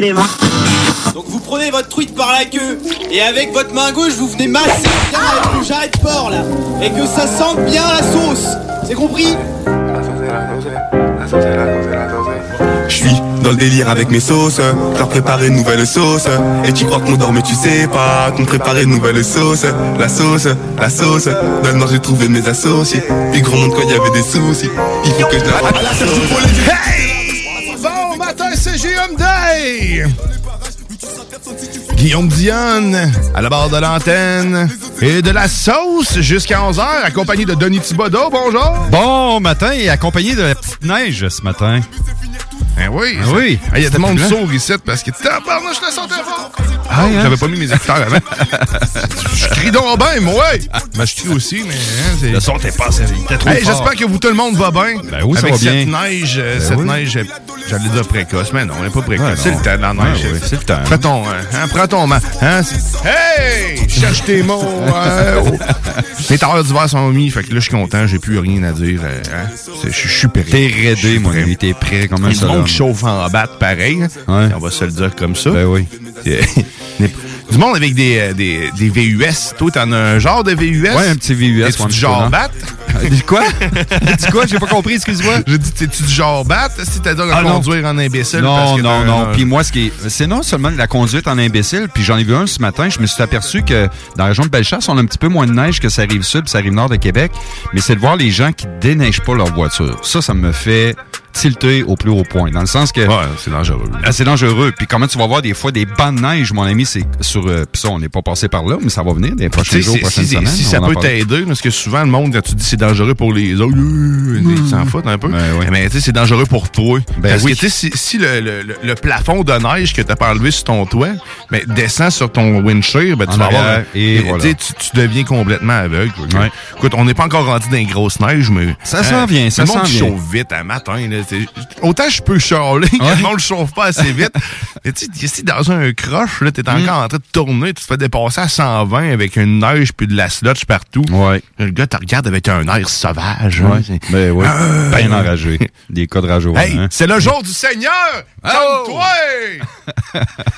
Donc vous prenez votre truite par la queue et avec votre main gauche vous venez masser bien avec le jarret de porc là et que ça sente bien la sauce. C'est compris Je suis dans le délire avec mes sauces, leur préparer une nouvelle sauce. Et tu crois qu'on dort mais tu sais pas qu'on préparait une nouvelle sauce. La sauce, la sauce, dans le nord j'ai trouvé mes associés. Puis gros monde quand il y avait des soucis. Il faut que je la Hey! Guillaume Dionne, à la barre de l'antenne, et de la sauce jusqu'à 11h, accompagné de Denis Thibodeau. Bonjour! Bon matin et accompagné de la petite neige ce matin. Ben oui. Ah oui. Il y a tout le monde sourd ici parce que tabarnouche, je le sentais fort. Ah, hein? J'avais pas mis mes écouteurs avant. je crie donc bien, moi, ouais. Ben, je crie aussi, mais... Hein, Le son t'es pas. T'es trop Hey, fort. J'espère que vous, tout le monde va bien. Ben oui, ça Avec va cette bien. neige, euh, Ben cette oui. neige, euh, j'allais dire précoce, mais non, elle n'est pas précoce. Ouais, c'est le temps de la neige. Ouais, c'est le temps. Prends ton, euh, hein, prends ton hein, hey! Cherche tes mots. euh, oh. Les tailleurs d'hiver sont mis, fait que là, je suis content, j'ai plus rien à dire. hein. Je suis prêt. T'es raidé, mon prêt. ami. T'es prêt comme un chauffe en batte pareil. hein. Ouais. On va se le dire comme ça. Ben oui. du monde avec des, euh, des, des VUS. Toi, t'en as un genre de VUS? Ouais, un petit VUS. Es-tu du genre non? batte? Dis quoi? Dis quoi? J'ai pas compris, excuse-moi. J'ai dit, t'es-tu du genre batte? Si t'as à Ah, non. conduire en imbécile? parce Non, que non, non. un- Puis moi, ce qui est, c'est non seulement de la conduite en imbécile, puis j'en ai vu un ce matin, je me suis aperçu que dans la région de Bellechasse, on a un petit peu moins de neige que ça arrive sud, puis ça arrive nord de Québec, mais c'est de voir les gens qui déneigent pas leur voiture. Ça, ça me fait tilter au plus haut point, dans le sens que Ouais, c'est dangereux. Ah, c'est dangereux. Puis comment tu vas voir des fois des bancs de neige, mon ami, c'est sur. euh, Puis ça, on n'est pas passé par là, mais ça va venir des prochains jours, prochaines si- semaines. si ça peut t'aider, parce que souvent, le monde, quand tu dis c'est dangereux pour les autres, euh, ils s'en foutent un peu. Ouais. Mais tu sais, c'est dangereux pour toi. Ben parce oui. que tu sais, si, si le, le- le- le plafond de neige que t'as pas enlevé sur ton toit, ben, descend sur ton windshield, ben, tu En vas avoir... et voilà. sais, tu, tu deviens complètement aveugle. Ouais. Écoute, on n'est pas encore rendu dans les grosses neiges, mais... Ça s'en vient, ça Le monde s'en vient. chauffe vite à matin. Là, autant je peux chialer, que Ouais. le monde ne chauffe pas assez vite. Mais tu sais, si dans un croche, là, t'es Mm. encore en train de tourner, tu te fais dépasser à 120 avec une neige puis de la slotch partout. Ouais. Le gars te regarde avec un air sauvage. hein, Ouais. Ben oui. Euh. Bien enragé. Des cas de rage Hey, hein. c'est le jour du Seigneur! Oh! Calme-toi!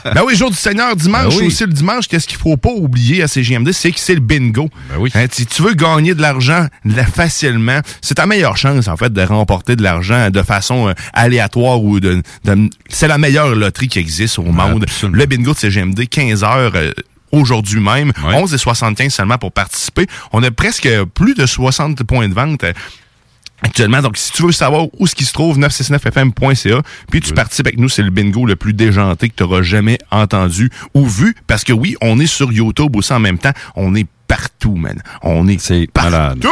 ben oui, jour du Seigneur, dimanche Ben oui. aussi. Le dimanche, qu'est-ce qu'il faut pas oublier à CGMD, c'est que c'est le bingo. Ben oui. Hein, si tu veux gagner de l'argent facilement, c'est ta meilleure chance, en fait, de remporter de l'argent de façon euh, aléatoire ou de... de- c'est la meilleure loterie qui existe au monde. absolument. Le bingo de CGMD, 15 heures... euh, Aujourd'hui même, Ouais. 11 et 75 seulement pour participer. On a presque plus de 60 points de vente euh, actuellement. Donc, si tu veux savoir où ce qui se trouve, 969fm.ca, puis tu participes avec nous, c'est le bingo le plus déjanté que tu auras jamais entendu ou vu. Parce que oui, on est sur YouTube aussi en même temps. On est partout, man. On est C'est partout. malade.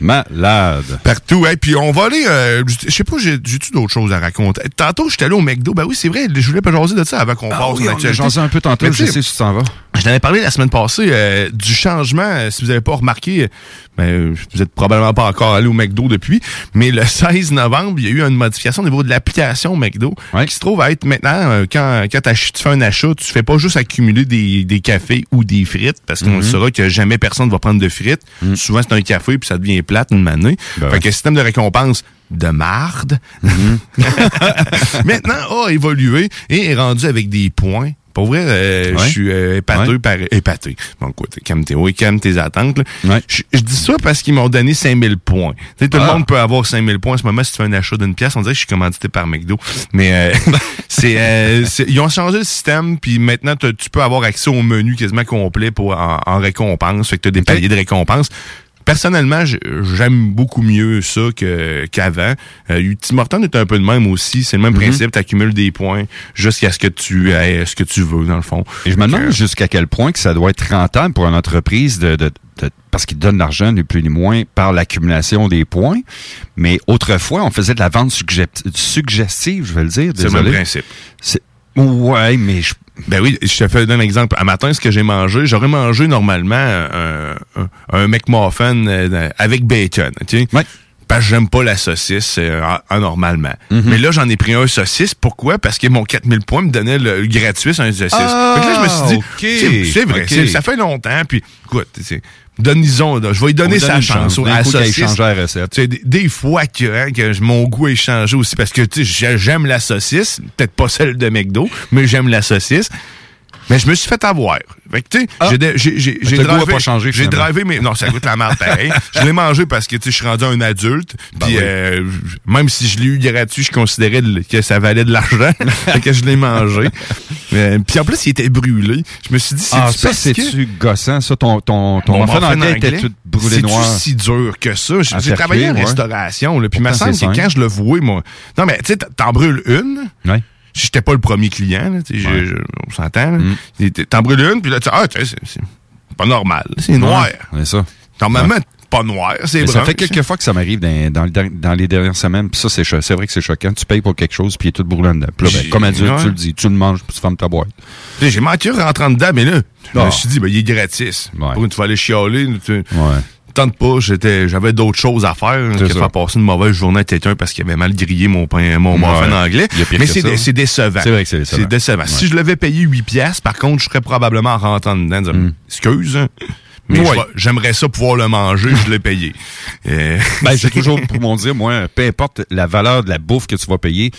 Malade. Partout. Et puis on va aller. euh, je sais pas, j'ai- j'ai-tu d'autres choses à raconter? Tantôt, j'étais allé au McDo. Ben oui, c'est vrai, je voulais pas jaser de ça avant qu'on Ah passe oui, on l'actualité. jasé un peu tantôt, je sais, sais si tu t'en vas. je t'avais parlé la semaine passée euh, du changement. euh, Si vous n'avez pas remarqué, ben, vous êtes probablement pas encore allé au McDo depuis, mais le 16 novembre, il y a eu une modification au niveau de l'application McDo Ouais. qui se trouve à être maintenant, euh, quand, quand tu fais un achat, tu fais pas juste accumuler des, des cafés ou des frites, parce qu'on saura que jamais personne va prendre de frites. Souvent, c'est un café, puis ça devient plate une manée. Ben fait ouais. que le système de récompense de marde, maintenant a évolué et est rendu avec des points Pour vrai, euh, Ouais. je suis euh, épaté Ouais. par épaté. Bon, écoute, calme tes, oui, calme tes attentes. Ouais. Je, dis ça parce qu'ils m'ont donné 5000 points. Tu sais, tout Ah. le monde peut avoir 5000 points en ce moment si tu fais un achat d'une pièce. On dirait que je suis commandité par McDo. Mais euh, c'est, euh, ils ont changé le système, puis maintenant tu peux avoir accès au menu quasiment complet pour en, en récompense. Fait que tu as des paliers de récompense. Personnellement, j'aime beaucoup mieux ça que qu'avant. Euh, est un peu de même aussi. C'est le Mhm. même principe. Tu accumules des points jusqu'à ce que tu aies ce que tu veux, dans le fond. Et je me demande que- jusqu'à quel point que ça doit être rentable pour une entreprise de, de- de- parce qu'ils donnent l'argent ni plus ni moins par l'accumulation des points. Mais autrefois, on faisait de la vente sugge- suggestive, je vais le dire. C'est le même principe. Ouais, mais je, Ben oui, je te fais un exemple. À matin, ce que j'ai mangé, j'aurais mangé normalement un, un, un McMuffin euh, avec bacon. sais. Ouais. Parce que j'aime pas la saucisse euh, en- anormalement. Mais là, j'en ai pris un saucisse. Pourquoi? Parce que mon 4000 points me donnait le, gratuit sur un saucisse. Ah, Fait que là, je me suis dit, c'est- vrai, ça fait longtemps. Puis, écoute, là, je vais lui donner on sa donne chance. À saucisse. la recette. Tu sais, des, des fois que, hein, que mon goût est changé aussi parce que tu sais, j'ai- j'aime la saucisse, peut-être pas celle de McDo, mais j'aime la saucisse. Mais je me suis fait avoir. Fait que, tu sais, Ah. j'ai drivé- pas changé, J'ai drivé mais non, ça goûte la merde pareil. je l'ai mangé parce que tu sais, je suis rendu un adulte, puis oui. euh, même si je l'ai eu gratuit, je considérais que ça valait de l'argent, fait que je l'ai mangé. Euh, puis en plus, il était brûlé. Je me suis dit, c'est Ah, ça, c'est-tu gossant, ça? Ton, ton, ton anglais était tout brûlé noir? si dur que ça? J'ai faire travaillé en restauration, là, puis Pourtant, semble c'est que quand je le vouais, moi... Non, mais tu sais, t'en brûles une, Ouais. J'étais pas le premier client, là, tu sais, Ouais. je- je- on s'entend. Mm. T'en brûles une, puis là, tu ah, c'est- pas normal, c'est noir. C'est ça. Normalement, pas noir, c'est Mais brun. ça fait quelques fois que ça m'arrive dans, les dernières semaines. Puis ça, c'est vrai que c'est choquant. Tu payes pour quelque chose, puis il est tout brûlant dedans. Puis là, ben, comme adulte, ouais. tu le dis. Tu le manges, puis tu fermes ta boîte. J'ai manqué en rentrant dedans, mais là, je Ah. me suis dit, ben, il est gratis. Ouais. Pour une fois aller chialer, tu Ouais. Tente pas, j'étais, j'avais d'autres choses à faire que faire passer une mauvaise journée à quelqu'un parce qu'il avait mal grillé mon pain, mon muffin Ouais. anglais. Mais c'est, dé- c'est décevant. C'est vrai que c'est décevant. C'est décevant. Si je l'avais payé 8 piastres, par contre, je serais probablement en rentrant dedans, dire, excuse, hein, mais j'aimerais ça pouvoir le manger, je l'ai payé. Euh, Ben, j'ai toujours pour mon dire, moi, peu importe la valeur de la bouffe que tu vas payer,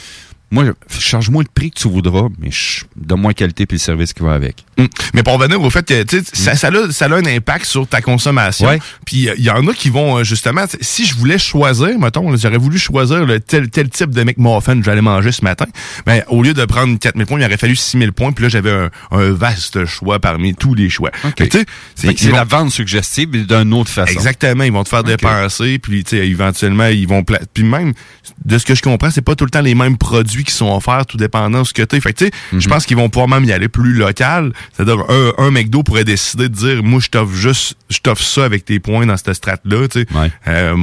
moi, change-moi le prix que tu voudras, mais je- donne-moi la qualité puis le service qui va avec. Mm. Mais pour revenir au fait que tu sais, ça, ça, a, ça a un impact sur ta consommation. Ouais. Puis il y en a qui vont euh, justement, si je voulais choisir, mettons, j'aurais voulu choisir le tel, tel type de McMuffin que j'allais manger ce matin, ben, au lieu de prendre 4000 points, il aurait fallu 6000 points, puis là j'avais un, un vaste choix parmi tous les choix. OK. Fait que, tu sais, C'est la vente suggestive mais d'une autre façon. Exactement, ils vont te faire dépenser, puis éventuellement ils vont puis même de ce que je comprends, c'est pas tout le temps les mêmes produits qui sont offerts, tout dépendant de ce que tu Fait tu sais, Mhm. je pense qu'ils vont pouvoir même y aller plus local, c'est-à-dire un, un McDo pourrait décider de dire moi je t'offre juste je t'offre ça avec tes points dans cette strate là, tu sais. Ouais. Euh,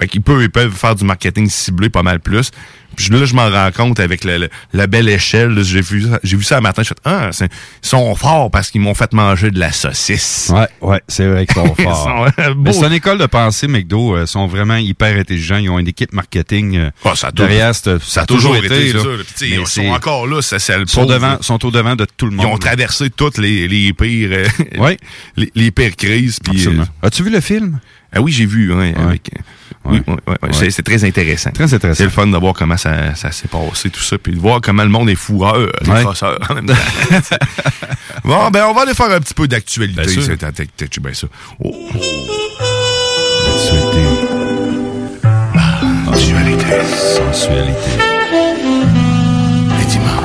fait qu'ils peuvent, ils peuvent faire du marketing ciblé pas mal plus. Puis là, je m'en rends compte avec le- le- la belle échelle. J'ai vu, ça- j'ai vu ça un matin. Je fais ah, c'est- ils sont forts parce qu'ils m'ont fait manger de la saucisse. Ouais, ouais, c'est vrai qu'ils sont Ils forts. euh, c'est une école de pensée, McDo. euh, sont vraiment hyper intelligents. Ils ont une équipe marketing euh, Ah, ça a toujours- derrière. c'est- Ça, a toujours été. là. ça. Puis, ils sont encore là, ça, c'est le Ils sont, devant, sont au devant de tout le Ils monde. ont là. traversé toutes les, les pires, euh, Ouais. les, les pires crises. Puis, euh, As-tu vu le film? Ah oui, j'ai vu. Ouais, avec, euh, Oui, Ouais. C'est, très intéressant. Très intéressant. C'est le fun de voir comment ça, ça s'est passé, tout ça, puis de voir comment le monde est fourreur, les Ouais. crosseurs en même temps. bon, ben, on va aller faire un petit peu d'actualité. Bien sûr. Bien ça. Oh, Sensualité. Sensualité. les dimanches.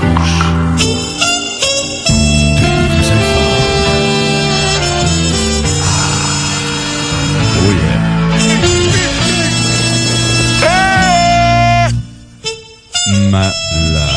Yeah.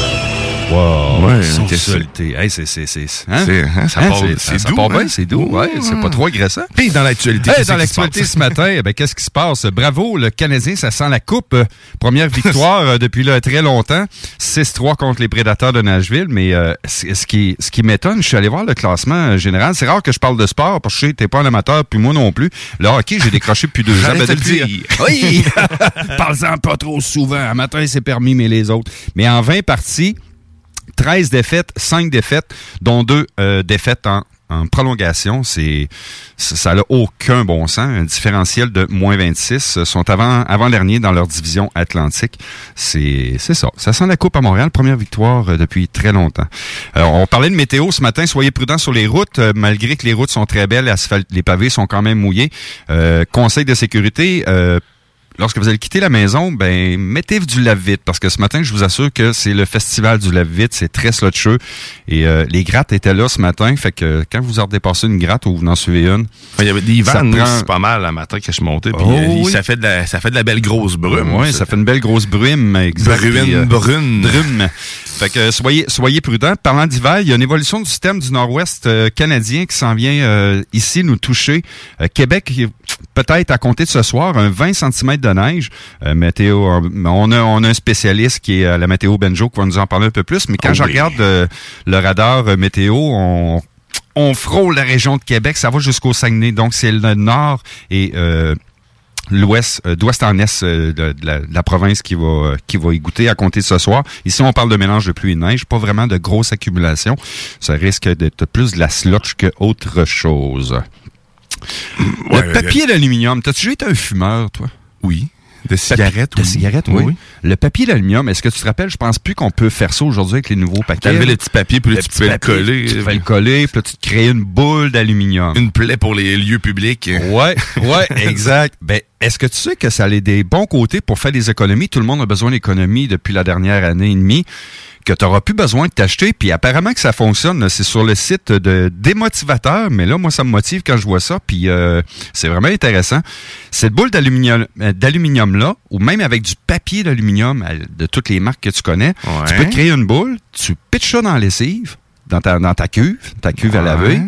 Malade. Wow. Ouais, Sensualité. Hey, c'est, c'est, c'est, hein? C'est- hein, ça Hein, part- c'est, ça doux, part hein? bien, c'est doux. Ouais, c'est pas trop agressant. Puis dans l'actualité, Hey, dans l'actualité ce matin, eh ben, qu'est-ce qui se passe? Bravo, le Canadien, ça sent la coupe. Euh, Première victoire euh, depuis là, très longtemps. 6-3 contre les Prédateurs de Nashville. Mais euh, ce qui, ce qui m'étonne, je suis allé voir le classement euh, général. C'est rare que je parle de sport parce que t'es pas un amateur, puis moi non plus. Le hockey, j'ai décroché depuis deux ans. Ben, depuis- dire. Oui! Parle-en pas trop souvent. Un matin, c'est permis, mais les autres. Mais en 20 parties, 13 défaites, 5 défaites, dont deux euh, défaites en, en prolongation. C'est ça n'a aucun bon sens. Un différentiel de moins 26 sont avant avant dernier dans leur division Atlantique. C'est c'est ça. Ça sent la coupe à Montréal. Première victoire euh, depuis très longtemps. Euh, on parlait de météo ce matin. Soyez prudents sur les routes, euh, malgré que les routes sont très belles. Les pavés sont quand même mouillés. conseil de sécurité lorsque vous allez quitter la maison, ben mettez du lave-vite parce que ce matin, je vous assure que c'est le festival du lave-vite, c'est très slotcheux et euh, les grattes étaient là ce matin, fait que quand vous en redépassez une gratte ou vous en suivez une, il y avait des vannes, c'est pas mal le matin que je montais, puis oh euh, ça fait de la ça fait de la belle grosse brume. Oui, ça fait une belle grosse brume, exact. Bruine, euh, brune. Brume. Fait que soyez soyez prudents. Parlant d'hiver, il y a une évolution du système du Nord-Ouest canadien qui s'en vient ici nous toucher. Québec peut-être à compter de ce soir un 20 cm de neige. Euh, météo, on a, on a un spécialiste qui est à la météo Benjo qui va nous en parler un peu plus. Mais quand oh je regarde euh, le radar euh, météo, on, on frôle la région de Québec, ça va jusqu'au Saguenay. Donc c'est le nord et l'ouest, d'ouest en est de, la, province qui va qui va y goûter à compter de ce soir. Ici, on parle de mélange de pluie et de neige, pas vraiment de grosse accumulation. Ça risque d'être plus de la slotch que autre chose. Le papier d'aluminium, t'as-tu déjà été un fumeur, toi? Oui. De cigarettes, De cigarettes, oui. Le papier d'aluminium, est-ce que tu te rappelles, je pense plus qu'on peut faire ça aujourd'hui avec les nouveaux paquets. T'avais le petit papier, puis là, tu pouvais le coller. Tu pouvais le coller, puis là, tu te créais une boule d'aluminium. Une plaie pour les lieux publics. Ouais, ouais, exact. Ben, est-ce que tu sais que ça a des bons côtés pour faire des économies? Tout le monde a besoin d'économies depuis la dernière année et demie que tu n'auras plus besoin de t'acheter. Puis apparemment que ça fonctionne. C'est sur le site de Démotivateur, mais là, moi, ça me motive quand je vois ça. Puis euh, c'est vraiment intéressant. Cette boule d'aluminium, euh, d'aluminium-là, ou même avec du papier d'aluminium euh, de toutes les marques que tu connais, tu peux créer une boule, tu pitches ça dans la lessive, dans ta, dans ta cuve, ta cuve à laver.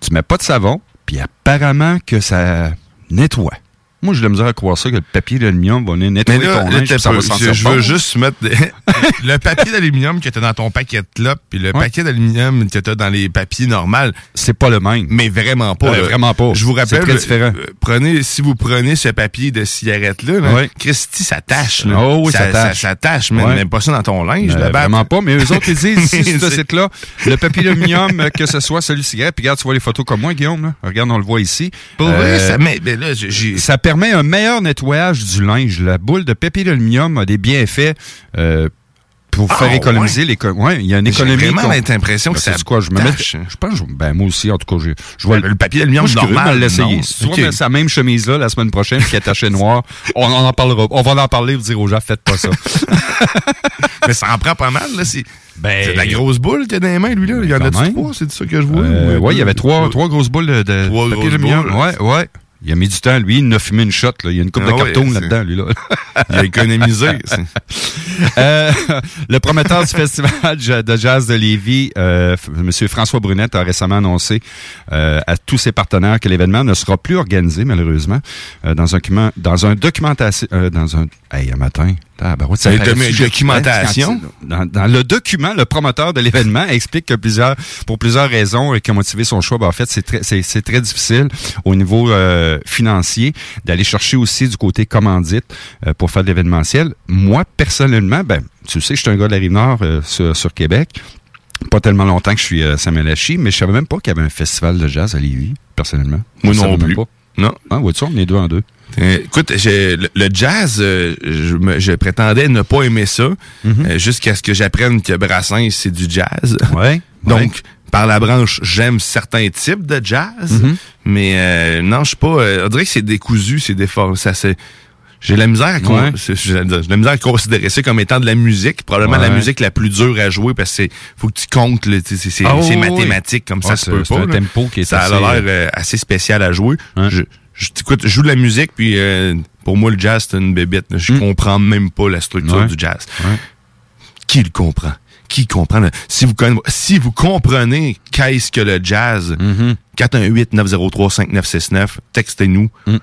Tu mets pas de savon, puis apparemment que ça nettoie. Moi, je me dire à croire ça que le papier d'aluminium va venir nettoyer ton linge, ça va Je, je veux juste mettre le papier d'aluminium que tu as dans ton paquet de clopes puis le paquet d'aluminium que tu as dans les papiers normaux, c'est pas le même. Mais vraiment pas. vraiment pas. Je vous rappelle, très différent. Euh, prenez si vous prenez ce papier de cigarette là, là Christy, ça tâche. Là. Oh oui, ça, tâche. Ça, tâche, mais même pas ça dans ton linge. Euh, vraiment pas. Mais eux autres ils disent ici sur ce site-là, le papier d'aluminium, euh, que ce soit celui de cigarette. Puis regarde, tu vois les photos comme moi, Guillaume. Là. Regarde, on le voit ici. Euh, ça, mais, là, ça permet un meilleur nettoyage du linge. La boule de papier d'aluminium a des bienfaits euh, pour faire ah, économiser les ouais il y a une économie j'ai vraiment l'impression que ben, c'est quoi je me mets je pense ben moi aussi en tout cas je, je vois ben, le papier d'aluminium normal l'essayer si tu vois sa même chemise là la semaine prochaine qui est attachée noire on en parlera on va en parler vous dire aux gens faites pas ça mais ça en prend pas mal là c'est ben, de la grosse boule qu'il a dans les mains, lui, là. Il y en a trois, c'est ça que je vois? Euh, ouais, il y avait trois, trois? grosses boules de, de papier d'aluminium. Ouais, ouais. Il a mis du temps, lui, il a fumé une shot. Là. Il y a une coupe de ah carton là-dedans, lui. Là. il a économisé. euh, le promoteur du festival de jazz de Lévis, euh, M. François Brunette, a récemment annoncé euh, à tous ses partenaires que l'événement ne sera plus organisé, malheureusement, euh, dans un document, dans un documentation, euh, dans un, hey, un matin, ah, ben, ça documentation. Dans, le document, le promoteur de l'événement explique que plusieurs, pour plusieurs raisons et qui ont motivé son choix, ben, en fait, c'est très, c'est, très difficile au niveau euh, financier d'aller chercher aussi du côté commandite euh, pour faire de l'événementiel. Moi, personnellement, ben, tu sais, je suis un gars de la Rive-Nord euh, sur, sur, Québec. Pas tellement longtemps que je suis à Saint-Mélachi, mais je savais même pas qu'il y avait un festival de jazz à Lévis, personnellement. Moi non plus. Pas. Non. Ah, ouais, on est deux en deux. Euh, écoute, le, jazz, euh, je, prétendais ne pas aimer ça mhm. euh, jusqu'à ce que j'apprenne que Brassens, c'est du jazz. Ouais. Donc, par la branche, j'aime certains types de jazz, mhm. mais non, je suis pas... on dirait que c'est décousu, c'est déformé. Ça, c'est... J'ai la misère à j'ai la misère à considérer ça comme étant de la musique, probablement la musique la plus dure à jouer parce que c'est faut que tu comptes c'est oh, mathématique comme ça se peut pas. un tempo qui est ça a l'air assez spécial à jouer. Je, je, écoute, je joue de la musique, puis euh, pour moi, le jazz, c'est une bébête. Je hmm. comprends même pas la structure du jazz. Qui le comprend? Qui comprend? Si vous, si vous comprenez qu'est-ce que le jazz, 418-903-5969, mhm. textez-nous. Hmm.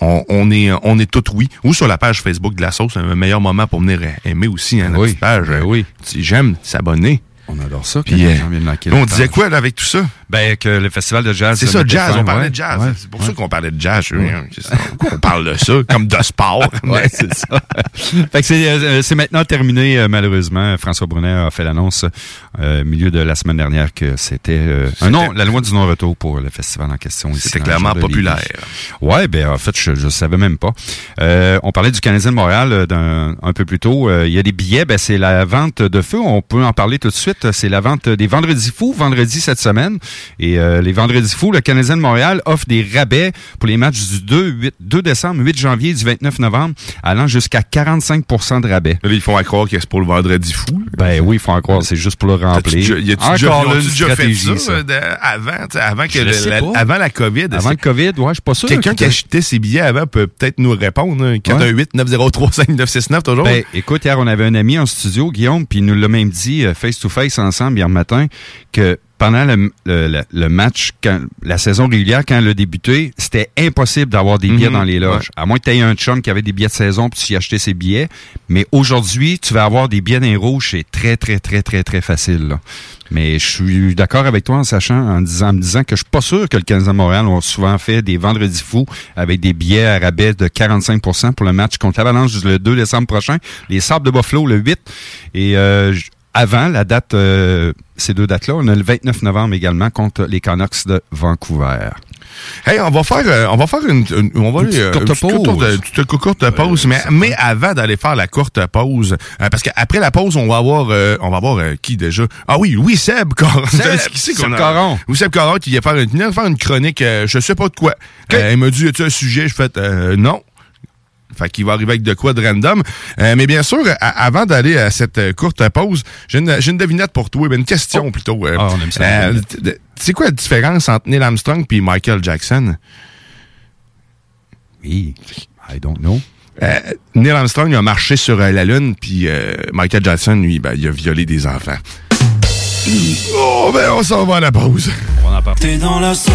On, est on est tout oui. Ou sur la page Facebook de la sauce, c'est un meilleur moment pour venir aimer aussi hein, oui. page. Ben oui. Si j'aime, s'abonner. On adore ça. Puis, euh, on disait quoi là, avec tout ça? Ben, que le festival de jazz. C'est se ça, jazz. fin, On parlait ouais, de jazz. ouais, c'est pour ouais. ça qu'on parlait de jazz. Pourquoi on parle de ça comme de sport? Ouais, c'est ça. fait que c'est, euh, c'est maintenant terminé, euh, malheureusement. François Brunet a fait l'annonce euh, milieu de la semaine dernière que c'était euh, un non, la loi du non-retour pour le festival en question. ici C'était clairement populaire. Ouais, ben en fait, je, je savais même pas. Euh, on parlait du Canadien de Montréal euh, d'un- un peu plus tôt. Euh, Il y a des billets, ben c'est la vente de feu. On peut en parler tout de suite. C'est la vente des vendredis fous, vendredi cette semaine. Et euh, les vendredis fous, le Canadien de Montréal offre des rabais pour les matchs du 2, 8, 2 décembre, 8 janvier, du 29 novembre, allant jusqu'à 45 de rabais. Là, ils font à croire que c'est pour le vendredi fou. Ben oui, il faut en croire, c'est juste pour le remplir. y a-tu déjà, ils une déjà fait ça, de- avant, avant, que le- la, avant la COVID? Avant le COVID, ouais, je suis pas sûr. Quelqu'un qui achetait ses billets avant peut peut-être nous répondre. hein. 418-903-5969 toujours. Ben, écoute, hier, on avait un ami en studio, Guillaume, puis il nous l'a même dit euh, ensemble hier matin que pendant le, le- le- le match, quand, la saison régulière, quand elle a débuté, c'était impossible d'avoir des billets Mhm, dans les loges. À moins que tu aies un chum qui avait des billets de saison puis tu y achetais ses billets. Mais aujourd'hui, tu vas avoir des billets dans les rouges. C'est très, très, très, très, très facile. là. Mais je suis d'accord avec toi en sachant, en, disant, en me disant que je suis pas sûr que le Canadien de Montréal ont souvent fait des vendredis fous avec des billets à rabais de 45% pour le match contre l'Avalanche le 2 décembre prochain, les Sables de Buffalo le 8 et euh, avant la date, euh, ces deux dates-là, on a le 29 novembre également contre les Canucks de Vancouver. Hey, on va faire, euh, on va faire une, une- on va Une aller, petite euh, courte petite pause. courte- petite courte pause, mais, mais avant d'aller faire la courte pause, euh, parce qu'après la pause, on va avoir, euh, on va avoir euh, qui déjà? Ah oui, Louis Seb Caron. Seb, Qui Seb a? Louis Seb Caron qui vient faire une, faire une chronique, euh, je sais pas de quoi. Euh, il m'a dit, as-tu un sujet? Je fais euh, non. Fait qu'il va arriver avec de quoi de random. Euh, mais bien sûr, à- avant d'aller à cette euh, courte pause, j'ai une, j'ai une devinette pour toi, une question plutôt. euh, Ah, on aime ça. euh, t- t- c'est quoi la différence entre Neil Armstrong et Michael Jackson? Oui, I don't know. Euh, Neil Armstrong a marché sur euh, la Lune, puis euh, Michael Jackson, lui, ben, il a violé des enfants. Oh, ben, on s'en va à la pause. On en parle. T'es dans la sauce.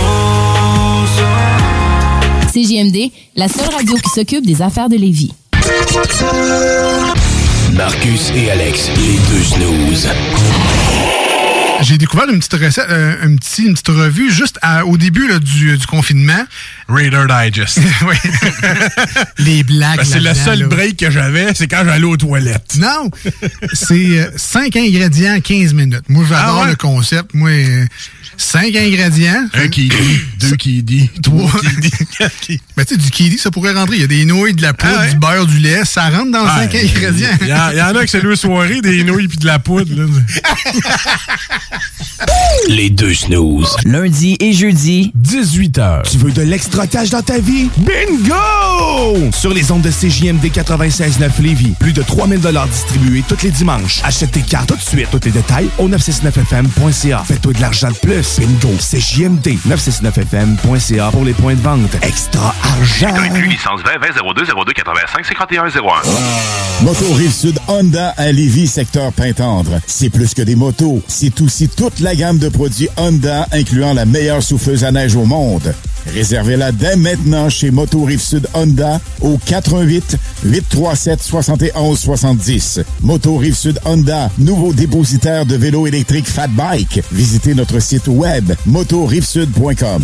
CJMD, la seule radio qui s'occupe des affaires de Lévis. Marcus et Alex, les deux snooze. J'ai découvert une petite recette, euh, un petit, une petite revue juste à- au début là, du, du confinement. Raider Digest. oui. Les blagues. Ben, c'est le seul là. break que j'avais, c'est quand j'allais aux toilettes. Non, c'est 5 ingrédients, 15 minutes. Moi, j'adore Ah ouais? le concept. Moi, 5 ingrédients. Un qui dit, deux qui dit, Trois. dit, quatre Ben, tu sais, du kiwi, ça pourrait rentrer. Il y a des nouilles, de la poudre, Ah ouais? du beurre, du lait. Ça rentre dans 5 Ouais. ingrédients. Il y, en- il y en a que c'est deux soirées, des nouilles puis de la poudre. là. Les deux snooze. Lundi et jeudi, 18h. Tu veux de l'extra cash dans ta vie? Bingo! Sur les ondes de CJMD 96.9 Lévis, plus de 3000 distribués tous les dimanches. Achète tes cartes tout de suite. Tous les détails au 969fm.ca. Fais-toi de l'argent de plus. Bingo! CJMD 969fm.ca pour les points de vente. Extra argent! licence 20 20 02 02 85 51 01. Moto Rive-Sud Honda à Lévis, secteur Pintendre. C'est plus que des motos, c'est aussi toute la gamme de produits Honda, incluant la meilleure souffleuse à neige au monde. Réservez-la dès maintenant chez Moto Rive-Sud Honda au 88 837 71 70. Moto Rive-Sud Honda, nouveau dépositaire de vélos électriques Fat Bike. Visitez notre site web motorivesud.com.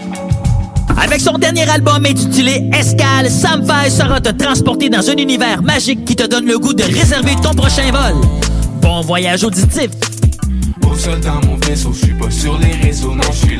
avec son dernier album intitulé Escale, Sam Fay sera te transporter dans un univers magique qui te donne le goût de réserver ton prochain vol. Bon voyage auditif! Mon vaisseau, je suis pas sur les réseaux, je suis.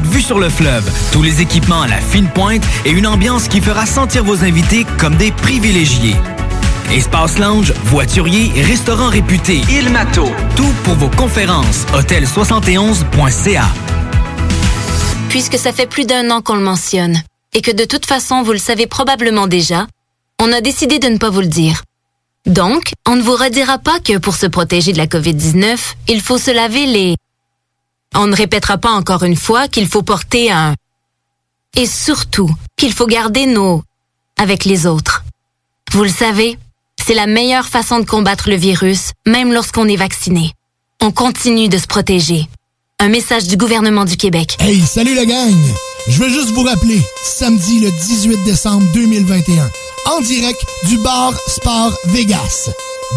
vue sur le fleuve, tous les équipements à la fine pointe et une ambiance qui fera sentir vos invités comme des privilégiés. Espace lounge, voiturier, restaurant réputé, Il Mato, tout pour vos conférences. Hôtel71.ca. Puisque ça fait plus d'un an qu'on le mentionne, et que de toute façon vous le savez probablement déjà, on a décidé de ne pas vous le dire. Donc, on ne vous redira pas que pour se protéger de la COVID-19, il faut se laver les on ne répétera pas encore une fois qu'il faut porter un... Et surtout, qu'il faut garder nos... avec les autres. Vous le savez, c'est la meilleure façon de combattre le virus, même lorsqu'on est vacciné. On continue de se protéger. Un message du gouvernement du Québec. Hey, salut la gang! Je veux juste vous rappeler, samedi le 18 décembre 2021, en direct du bar Sport Vegas.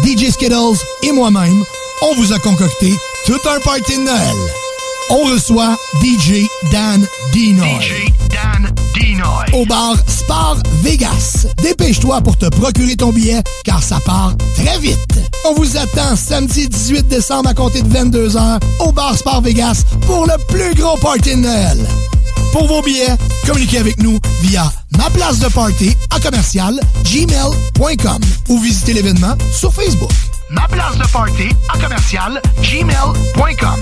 DJ Skittles et moi-même, on vous a concocté tout un party de Noël on reçoit DJ Dan Dinoy. DJ Dan Dinoy. Au bar Spar Vegas. Dépêche-toi pour te procurer ton billet, car ça part très vite. On vous attend samedi 18 décembre à compter de 22h au bar Spar Vegas pour le plus gros party de Noël. Pour vos billets, communiquez avec nous via ma place de party à commercial gmail.com ou visitez l'événement sur Facebook. Ma place de party à commercial gmail.com.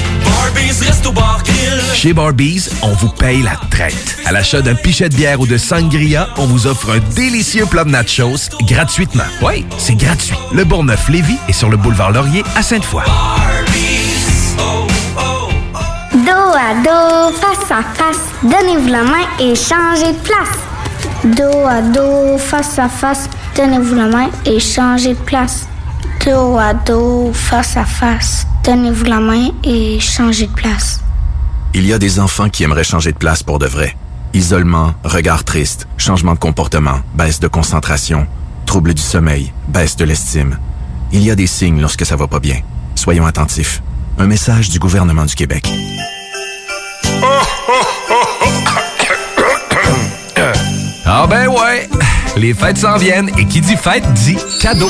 Chez Barbies, on vous paye la traite. À l'achat d'un pichet de bière ou de sangria, on vous offre un délicieux plat de nachos gratuitement. Oui, c'est gratuit. Le Bourgneuf-Lévis est sur le boulevard Laurier à Sainte-Foy. Dos à dos, face à face, donnez-vous la main et changez de place. Dos à dos, face à face, donnez-vous la main et changez de place. Dos à dos, face à face, donnez-vous la main et changez de place. Il y a des enfants qui aimeraient changer de place pour de vrai. Isolement, regard triste, changement de comportement, baisse de concentration, trouble du sommeil, baisse de l'estime. Il y a des signes lorsque ça va pas bien. Soyons attentifs. Un message du gouvernement du Québec. Ah ben ouais, les fêtes s'en viennent et qui dit fête dit cadeau.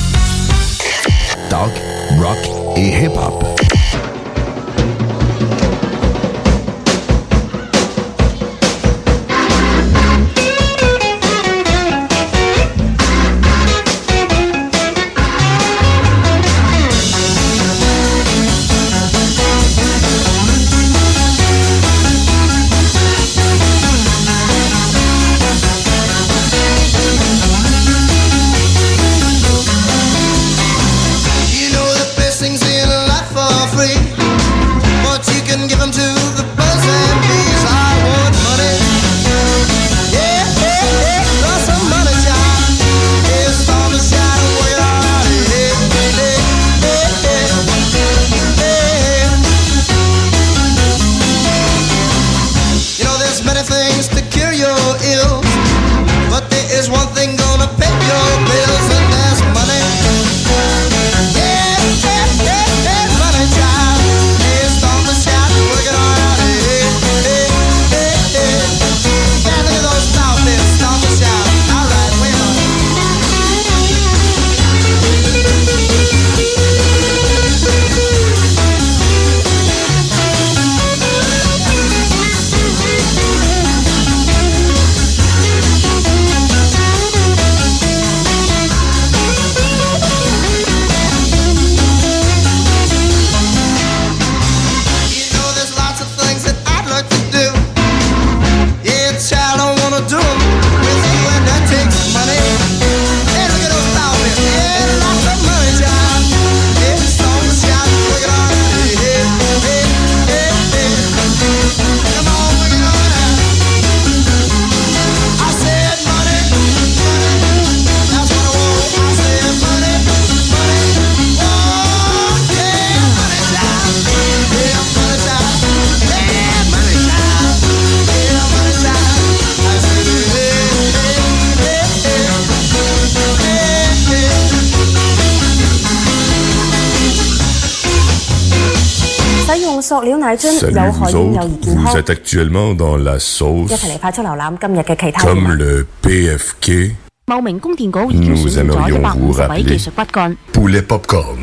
Talk, rock et hip-hop. You 塑料奶樽 Salut 有害 vous 于幼 autres, 儿健 vous 康。 êtes actuellement dans la sauce 一齐嚟快速浏览今日嘅其他 comme 新闻 le PFK 茂名供电局已经 Nous 选用咗 aimerions 一百 vous 五十位 rappeler 技术骨干。 poulet popcorn.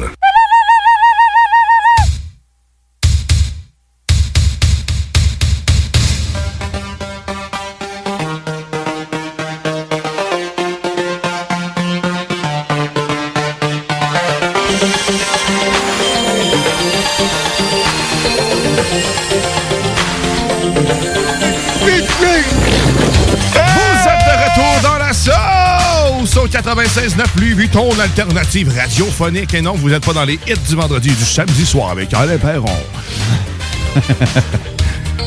96.9 Louis Vuitton, alternative radiophonique. Et non, vous n'êtes pas dans les hits du vendredi et du samedi soir avec Alain Perron.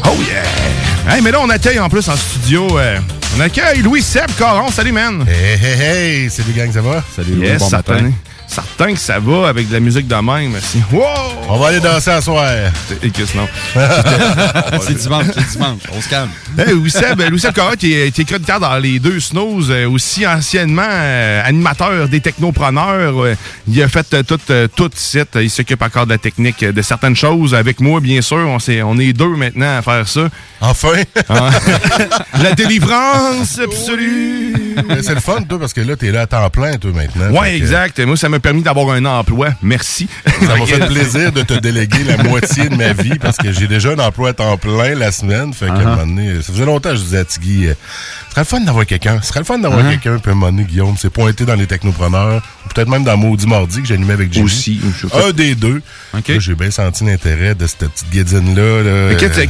oh yeah! Hey, mais là, on accueille en plus en studio... euh, on accueille Louis-Seb Caron. Salut, man! Hey, hey, hey! Salut, gang, ça va? Salut, yes, bon matin. Certain que ça va avec de la musique de même. Si. Wow! On va aller danser à soir. Et que sinon. C'est dimanche, c'est dimanche. On se calme. Hey, Louis-Seb, Louis-Seb Corot, qui est, qui est chroniqueur dans les deux snows, euh, aussi anciennement euh, animateur des technopreneurs. euh, il a fait euh, tout, euh, tout site. Il s'occupe encore de la technique, euh, de certaines choses. Avec moi, bien sûr, on, s'est- on est deux maintenant à faire ça. Enfin! la délivrance absolue! Mais C'est le fun, toi, parce que là, t'es là à temps plein, toi, maintenant. Ouais, que exact. Moi, ça m'a permis d'avoir un emploi. Merci. Ça m'a fait plaisir de te déléguer la moitié de ma vie parce que j'ai déjà un emploi à temps plein la semaine. Fait qu'à un Uh-huh. moment donné, ça faisait longtemps que je disais à euh, ce serait le fun d'avoir quelqu'un. Ce serait le fun d'avoir Uh-huh. quelqu'un. Puis un moment donné, Guillaume s'est pointé dans les technopreneurs, ou peut-être même dans Maudit Mardi que j'animais avec Jimmy. Aussi. Un des deux. Là, J'ai bien senti l'intérêt de cette petite guédine-là. là. Tu- sais,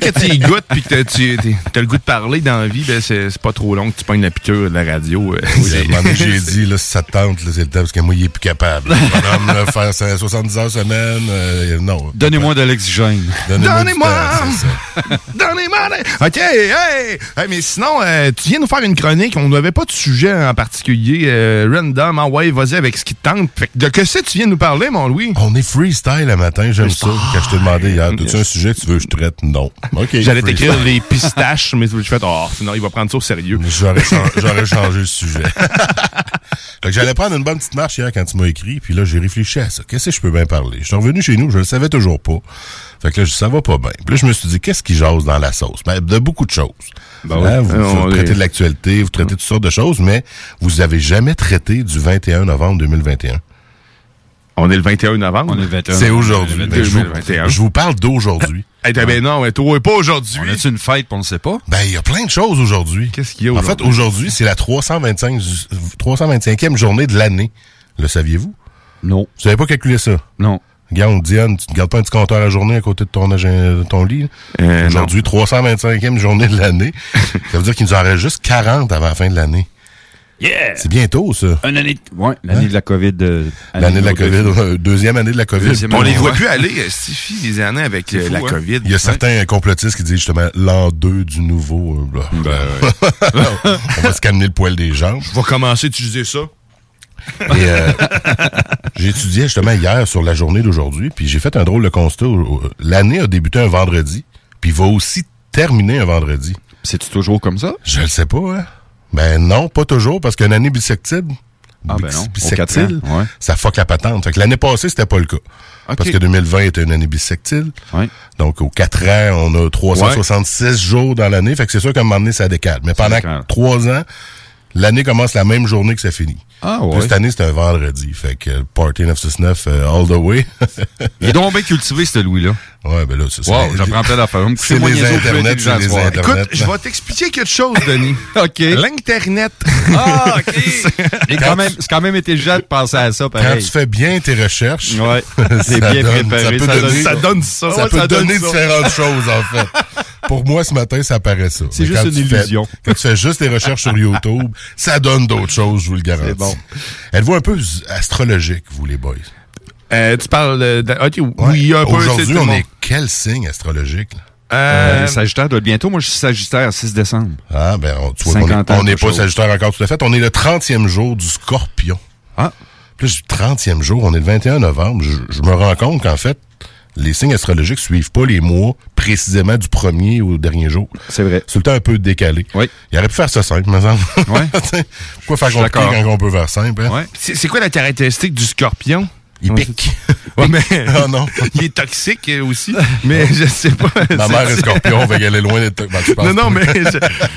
quand tu y goûtes puis que tu as le goût de parler dans la vie, ben, c'est c'est pas trop long que tu pognes la piqûre de la radio. euh, Oui, c'est- j'ai dit, là, si ça te tente, c'est le temps, parce que moi, il est plus capable. Bonhomme, faire ça 70 heures semaine, euh, non. Donnez-moi de l'oxygène. Donnez-moi Donnez-moi! c'est des- OK, hey! Hey, mais sinon, euh, tu viens nous faire une chronique. On n'avait pas de sujet en particulier. euh, random, ah ouais, vas-y avec ce qui te tente. Fait que de que c'est tu viens nous parler, mon Louis? On est freestyle le matin, j'aime ça. Quand je t'ai demandé hier, as-tu un sujet que tu veux que je traite? Non. J'allais t'écrire les pistaches, mais je fais, oh, sinon il va prendre ça au sérieux. J'aurais chan- j'aurais changé le sujet. fait que j'allais prendre une bonne petite marche hier quand tu m'as écrit, puis là, j'ai réfléchi à ça. Qu'est-ce que je peux bien parler? Je suis revenu chez nous, je le savais toujours pas. Fait que là, je- ça va pas bien. Puis là, je me suis dit, qu'est-ce qui jase dans la sauce? Ben, de beaucoup de choses. Ben Hein. Vous, Euh, vous traitez est- de l'actualité, vous traitez de toutes sortes de choses, mais vous avez jamais traité du 21 novembre 2021. On est le 21 novembre? On est le 21 C'est novembre aujourd'hui. 2021. Ben, je, vous, 2021. je vous parle d'aujourd'hui. Hey, t'as- ben non, mais toi, pas aujourd'hui. On a-tu une fête, on ne sait pas? Ben, il y a plein de choses aujourd'hui. Qu'est-ce qu'il y a En aujourd'hui? fait, aujourd'hui, c'est la 325, 325e journée de l'année. Le saviez-vous? Non. Vous savez pas calculer ça? Non. Regarde, Diane, tu ne gardes pas un petit compteur à la journée à côté de ton, de ton lit? Euh, Aujourd'hui, 325e journée de l'année. ça veut dire qu'il nous en reste juste 40 avant la fin de l'année. Yeah! C'est bientôt, ça. Une année. Ouais, l'année Hein? de la COVID. euh, L'année de la COVID, euh, deuxième année de la COVID. Deuxième On les année, voit ouais. plus aller, euh, Stifi, les années avec euh, fou, la hein? COVID. Il y a certains complotistes qui disent justement l'an 2 du nouveau. euh, blah. On va se calmer le poil des jambes. Je vais commencer à utiliser ça. Et euh, j'ai étudié justement hier sur la journée d'aujourd'hui, puis j'ai fait un drôle de constat. L'année a débuté un vendredi, puis va aussi terminer un vendredi. C'est-tu toujours comme ça? Je le sais pas, hein? Ben non, pas toujours, parce qu'une année bissectile, Ah, ben non, aux bissectile, quatre ans, ouais. ça fuck la patente. Fait que l'année passée, c'était pas le cas. Parce que 2020 était une année bissectile. Ouais. Donc, aux 4 ans, on a 366 jours dans l'année. Fait que c'est sûr qu'à un moment donné, ça décale. Mais pendant décale. 3 ans, l'année commence la même journée que ça finit. Ah, Puis ouais. Cette année, c'est un vendredi. Fait que Party 969 euh, all the way. Il est donc bien cultivé, ce Louis-là. Ouais, ben là, c'est ça. Wow, j'apprends plein d'affaires. Je vais me coucher C'est les intelligent c'est les internets. Écoute, je vais t'expliquer quelque chose, Denis. OK. L'Internet. Ah, OK. C'est quand, même- c'est quand même intelligent de penser à ça, Quand pareil. tu fais bien tes recherches, Ouais. ça C'est bien donne- préparé. Ça peut Ça donner, donne- ça donne ça. ça ouais, peut donne donner ça. différentes choses, en fait. Pour moi, ce matin, ça paraît ça. C'est juste quand une fais- illusion. quand tu fais juste tes recherches sur YouTube, ça donne d'autres choses, je vous le garantis. C'est bon. Êtes-vous un peu astrologique, vous, les boys? Euh, tu parles de... ok, Ouais. oui, un peu. Aujourd'hui, on est quel signe astrologique? là? Euh, Euh, Sagittaire doit être bientôt. Moi, je suis Sagittaire, 6 décembre. Ah, ben, on, tu vois, 50 on n'est pas chose. Sagittaire encore tout à fait. On est le 30e jour du Scorpion. Ah. Plus du 30e jour, on est le 21 novembre. Je, je me rends compte qu'en fait, les signes astrologiques suivent pas les mois précisément du premier au dernier jour. C'est vrai. C'est le temps un peu décalé. Oui. Il aurait pu faire ça simple, me semble. Ouais. Pourquoi faire compliqué quand on peut faire simple? Hein? C'est c'est quoi la caractéristique du scorpion? Il pique. Ouais, mais Ah non. il est toxique euh, aussi, mais je sais pas. Ma c'est- mère est scorpion, on va y aller loin d'être... Ben, tu penses Non, non, pas.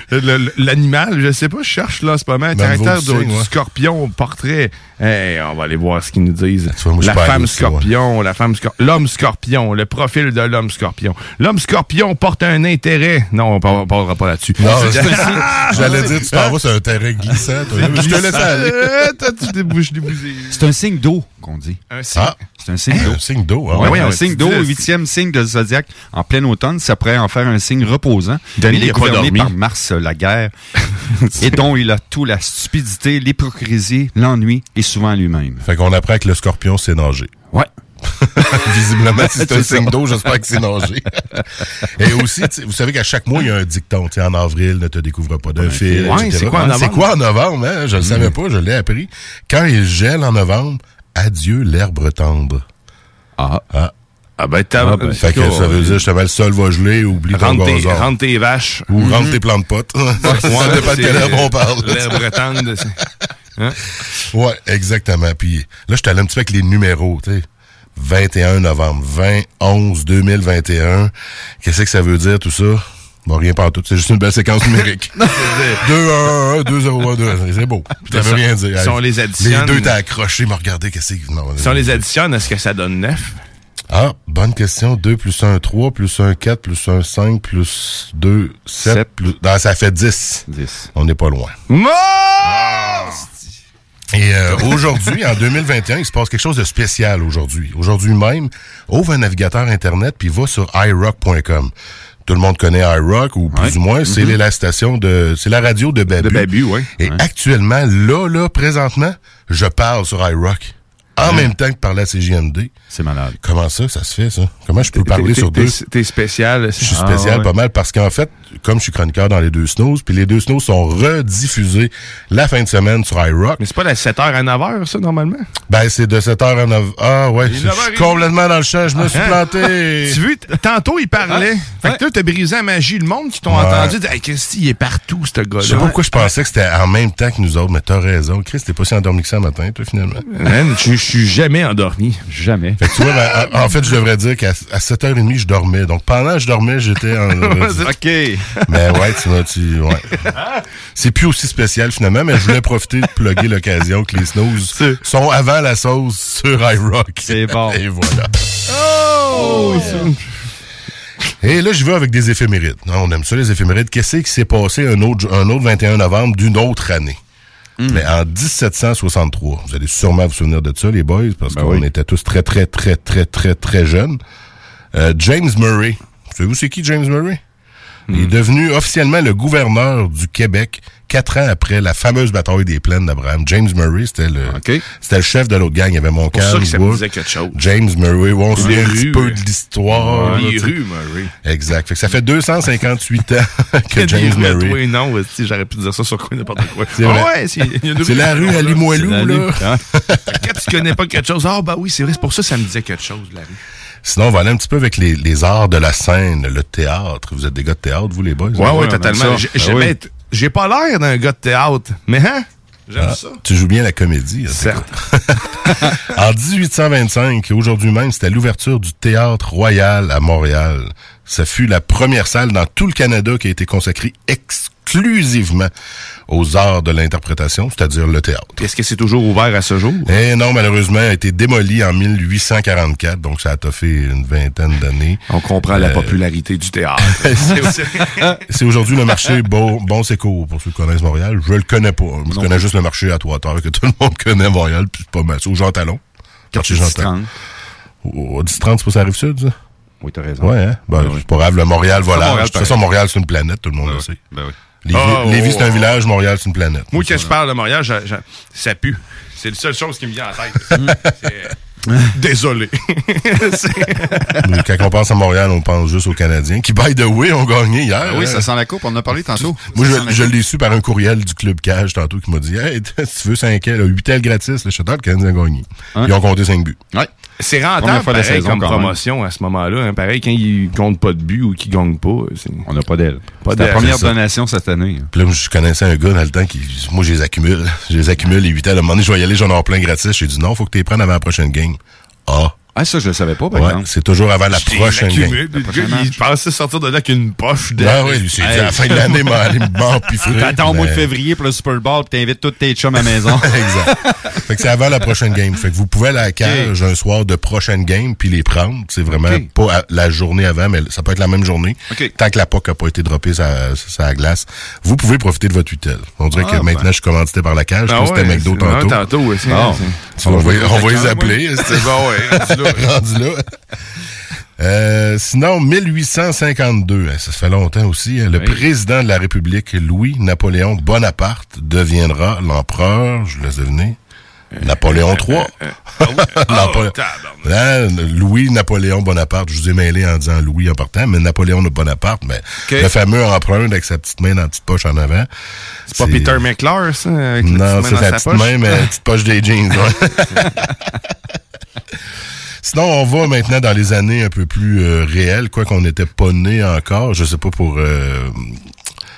mais l'animal, je sais pas, je cherche là en ce moment, le Dans le caractère du, du signe, du ouais. scorpion, portrait. Hey, on va aller voir ce qu'ils nous disent. vois, moi, je la pas femme aussi, ouais. scorpion, la femme scorpion, l'homme scorpion, le profil de l'homme scorpion. L'homme scorpion porte un intérêt. Non, on on parlera pas là-dessus. Non, c'est- j'allais dire, tu t'en vas sur un terrain glissant. toi. Je te laisse aller. Toi, tu débouches, débousé. C'est un signe d'eau qu'on dit. Un signe. Ah, C'est un signe d'eau. un signe d'eau. Ah, Ouais, ouais. un signe d'eau, le- huitième signe de zodiaque en plein automne, ça pourrait en faire un signe reposant. Denis, il est gouverné par Mars, euh, la guerre, et dont il a tout la stupidité, l'hypocrisie, l'ennui et souvent lui-même. Fait qu'on apprend que le scorpion, c'est nager. Ouais. Visiblement, si c'est un signe d'eau, j'espère que c'est nager. Et aussi, vous savez qu'à chaque mois, il y a un dicton. En avril, ne te découvre pas d'un fil. Ouais, c'est quoi en novembre? C'est quoi en novembre? Hein? Je le savais pas, je l'ai appris. Quand il gèle en novembre, adieu l'herbe tendre. Ah. Ah. Ah ben, t'as... Ah ben, Fait que ça veut dire, justement, le sol va geler, oublie ton rentre, tes, gazon. rentre tes vaches. Ou rentre tes plantes de potes. ça dépend de quelle herbe on parle. L'herbe tendre. c'est- Hein? Ouais, exactement. Puis là, je suis allé un petit peu avec les numéros, tu sais. 21 novembre, 20, 11, 2021. Qu'est-ce que ça veut dire, tout ça? Bon, rien pas tout. C'est juste une belle séquence numérique. 2, 1, 1, 2, 0, 1, 2. C'est beau. Ça veut Si on- rien dire. si on les additionne- Les deux, t'as accroché, mais regardez qu'est-ce que c'est. Non, Si on les additionne, est-ce que ça donne 9? Ah, bonne question. 2 plus 1, 3, plus 1, 4, plus 1, 5, plus 2, 7, Sept. plus... Non, ça fait 10. 10. On n'est pas loin. Et euh, aujourd'hui, en 2021, il se passe quelque chose de spécial aujourd'hui. Aujourd'hui même, ouvre un navigateur Internet puis va sur iRock.com. Tout le monde connaît iRock, ou plus Ouais. ou moins, c'est Mhm. la station de... C'est la radio de Babu. De Babu, oui. Et actuellement, là, là, présentement, je parle sur iRock. en même temps que parler à CJMD. C'est malade. Comment ça, ça se fait, ça? Comment je peux parler sur deux? T'es spécial. Je suis spécial pas mal parce qu'en fait, comme je suis chroniqueur dans les deux snows, puis les deux snows sont rediffusés la fin de semaine sur iRock. Mais c'est pas la 7h à 9h, ça, normalement? Ben, c'est de 7h à 9h. Ah, ouais, je suis 9h30. complètement dans le champ, je me suis Hein? planté. Tu veux, t- tantôt, il parlait. Fait que là, t'as brisé la magie. Le monde qui t'ont Ouais. entendu dire, hey, Christy, il est partout, ce gars-là. Je sais pas pourquoi je pensais que c'était en même temps que nous autres, mais t'as raison. Chris, t'es pas si endormi que ça matin, toi, finalement. Man, je suis jamais endormi. Jamais. Fait que tu vois, ben, en, en fait, je devrais dire qu'à à 7h30, je dormais. Donc, pendant que je dormais, j'étais en... OK. Mais ouais, tu vois, tu... Ouais. C'est plus aussi spécial, finalement, mais je voulais profiter de plugger l'occasion que les snooze sont avant la sauce sur iRock. C'est bon. Et voilà. Oh! Et là, je vais avec des éphémérides. On aime ça, les éphémérides. Qu'est-ce qui s'est passé un autre, un autre 21 novembre d'une autre année? Mais en 1763, vous allez sûrement vous souvenir de ça, les boys, parce Ben qu'on oui. était tous très, très, très, très, très, très jeunes. Euh, James Murray. Savez-vous c'est qui James Murray? Il est devenu officiellement le gouverneur du Québec quatre ans après la fameuse bataille des plaines d'Abraham. James Murray, c'était le, c'était le chef de l'autre gang. Il y avait mon pour ça que ça me disait quelque chose. James Murray. On se souvient un petit peu euh, de l'histoire. ouais, les rues, Murray. Exact. Fait que ça fait 258 ans que James Des Murray. toi, non, si j'aurais pu dire ça sur quoi n'importe quoi. C'est Ah ouais, c'est la rue à Limoilou, C'est la là. rue. Quand tu connais pas quelque chose, ah bah oui, c'est vrai, c'est pour ça que ça me disait quelque chose, la rue. Sinon, on va aller un petit peu avec les, les arts de la scène, le théâtre. Vous êtes des gars de théâtre, vous, les boys? Ouais, ouais, totalement. Ben J'ai- j'ai ben, t- J'ai pas l'air d'un gars de théâtre, mais hein? J'aime Ah, ça. Tu joues bien la comédie. hein, Certes. en 1825, aujourd'hui même, c'était l'ouverture du Théâtre Royal à Montréal. Ça fut la première salle dans tout le Canada qui a été consacrée exclusivement aux arts de l'interprétation, c'est-à-dire le théâtre. Est-ce que c'est toujours ouvert à ce jour? Eh non, malheureusement, a été démoli en 1844, donc ça a toffé une vingtaine d'années. On comprend la Euh, popularité du théâtre. C'est aujourd'hui le marché Bon, bon Secours, pour ceux qui connaissent Montréal. Je le connais pas. Je connais juste le marché à trois que tout le monde connaît Montréal, puis c'est pas mal. C'est au Jean Talon. Quartier Jean Talon. Au 10-30, c'est pas ça arrive sud, ça? Oui, t'as raison. Ouais, hein? Ben, c'est pas grave, le Montréal, voilà. Montréal, De toute façon. Montréal, c'est une planète, tout le monde le sait. Ben oui. Lévis, Oh, Lévis, c'est un oh, village, Montréal, c'est une planète. Moi, quand je parle de Montréal, je- je- ça pue. C'est la seule chose qui me vient en tête. C'est- Désolé. C'est- Mais Quand on pense à Montréal, on pense juste aux Canadiens, qui, by the way, ont gagné hier. Ah oui, hein. ça sent la coupe, on en a parlé tantôt. Moi, Ça je, l'ai su par un courriel du Club Cage tantôt qui m'a dit Hey, si tu veux 5 ailes, 8 ailes gratis, le Château, le Canadien a gagné. Ils ont compté 5 buts. Ouais. C'est rentable fois pareil, saison, comme même. promotion à ce moment-là. hein. Pareil, quand ils comptent pas de but ou qu'ils gagnent pas. c'est- On n'a pas d'aile. Pas C'est la première donation cette année. Puis là, je connaissais un gars dans le temps qui. Moi, je les accumule. Je les accumule les 8 ailes. À un moment donné, je vais y aller, j'en ai plein gratis. J'ai dit non, faut que tu les prennes avant la prochaine game. Ah. Ah, ça, je le savais pas, par Ouais, exemple. c'est toujours avant la prochaine game. il pensait sortir de là avec une poche de. Ah oui, lui, c'est à la fin de l'année, m'a allé me m'empiffrer. T'attends au mois de février pour le Super Bowl, puis t'invites tous tes chums à la maison. exact. Fait que c'est avant la prochaine game. Fait que vous pouvez aller à la cage un soir de prochaine game puis les prendre. C'est vraiment pas à- la journée avant, mais ça peut être la même journée. Tant que la POC a pas été droppée sa, sa glace. Vous pouvez profiter de votre tutelle. On dirait Ah, que maintenant, ben. je suis commandité par la cage. Ah comme c'était ouais, McDo tantôt. ouais, tantôt, ouais, vois, On va, on va les Ouais. appeler. C'est bon, ouais, rendu là. Euh, sinon, 1852, hein, ça se fait longtemps aussi, hein, le Oui. président de la République, Louis-Napoléon Bonaparte, deviendra l'empereur, je vous laisse Napoléon III. Napoléon- Hein, Louis-Napoléon Bonaparte, je vous ai mêlé en disant Louis en partant, mais Napoléon Bonaparte, mais le fameux empereur avec sa petite main dans la petite poche en avant. C'est pas Peter McClure, ça, avec Non, c'est sa sa petite poche? main, mais la petite poche des jeans. ouais. Sinon, on va maintenant dans les années un peu plus euh, réelles, quoi qu'on n'était pas né encore. Je sais pas pour... Euh,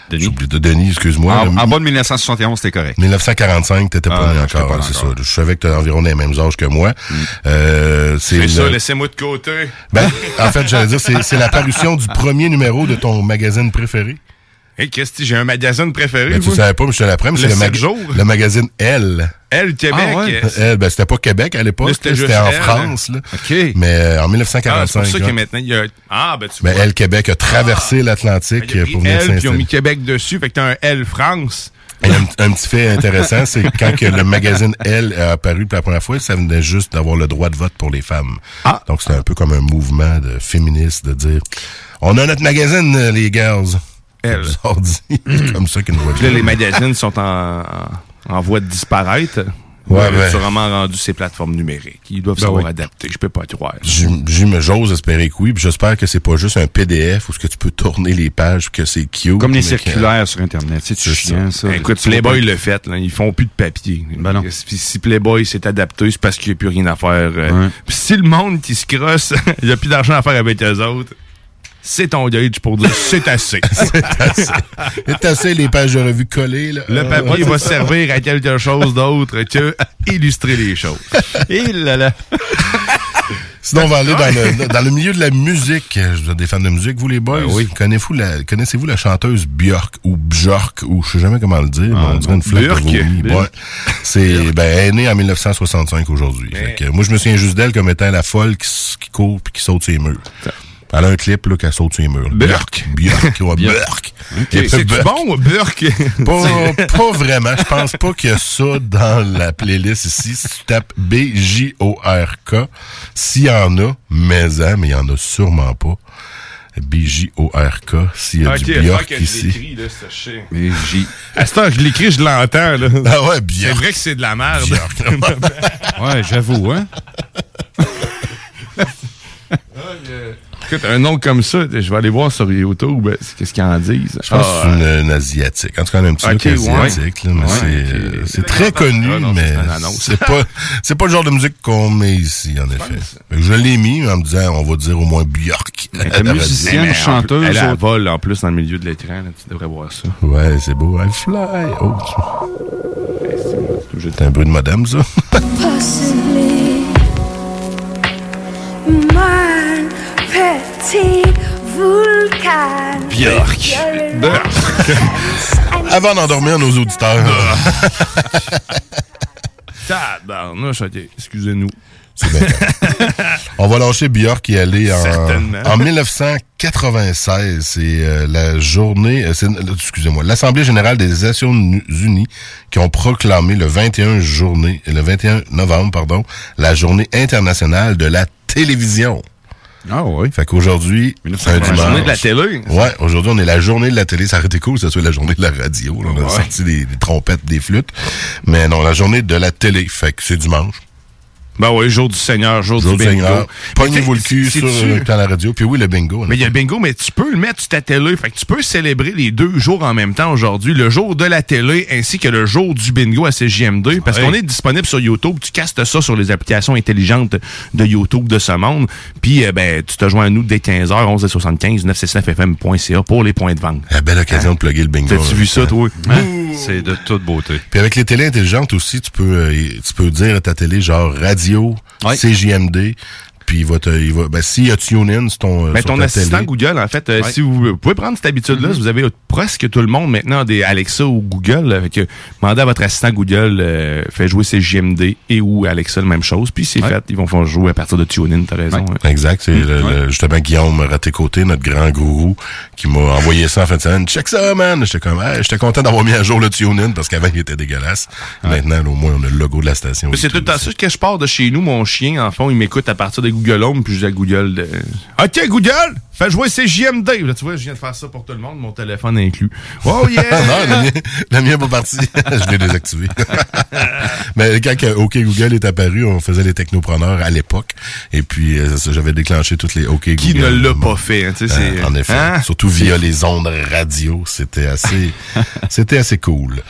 Denis? de Denis, excuse-moi. En, bas de 1971, c'était correct. 1945, t'étais pas Ah, né encore, c'est ça. Je savais que t'as environ les mêmes âges que moi. Euh, C'est le- ça, laissez-moi de côté. Ben, en fait, j'allais dire, c'est c'est l'apparition du premier numéro de ton magazine préféré. Hey, Christy, j'ai un magazine préféré. Ben, tu savais pas, mais je te l'apprends, mais c'est Le le, mag- le magazine Elle. Elle, Québec. Ah ouais? euh, Elle, ben, c'était pas Québec à l'époque, c'était en Elle, France. Là. OK. Mais euh, en Ah, 1945. c'est pour ça que maintenant, il y a. Ah, ben, tu Ben, vois. Elle Québec a traversé l'Atlantique Il y a euh, pour venir Elle, puis ils ont mis Québec dessus, fait que t'as un L France. Et un, un petit fait intéressant, c'est que quand que le magazine Elle a apparu pour la première fois, ça venait juste d'avoir le droit de vote pour les femmes. Ah. Donc c'était un peu comme un mouvement de féministe de dire on a notre magazine, les girls. Elle. C'est comme ça voient Puis là, les magazines sont en, en, voie de disparaître. Ouais, Ouais, ben- C'est vraiment rendu ces plateformes numériques. Ils doivent Ben savoir oui. adapter. Je peux pas te croire. J'ose espérer que oui, j'espère que c'est pas juste un PDF où ce que tu peux tourner les pages, que c'est cute. Comme les circulaires sur Internet. C'est chiant, ça. Écoute, Tu vois Playboy le fait, là, ils font plus de papier. Ben non. Si, si Playboy s'est adapté, c'est parce qu'il n'y a plus rien à faire. euh. Ouais. Si le monde qui se crosse, il n'y a plus d'argent à faire avec eux autres, c'est ton gauge pour dire c'est assez. c'est assez. C'est assez les pages de revue collées, là. Le Euh, papier va servir à quelque chose d'autre que illustrer les choses. Et là là. Sinon, on va aller dans le, dans le milieu de la musique. Vous êtes des fans de musique, vous les boys? oui. Connaissez-vous la, chanteuse Björk ou Björk ou je sais jamais comment le dire, mais on dirait une. Ouais. C'est, ben, elle est née en 1965 aujourd'hui. Que, moi, je me souviens juste d'elle comme étant la folle qui court puis qui saute ses murs. Elle a un clip, là, qu'elle saute ses murs. Björk. Björk, ouais. C'est-tu Björk. bon, Burke? Pas, pas vraiment. Je pense pas qu'il y a ça dans la playlist ici. Si tu tapes B-J-O-R-K, s'il y en a, mais hein, mais il y en a sûrement pas. B-J-O-R-K, s'il y a Ok, du faut Björk que je ici. l'écris, là, ça, je sais. Mais J. À ce temps que je l'écris, je l'entends, là. Ah ouais, C'est Björk. vrai que c'est de la merde. Ouais, j'avoue, hein. Écoute, un nom comme ça, je vais aller voir sur YouTube, c'est- qu'est-ce qu'ils en disent. Je pense Ah, que c'est une, une asiatique. En tout cas, un petit Ok, look ouais. asiatique, là, mais Ouais, c'est, euh, très connu, Ah, non, mais c'est pas, c'est pas le genre de musique qu'on met ici, en effet. Je l'ai mis en me disant, on va dire au moins Björk. Elle musicienne, chanteuse. Elle a autre- vol en plus dans le milieu de l'écran, tu devrais voir ça. Ouais, c'est beau. I fly. Oh, c'est un bruit de madame, ça. Possibly mine, petit vulcan. Björk. Avant d'endormir nos auditeurs. Tabarnouche, ok, excusez-nous. On va lâcher Björk et aller en, en 1996. C'est euh, la journée, euh, excusez-moi, l'Assemblée générale des Nations Unies qui ont proclamé le 21 journée, le 21 novembre, pardon, la journée internationale de la télévision. Ah oui. Fait qu'aujourd'hui, c'est La journée de la télé. Ouais, aujourd'hui, on est la journée de la télé. Ça aurait été cool que ce soit la journée de la radio. là. on a sorti des, des trompettes, des flûtes. Mais non, la journée de la télé. Fait que c'est dimanche. Ben oui, jour du Seigneur, jour, Jour du bingo. Seigneur. Pognez-vous le cul sur c'est-tu- euh, la radio. Puis oui, le bingo. Mais il y a le bingo, mais tu peux le mettre sur ta télé. Fait que tu peux célébrer les deux jours en même temps aujourd'hui. Le jour de la télé ainsi que le jour du bingo à CJM2. Parce Ouais. qu'on est disponible sur YouTube. Tu castes ça sur les applications intelligentes de YouTube de ce monde. Puis, euh, ben, tu te joins à nous dès 15h, 11h75, 969fm.ca pour les points de vente. La belle occasion de plugger le bingo. T'as-tu vu ça, toi? Hein? C'est de toute beauté. Puis avec les télés intelligentes aussi, tu peux, euh, tu peux dire à ta télé genre radio, Ouais. CJMD. Puis il va te, il va, ben, s'il y a TuneIn sur ton, euh, Ben, ton ta assistant télé, Google, en fait, euh, Ouais. si vous, vous pouvez prendre cette habitude-là, si vous avez euh, presque tout le monde maintenant des Alexa ou Google, euh, fait que demandez à votre assistant Google, euh, fait jouer ses JMD et ou Alexa, la même chose, puis c'est Ouais. fait, ils vont faire jouer à partir de TuneIn, t'as raison. Ouais. hein. Exact, c'est le- justement Guillaume Raté-Côté, notre grand gourou, qui m'a envoyé ça en fin de semaine. Check ça, man! J'étais comme, hey, j'étais content d'avoir mis à jour le TuneIn parce qu'avant, il était dégueulasse. Maintenant, là, au moins, on a le logo de la station. C'est tout le temps ça que je pars de chez nous, mon chien, en fond, il m'écoute à partir des Google Home, puis je dis à Google, de... OK, Google, fais jouer ses JMD. Là, tu vois, je viens de faire ça pour tout le monde, mon téléphone inclus. Oh yeah! non, le mien, le mien est pas parti. je l'ai désactivé. Mais quand que OK Google est apparu, on faisait les technopreneurs à l'époque. Et puis, euh, j'avais déclenché toutes les OK Qui Google. ne l'a pas fait, hein, tu sais. Euh, en effet. Hein? Surtout via les ondes radio. C'était assez, c'était assez cool.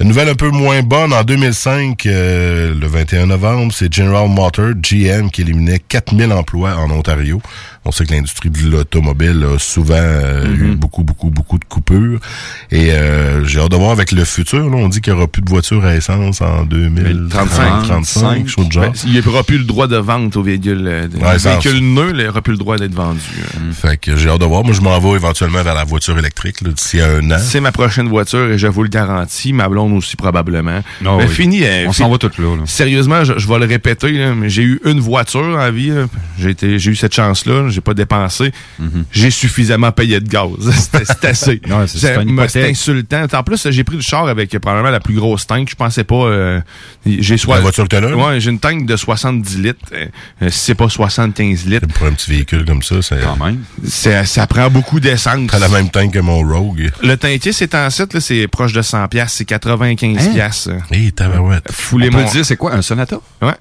Une nouvelle un peu moins bonne, en 2005, euh, le 21 novembre, c'est General Motors, GM, qui éliminait 4000 emplois en Ontario. On sait que l'industrie de l'automobile a souvent euh, eu beaucoup, beaucoup, beaucoup de coupures. Et euh, j'ai hâte de voir avec le futur. Là, on dit qu'il n'y aura plus de voitures à essence en 2035, 35, chose de genre. Ben, il n'y aura plus le droit de vente au véhicule, euh, de- Ouais, le ça- véhicule neuf, là, il n'y aura plus le droit d'être vendu. euh. Fait que j'ai hâte de voir. Moi, je m'en vais éventuellement vers la voiture électrique là, d'ici à un an. C'est ma prochaine voiture et je vous le garantis. Ma blonde aussi, probablement. Ah mais oui. fini. On s'en va toutes là. là. Sérieusement, je, je vais le répéter, là, mais j'ai eu une voiture en vie. là. J'ai été- j'ai eu cette chance-là. J'ai pas dépensé. J'ai suffisamment payé de gaz. C'était c'est assez. C'est- insultant. En plus, j'ai pris le char avec probablement la plus grosse tank. Je pensais pas. euh, j'ai soit La voiture que? Ouais, j'ai une tank de 70 litres. Euh, euh, si c'est pas 75 litres. Pour un petit véhicule comme ça, c'est. Quand même. Ça, prend beaucoup d'essence. T'as la même tank que mon Rogue. Le tankier, c'est en site, là, c'est proche de 100 pièces, c'est 95 Hein? pièces. Hé, tabarouette. Foulez On peut mon... dire, c'est quoi, un Sonata? Ouais.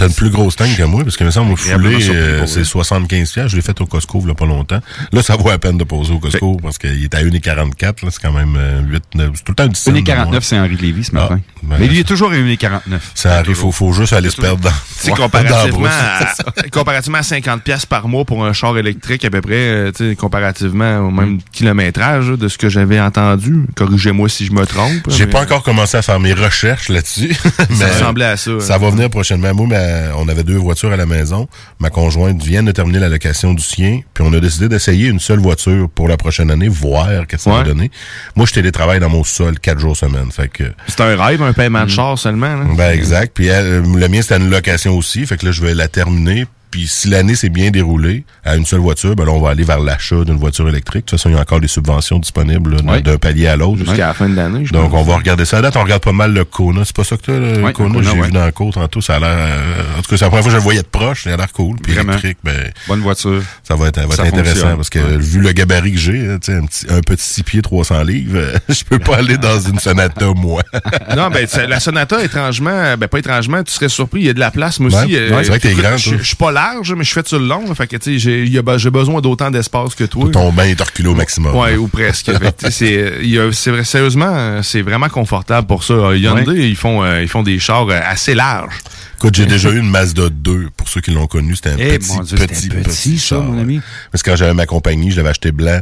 T'as une plus grosse tank que moi, parce que me semble, foulé, euh, c'est vrai. 75 piastres. Je l'ai fait au Costco, a pas longtemps. Là, ça vaut la peine de poser au Costco, parce qu'il est à 1,44, là. C'est quand même euh, 8, 9, c'est tout le temps 10 1,49, c'est Henri Lévy ce matin. ben, Mais lui, il est toujours à 1,49. Ça arrive, faut, faut juste aller se perdre dans, Tu comparativement, à, comparativement à 50 pièces par mois pour un char électrique, à peu près, euh, tu sais, comparativement au même Mm. kilométrage là, de ce que j'avais entendu. Corrigez-moi si je me trompe. J'ai mais- pas encore commencé à faire mes recherches là-dessus. Ça ressemblait à ça. Ça va venir prochainement. Moi, ma- on avait deux voitures à la maison. Ma conjointe vient de terminer la location du sien, puis on a décidé d'essayer une seule voiture pour la prochaine année, voir qu'est-ce que ça va donner. Moi, je télétravaille dans mon sol quatre jours semaine. Fait que C'est un rêve, un paiement de char seulement. là. ben exact. Puis elle, le mien, c'était une location aussi. Fait que là, je vais la terminer. Puis si l'année s'est bien déroulée à une seule voiture, ben là, on va aller vers l'achat d'une voiture électrique. De toute façon, il y a encore des subventions disponibles là, d'un palier à l'autre. Jusqu'à la fin de l'année. je Donc, on va regarder ça. À date, on regarde pas mal le Kona. C'est pas ça que t'as, le Kona? le Kona, J'ai vu dans le cours tantôt. Ça a l'air... euh, en tout cas, c'est la première fois que je le voyais de proche. Ça a l'air cool. Puis Vraiment. électrique, ben... Bonne voiture. Ça va être, va être Ça intéressant fonctionne. parce que vu le gabarit que j'ai, euh, tu sais, un petit, un petit 6 pieds 300 livres, euh, je peux pas aller dans une Sonata, moi. non, ben, la Sonata, étrangement, ben, pas étrangement, tu serais surpris, il y a de la place, moi aussi. Ouais, c'est vrai que t'es écoute, grand, Je suis pas large, mais je fais sur le long, fait que, tu sais, j'ai besoin d'autant d'espace que toi. Ton bain est reculé au maximum. Ouais, ou presque. Fait c'est, sérieusement, euh, c'est vraiment confortable pour ça. Hyundai, ils font, euh, ils font des chars euh, assez larges. Écoute, j'ai déjà eu une Mazda 2, pour ceux qui l'ont connu. C'était un Eh, petit, mon Dieu, c'était petit, petit, petit ça, char. mon ami. Parce que quand j'avais ma compagnie, je l'avais acheté blanc.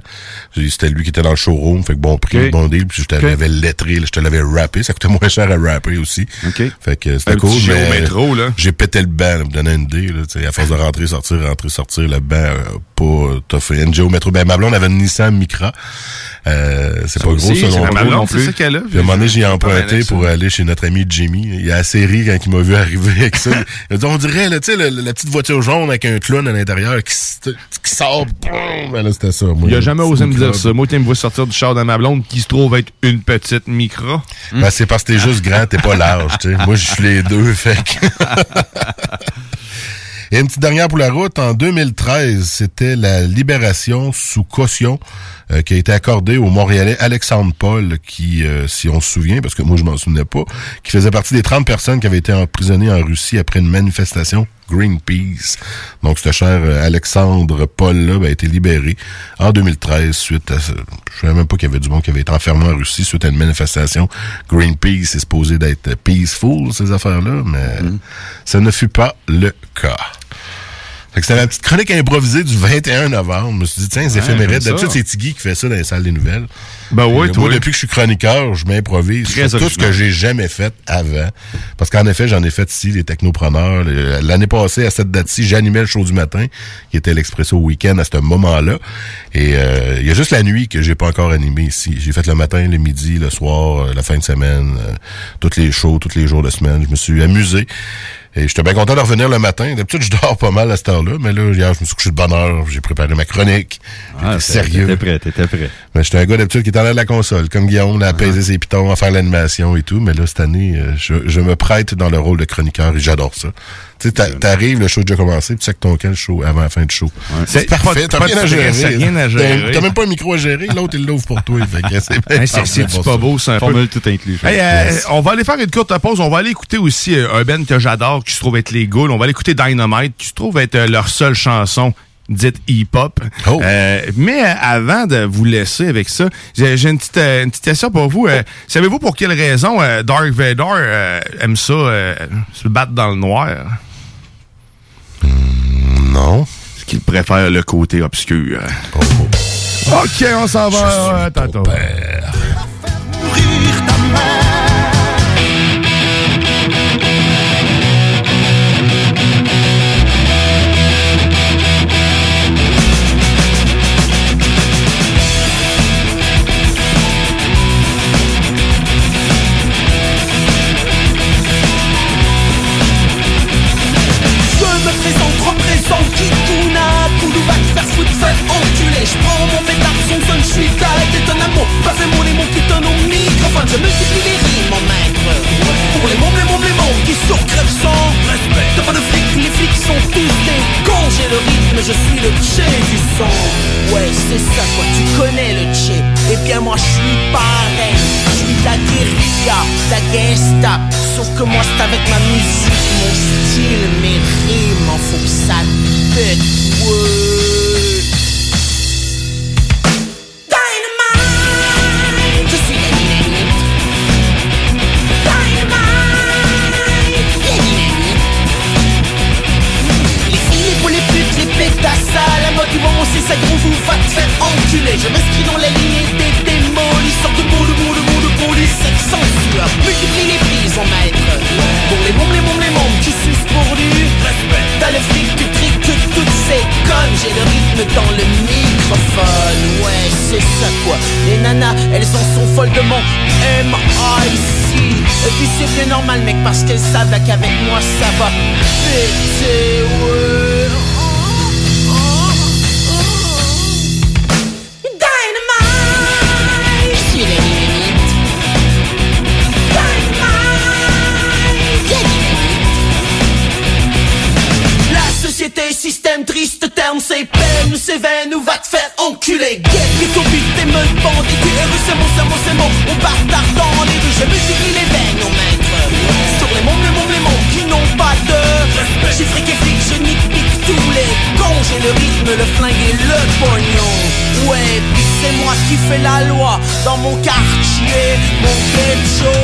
J'ai- C'était lui qui était dans le showroom. Fait que bon prix, Ok. bon deal. Puis je te Ok. l'avais lettré, là, je te l'avais rappé. Ça coûtait moins cher à rapper aussi. OK. Fait que c'était Un cool. géométro, là. J'ai pété le banc, là, pour me donner une idée. Là, à force de rentrer, sortir, rentrer, sortir, le banc, euh, pas tough. Une géométro. Ben, ma blonde avait une Nissan Micra. Euh, c'est pas aussi, gros, ça c'est non plus. ça qu'elle a. Puis à un moment donné, j'y ai J'ai emprunté pour aller chez notre ami Jimmy. Il a assez ri quand il m'a vu arriver avec ça. On dirait, là, tu sais, la, la petite voiture jaune avec un clown à l'intérieur qui, sort. boum. Ben là, c'était ça. Moi, Il a jamais osé me dire ça. Moi, tu me vois sortir du char de ma blonde qui se trouve être une petite micro. Ben, c'est parce que t'es juste grand, t'es pas large, tu sais. Moi, je suis les deux, fait que... Et une petite dernière pour la route. En 2013, c'était la libération sous caution euh, qui a été accordée au Montréalais Alexandre Paul, qui, euh, si on se souvient, parce que moi je m'en souvenais pas, qui faisait partie des 30 personnes qui avaient été emprisonnées en Russie après une manifestation Greenpeace. Donc, ce cher euh, Alexandre Paul-là ben, a été libéré en 2013 suite à... Je savais même pas qu'il y avait du monde qui avait été enfermé en Russie suite à une manifestation. Greenpeace est supposé d'être peaceful, ces affaires-là, mais ça ne fut pas le cas. Fait que c'était la petite chronique improvisée du 21 novembre. Je me suis dit, tiens, les Ouais, éphémérides. D'habitude, c'est Tiggy qui fait ça dans les salles des nouvelles. Ben Et moi, toi. depuis que je suis chroniqueur, je m'improvise sur tout ce que j'ai jamais fait avant. Parce qu'en effet, j'en ai fait ici, les technopreneurs. L'année passée, à cette date-ci, j'animais le show du matin, qui était l'Expresso Week-end à ce moment-là. Et euh, il y a juste la nuit que j'ai pas encore animé ici. J'ai fait le matin, le midi, le soir, euh, la fin de semaine, euh, toutes les shows, tous les jours de semaine. Je me suis amusé. Et j'étais bien content de revenir le matin. D'habitude, je dors pas mal à cette heure-là, mais là, hier, je me suis couché de bonne heure. J'ai préparé ma chronique. Ah, J'étais sérieux. T'étais prêt, t'étais prêt. Mais j'étais un gars d'habitude qui était en l'air de la console, comme Guillaume, à peser ses pitons, à faire l'animation et tout. Mais là, cette année, euh, je, je me prête dans le rôle de chroniqueur et j'adore ça. Tu t'arrives, le show a déjà commencé, puis tu sais que ton le show avant la fin du show. C'est C'est parfait, t'as rien à gérer. stress, rien à T'as- gérer. T'as même pas un micro à gérer, l'autre, il l'ouvre pour toi. C'est c'est pas beau, ça, un peu? Formule tout inclus. Euh, on va aller faire une courte pause. On va aller écouter aussi euh, un band que j'adore, qui se trouve être les Ghouls. On va aller écouter Dynamite, qui se trouve être euh, leur seule chanson dite hip-hop. Oh. Euh, mais avant de vous laisser avec ça, j'ai une petite, euh, une petite question pour vous. Euh, Savez-vous pour quelle raison euh, Dark Vador euh, aime ça, euh, se battre dans le noir? Non. Parce qu'il préfère le côté obscur? OK, on s'en va. euh, tantôt. Je me présente, représente Kikuna, c'est un amour Pas un mot, les mots qui donnent au microphone Je multiplie les rimes, mon maître. Pour les mômes, les mômes, les mômes qui surcrèvent sans respect. T'as pas de flics, les flics sont tous des cons. J'ai le rythme, je suis le tché du son Ouais, c'est ça quoi, tu connais le tché. Eh bien moi, je suis pareil. Je suis la guérilla, la gesta. Sauf que moi, c'est avec ma musique, mon style, mes rimes En faut que ça pète, ouais. Les pétasses, la mode du moment, c'est ça gros, vous va te faire enculer. Je m'inscris dans la lignée des démolisseurs de mots, de de mots, de police, sexe censure. Multiplie les prises en maître. Pour les mômes, les mômes, les mômes qui sucent pour du respect. T'as le fric, tu triques que toutes ces connes. J'ai le rythme dans le microphone. Ouais, c'est ça quoi. Les nanas, elles en sont folles de mon M.I.C. Et puis c'est bien normal, mec, parce qu'elles savent qu'avec moi ça va péter, ouais. Peine ou c'est veine ou va te faire enculer. Guette, les copies, tes meutes, bandits, tu es c'est mon, c'est mon, c'est mon. On bâtard dans les rues, je multiplie les veines, mon maître. Sur les mômes, les mômes qui n'ont pas de respect. J'ai fric et flic, je nique, pique tous les cons. J'ai le rythme, le flingue et le pognon. Ouais, puis c'est moi qui fais la loi dans mon quartier, mon ghetto.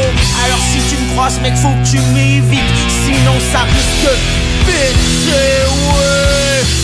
Alors si tu me croises, mec, faut que tu m'évites. Sinon ça risque péter, ouais.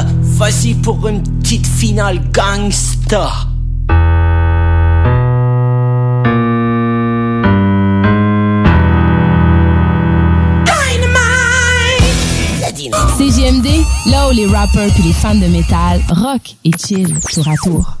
pour une petite finale gangsta. CGMD, là où les rappers puis les fans de métal rock et chill tour à tour.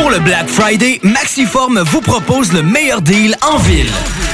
Pour le Black Friday, Maxiform vous propose le meilleur deal en ville.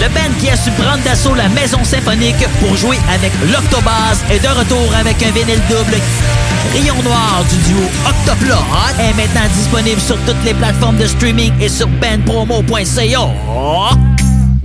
Le band qui a su prendre d'assaut la maison symphonique pour jouer avec l'Octobase est de retour avec un vinyle double. Rayon Noir du duo Octoplot est maintenant disponible sur toutes les plateformes de streaming et sur bandpromo.ca.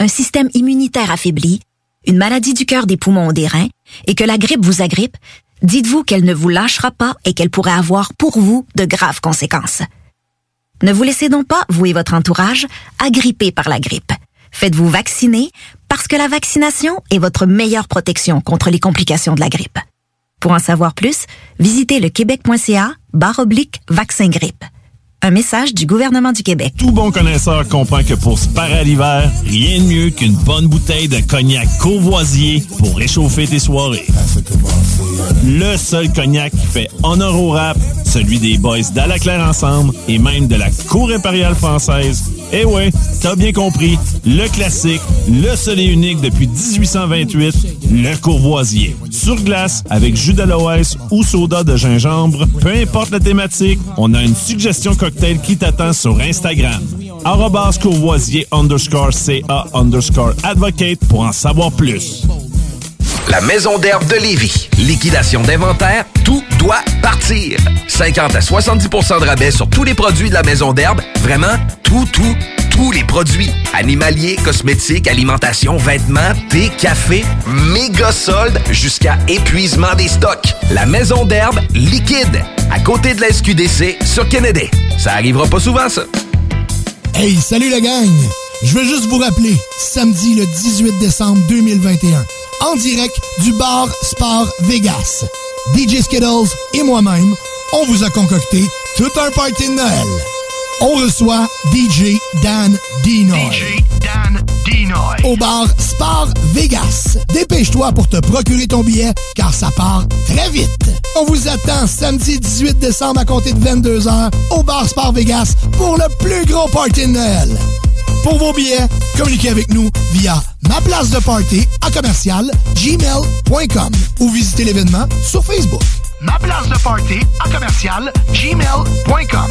un système immunitaire affaibli, une maladie du cœur, des poumons ou des reins, et que la grippe vous agrippe, dites-vous qu'elle ne vous lâchera pas et qu'elle pourrait avoir pour vous de graves conséquences. Ne vous laissez donc pas, vous et votre entourage, agripper par la grippe. Faites-vous vacciner parce que la vaccination est votre meilleure protection contre les complications de la grippe. Pour en savoir plus, visitez le québec.ca barre oblique vaccin grippe. Un message du gouvernement du Québec. Tout bon connaisseur comprend que pour se parer à l'hiver, rien de mieux qu'une bonne bouteille de cognac courvoisier pour réchauffer tes soirées. Le seul cognac qui fait honneur au rap, celui des boys d'Alaclaire Ensemble et même de la Cour impériale française. Eh ouais, t'as bien compris, le classique, le seul et unique depuis 1828, le courvoisier. Sur glace, avec jus d'aloès ou soda de gingembre, peu importe la thématique, on a une suggestion qui t'attend sur Instagram. Courvoisier underscore CA underscore advocate pour en savoir plus. La Maison d'herbe de Lévis. Liquidation d'inventaire, tout doit partir. 50 à 70% de rabais sur tous les produits de la Maison d'herbe. Vraiment, tout, tout, tous les produits. Animaliers, cosmétiques, alimentation, vêtements, thé, café, méga soldes jusqu'à épuisement des stocks. La Maison d'herbe liquide, à côté de la SQDC sur Kennedy. Ça arrivera pas souvent, ça. Hey, salut la gang! Je veux juste vous rappeler, samedi le 18 décembre 2021, en direct du bar Sport Vegas. DJ Skittles et moi-même, on vous a concocté tout un party de Noël. On reçoit DJ Dan Dinoy. DJ Dan Dinoy. Au bar Sport Vegas. Dépêche-toi pour te procurer ton billet, car ça part très vite. On vous attend samedi 18 décembre à compter de 22h au bar Sport Vegas pour le plus gros party de Noël. Pour vos billets, communiquez avec nous via ma place de party à commercial gmail.com ou visitez l'événement sur Facebook. Ma place de party à commercial gmail.com.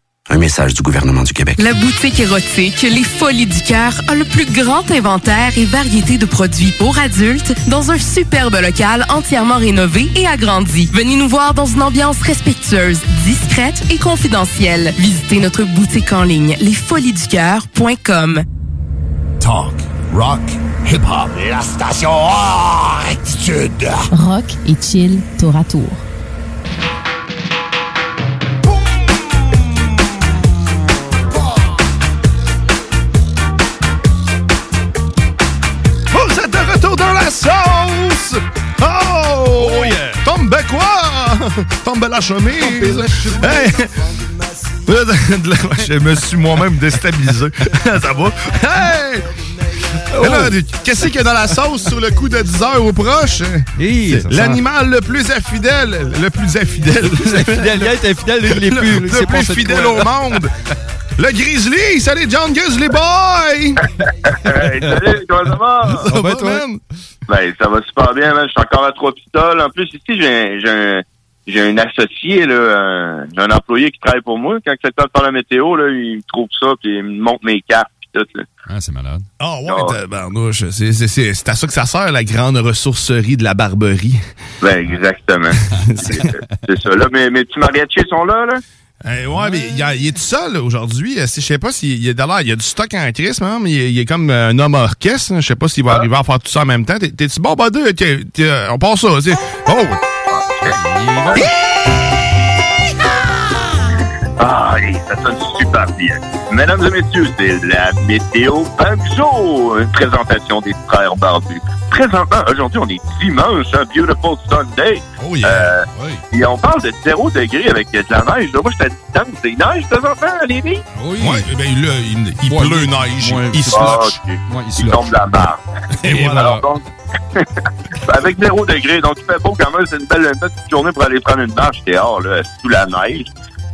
Un message du gouvernement du Québec. La boutique érotique Les Folies du Cœur a le plus grand inventaire et variété de produits pour adultes dans un superbe local entièrement rénové et agrandi. Venez nous voir dans une ambiance respectueuse, discrète et confidentielle. Visitez notre boutique en ligne lesfoliesducoeur.com. Talk, rock, hip-hop. La station Attitude. Rock et chill tour à tour. Tombe la chemise! Hey! Je me suis moi-même déstabilisé. Ça va? Hey! Là, Qu'est-ce qu'il y a dans la sauce sur le coup de 10 heures au proche? Hi, ça C'est L'animal le plus infidèle. Le plus infidèle. Le plus infidèle. Il est infidèle, il est plus- Le, plus fidèle au monde. Le Grizzly. Salut, John Grizzly Boy. Hey, salut, comment ça va? Ça va, man? Ben, ça va super bien, man. Je suis encore à trois pistoles. En plus, ici, j'ai un, j'ai un, associé, là, un, j'ai un employé qui travaille pour moi. Quand c'est le temps de faire la météo, là, il me trouve ça, puis il me montre mes cartes, puis tout, là. Ah, c'est malade. Ah ouais, tabarnouche. C'est c'est- c'est- c'est à ça que ça sert, la grande ressourcerie de la Barberie. Ben, exactement. c'est c'est ça. Là, mes, mes petits mariachis sont là, là? Eh ouais, mais il, y a- il est tout seul là, aujourd'hui. Euh, si- Je sais pas s'il y a d'ailleurs, il y a du stock en crise, hein, mais il, est- comme un homme orchestre. hein. Je sais pas s'il va arriver à faire tout ça en même temps. T'es- T'es-tu bon? T'es- t'es- On passe ça. Oh! Evil. Ah, hey, ça sonne super bien. Mesdames et messieurs, c'est la météo Banjo, une présentation des frères barbus. Présentement, aujourd'hui, on est dimanche, un beautiful Sunday. Oh yeah. Euh, Et on parle de 0 degré avec de la neige. Moi, je distance. C'est neige présentement à Lévis? Oui. Ouais, eh ben, là, il, il Ouais, pleut il- neige. ouais, il il- slush. Ah, il tombe de la barre. Et voilà. Alors, donc, avec 0 degré, donc il fait beau quand même. C'est une belle une petite journée pour aller prendre une marche dehors, là, sous la neige.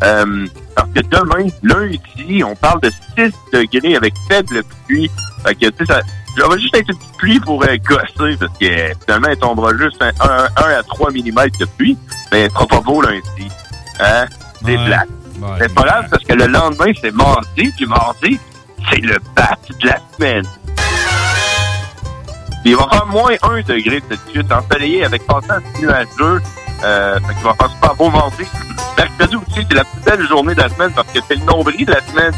Euh, parce que demain, lundi, on parle de 6 degrés avec faible pluie. Fait que, tu sais, ça, ça va juste être une petite pluie pour euh, gosser, parce que finalement, il tombera juste 1 à 3 mm de pluie, mais il sera pas beau lundi. Hein? C'est Ouais. Ouais. C'est pas grave, parce que le lendemain, c'est mardi, puis mardi, c'est le bat de la semaine. Puis il va faire moins 1 degré de suite, ensoleillé avec passant nuageux. Euh, fait qu'il va faire super beau mardi. Mercredi aussi, c'est la plus belle journée de la semaine parce que c'est le nombril de la semaine.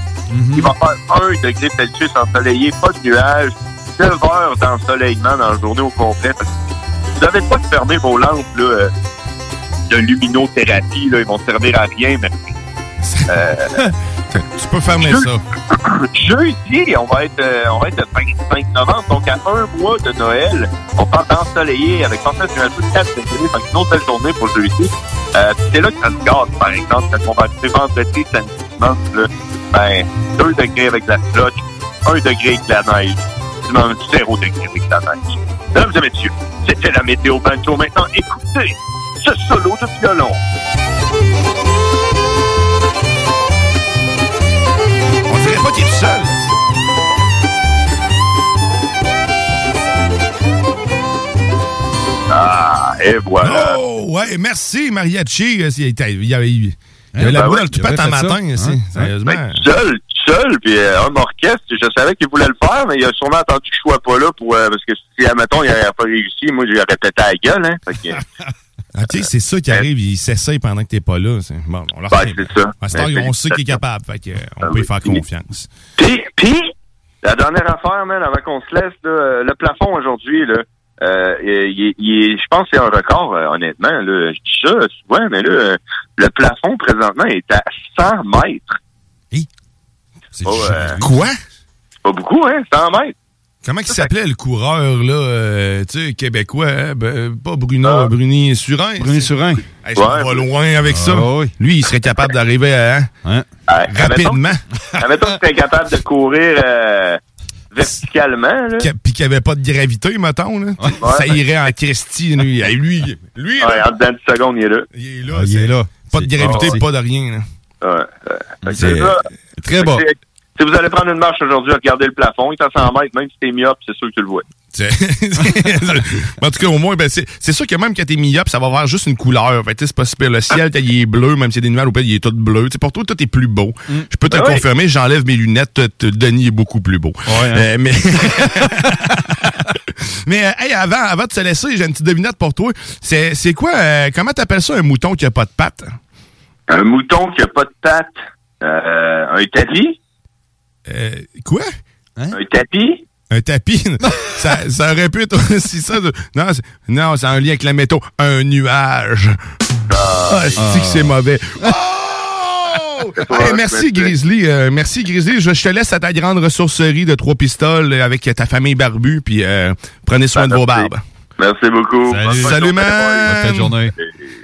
Il va faire 1 degré Celsius ensoleillé, pas de nuages, 9 heures d'ensoleillement dans la journée au complet. Vous n'avez pas de fermer vos lampes là, euh, de luminothérapie, là, ils vont servir à rien, mais euh, Tu peux fermer ça. Jeudi, on va être, euh, on va être le 25 novembre, donc à un mois de Noël, on part d'ensoleiller avec en fait un peu de 4 degrés, donc une autre belle journée pour jeudi. Euh, puis c'est là que ça se gâte, par exemple, quand on va arriver vendredi, samedi, dimanche, ben, 2 degrés avec la flotte, 1 degré avec la neige, dimanche, 0 degré avec la neige. Mesdames et messieurs, c'était la météo banjo. Maintenant, écoutez ce solo de violon. Tout seul. Ah, et voilà. Oh, ouais, merci, Mariachi. Euh, Il y avait, il y avait, il y avait la Ben boule dans le il toupette avait un matin, ici. Hein? Sérieusement. Ben, tout seul, tout seul, puis euh, un orchestre, je savais qu'il voulait le faire, mais il a sûrement attendu que je sois pas là pour, euh, parce que si, admettons, il n'aurait pas réussi, moi, j'aurais pété à la gueule, hein. Ah, c'est ça qui arrive, il s'essaye pendant que t'es pas là. Bon, on leur Ben, c'est ça. Ben, on sait qu'il est capable, fait que, euh, on Ah peut y faire confiance. Puis, puis, la dernière affaire, man, avant qu'on se laisse, là, euh, le plafond aujourd'hui, là, euh, il, il je pense que c'est un record, euh, honnêtement. Là, je dis ça souvent, mais là, euh, le plafond présentement est à 100 mètres. C'est euh, Quoi? c'est pas beaucoup, hein? 100 mètres. Comment il s'appelait le coureur, là, euh, tu sais, québécois, hein? Ben, pas Bruno, Ah. Bruni Surin. Bruni Surin. Hey, je vais loin avec ça. Ah, oui. Lui, il serait capable d'arriver à... hein, Ah, Rapidement. Admettons que tu es capable de courir euh, verticalement, là. Puis qu'il n'y avait pas de gravité, mettons. Là. Ça irait en Christie. Lui, Hey, lui, lui Ouais, là, en dedans de secondes, il est là. il est là. Ah, il c'est- est là. Pas de gravité, pas de rien. là. Ouais, ça. très bas. Si vous allez prendre une marche aujourd'hui, regardez le plafond, il est à 100 mètres, même si t'es myope, c'est sûr que tu le vois. En tout cas, au moins, ben, c'est sûr que même quand t'es myope, ça va avoir juste une couleur. Fait c'est pas super. Le ciel, il est bleu, même s'il y a des nuages au il est tout bleu. Pour toi, tout est plus beau. Je peux te Ben oui. confirmer, j'enlève mes lunettes, t- Denis est beaucoup plus beau. hein. Euh, mais mais euh, hey, avant, avant de se laisser, j'ai une petite devinette pour toi. C'est quoi, euh, comment t'appelles ça un mouton qui a pas de pattes? Un mouton qui a pas de pattes, euh, un tapis, Euh, quoi? Hein? un tapis, Un tapis? ça, ça aurait pu être aussi ça. de- Non, c'est- non, c'est un lien avec la météo. Un nuage. Ah, c'est que c'est mauvais? Oh! Hey, merci Grizzly, euh, merci Grizzly. Je, je te laisse à ta grande ressourcerie de trois pistoles avec ta famille barbue, puis euh, prenez soin de vos barbes. Merci beaucoup. Salut, man! Bonne fin de journée.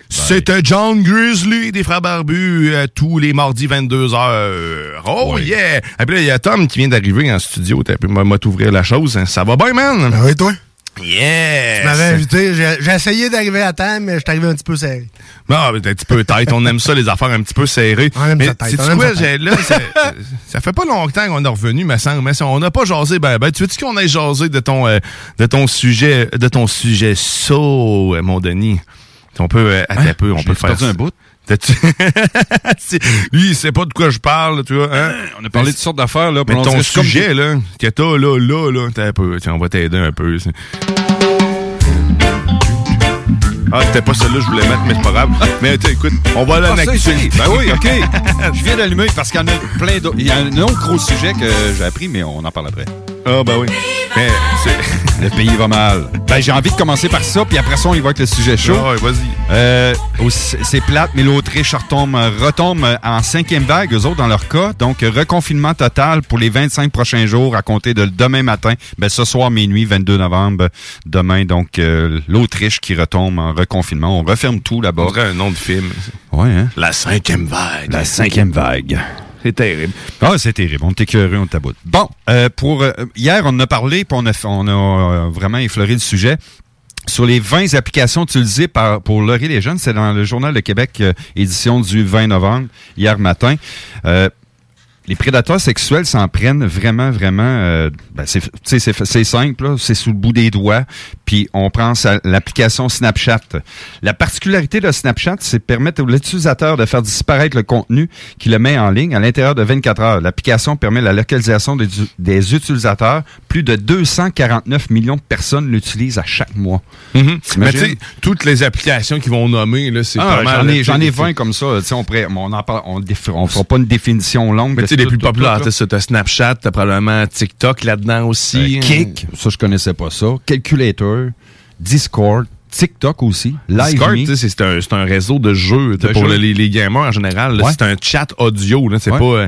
C'était John Grizzly des Frères Barbus euh, tous les mardis 22h. Oh yeah! Et puis là, il y a Tom qui vient d'arriver en studio. T'as pu m'a t'ouvrir la chose. hein. Ça va bien, man? Ah oui, toi? Yeah! Tu m'avais invité. J'ai j'ai essayé d'arriver à temps, mais je suis arrivé un petit peu serré. Non, mais t'es un petit peu tête. On aime ça, les affaires un petit peu serrées. On aime mais ça tête, aime ça là, ça, ça fait pas longtemps qu'on est revenu, me semble. Mais on n'a pas jasé. Ben, ben, tu veux-tu qu'on ait jasé de ton, euh, de ton sujet, de ton sujet saut, euh, mon Denis? On peut, euh, un peu, on Hein? Peut faire un bout. Lui, il sait pas de quoi je parle, tu vois. Hein? On a parlé de toutes sortes d'affaires, là. Mais on ton comme sujet, là, que t'as là, là, là, t'as un peu. Tiens, on va t'aider un peu. Ah, c'était pas celle-là que je voulais mettre, mais c'est pas grave. Mais écoute, on va aller Ah. Ben oui, OK. Je viens d'allumer parce qu'il y en a plein d'autres. Il y a un autre gros sujet que j'ai appris, mais on en parle après. Ah, ben oui. Mais c'est- Le pays va mal. Ben, j'ai envie de commencer par ça, puis après ça, on y va avec le sujet chaud. Ah ouais, vas-y. Euh, c'est plate, mais l'Autriche retombe, retombe en cinquième vague, eux autres, dans leur cas. Donc, reconfinement total pour les 25 prochains jours à compter de demain matin. Ben, ce soir, minuit, 22 novembre. Demain, donc, euh, l'Autriche qui retombe en reconfinement. On referme tout là-bas. Un nom de film. Ouais, hein? La cinquième vague. La cinquième vague. C'est terrible. Ah, c'est terrible. On était curieux, on taboute. Bon, euh, pour euh, hier, on en a parlé, puis on a, euh, vraiment effleuré le sujet. Sur les 20 applications utilisées pour leurrer les jeunes, c'est dans le Journal de Québec, édition du 20 novembre, hier matin. Les prédateurs sexuels s'en prennent vraiment, vraiment. euh, ben c'est, simple, là, c'est sous le bout des doigts. Puis on prend l'application Snapchat. La particularité de Snapchat, c'est de permettre à l'utilisateur de faire disparaître le contenu qu'il le met en ligne à l'intérieur de 24 heures. L'application permet la localisation des, des utilisateurs. Plus de 249 millions de personnes l'utilisent à chaque mois. Mhm. Mais tu sais, toutes les applications qu'ils vont nommer, là, c'est Ah, j'en ai, ai tu sais, 20 comme ça. On, pourrait- on en parle, on, on fera pas une définition longue. De sais, les plus populaires, t'as Snapchat, t'as probablement TikTok là-dedans aussi. Euh, Kik, ça je connaissais pas ça. Calculator, Discord, TikTok aussi, Live c'est un, un réseau de jeux De pour jeux. les, les gamers en général. Ouais. C'est un chat audio. là, C'est Ouais. pas. euh,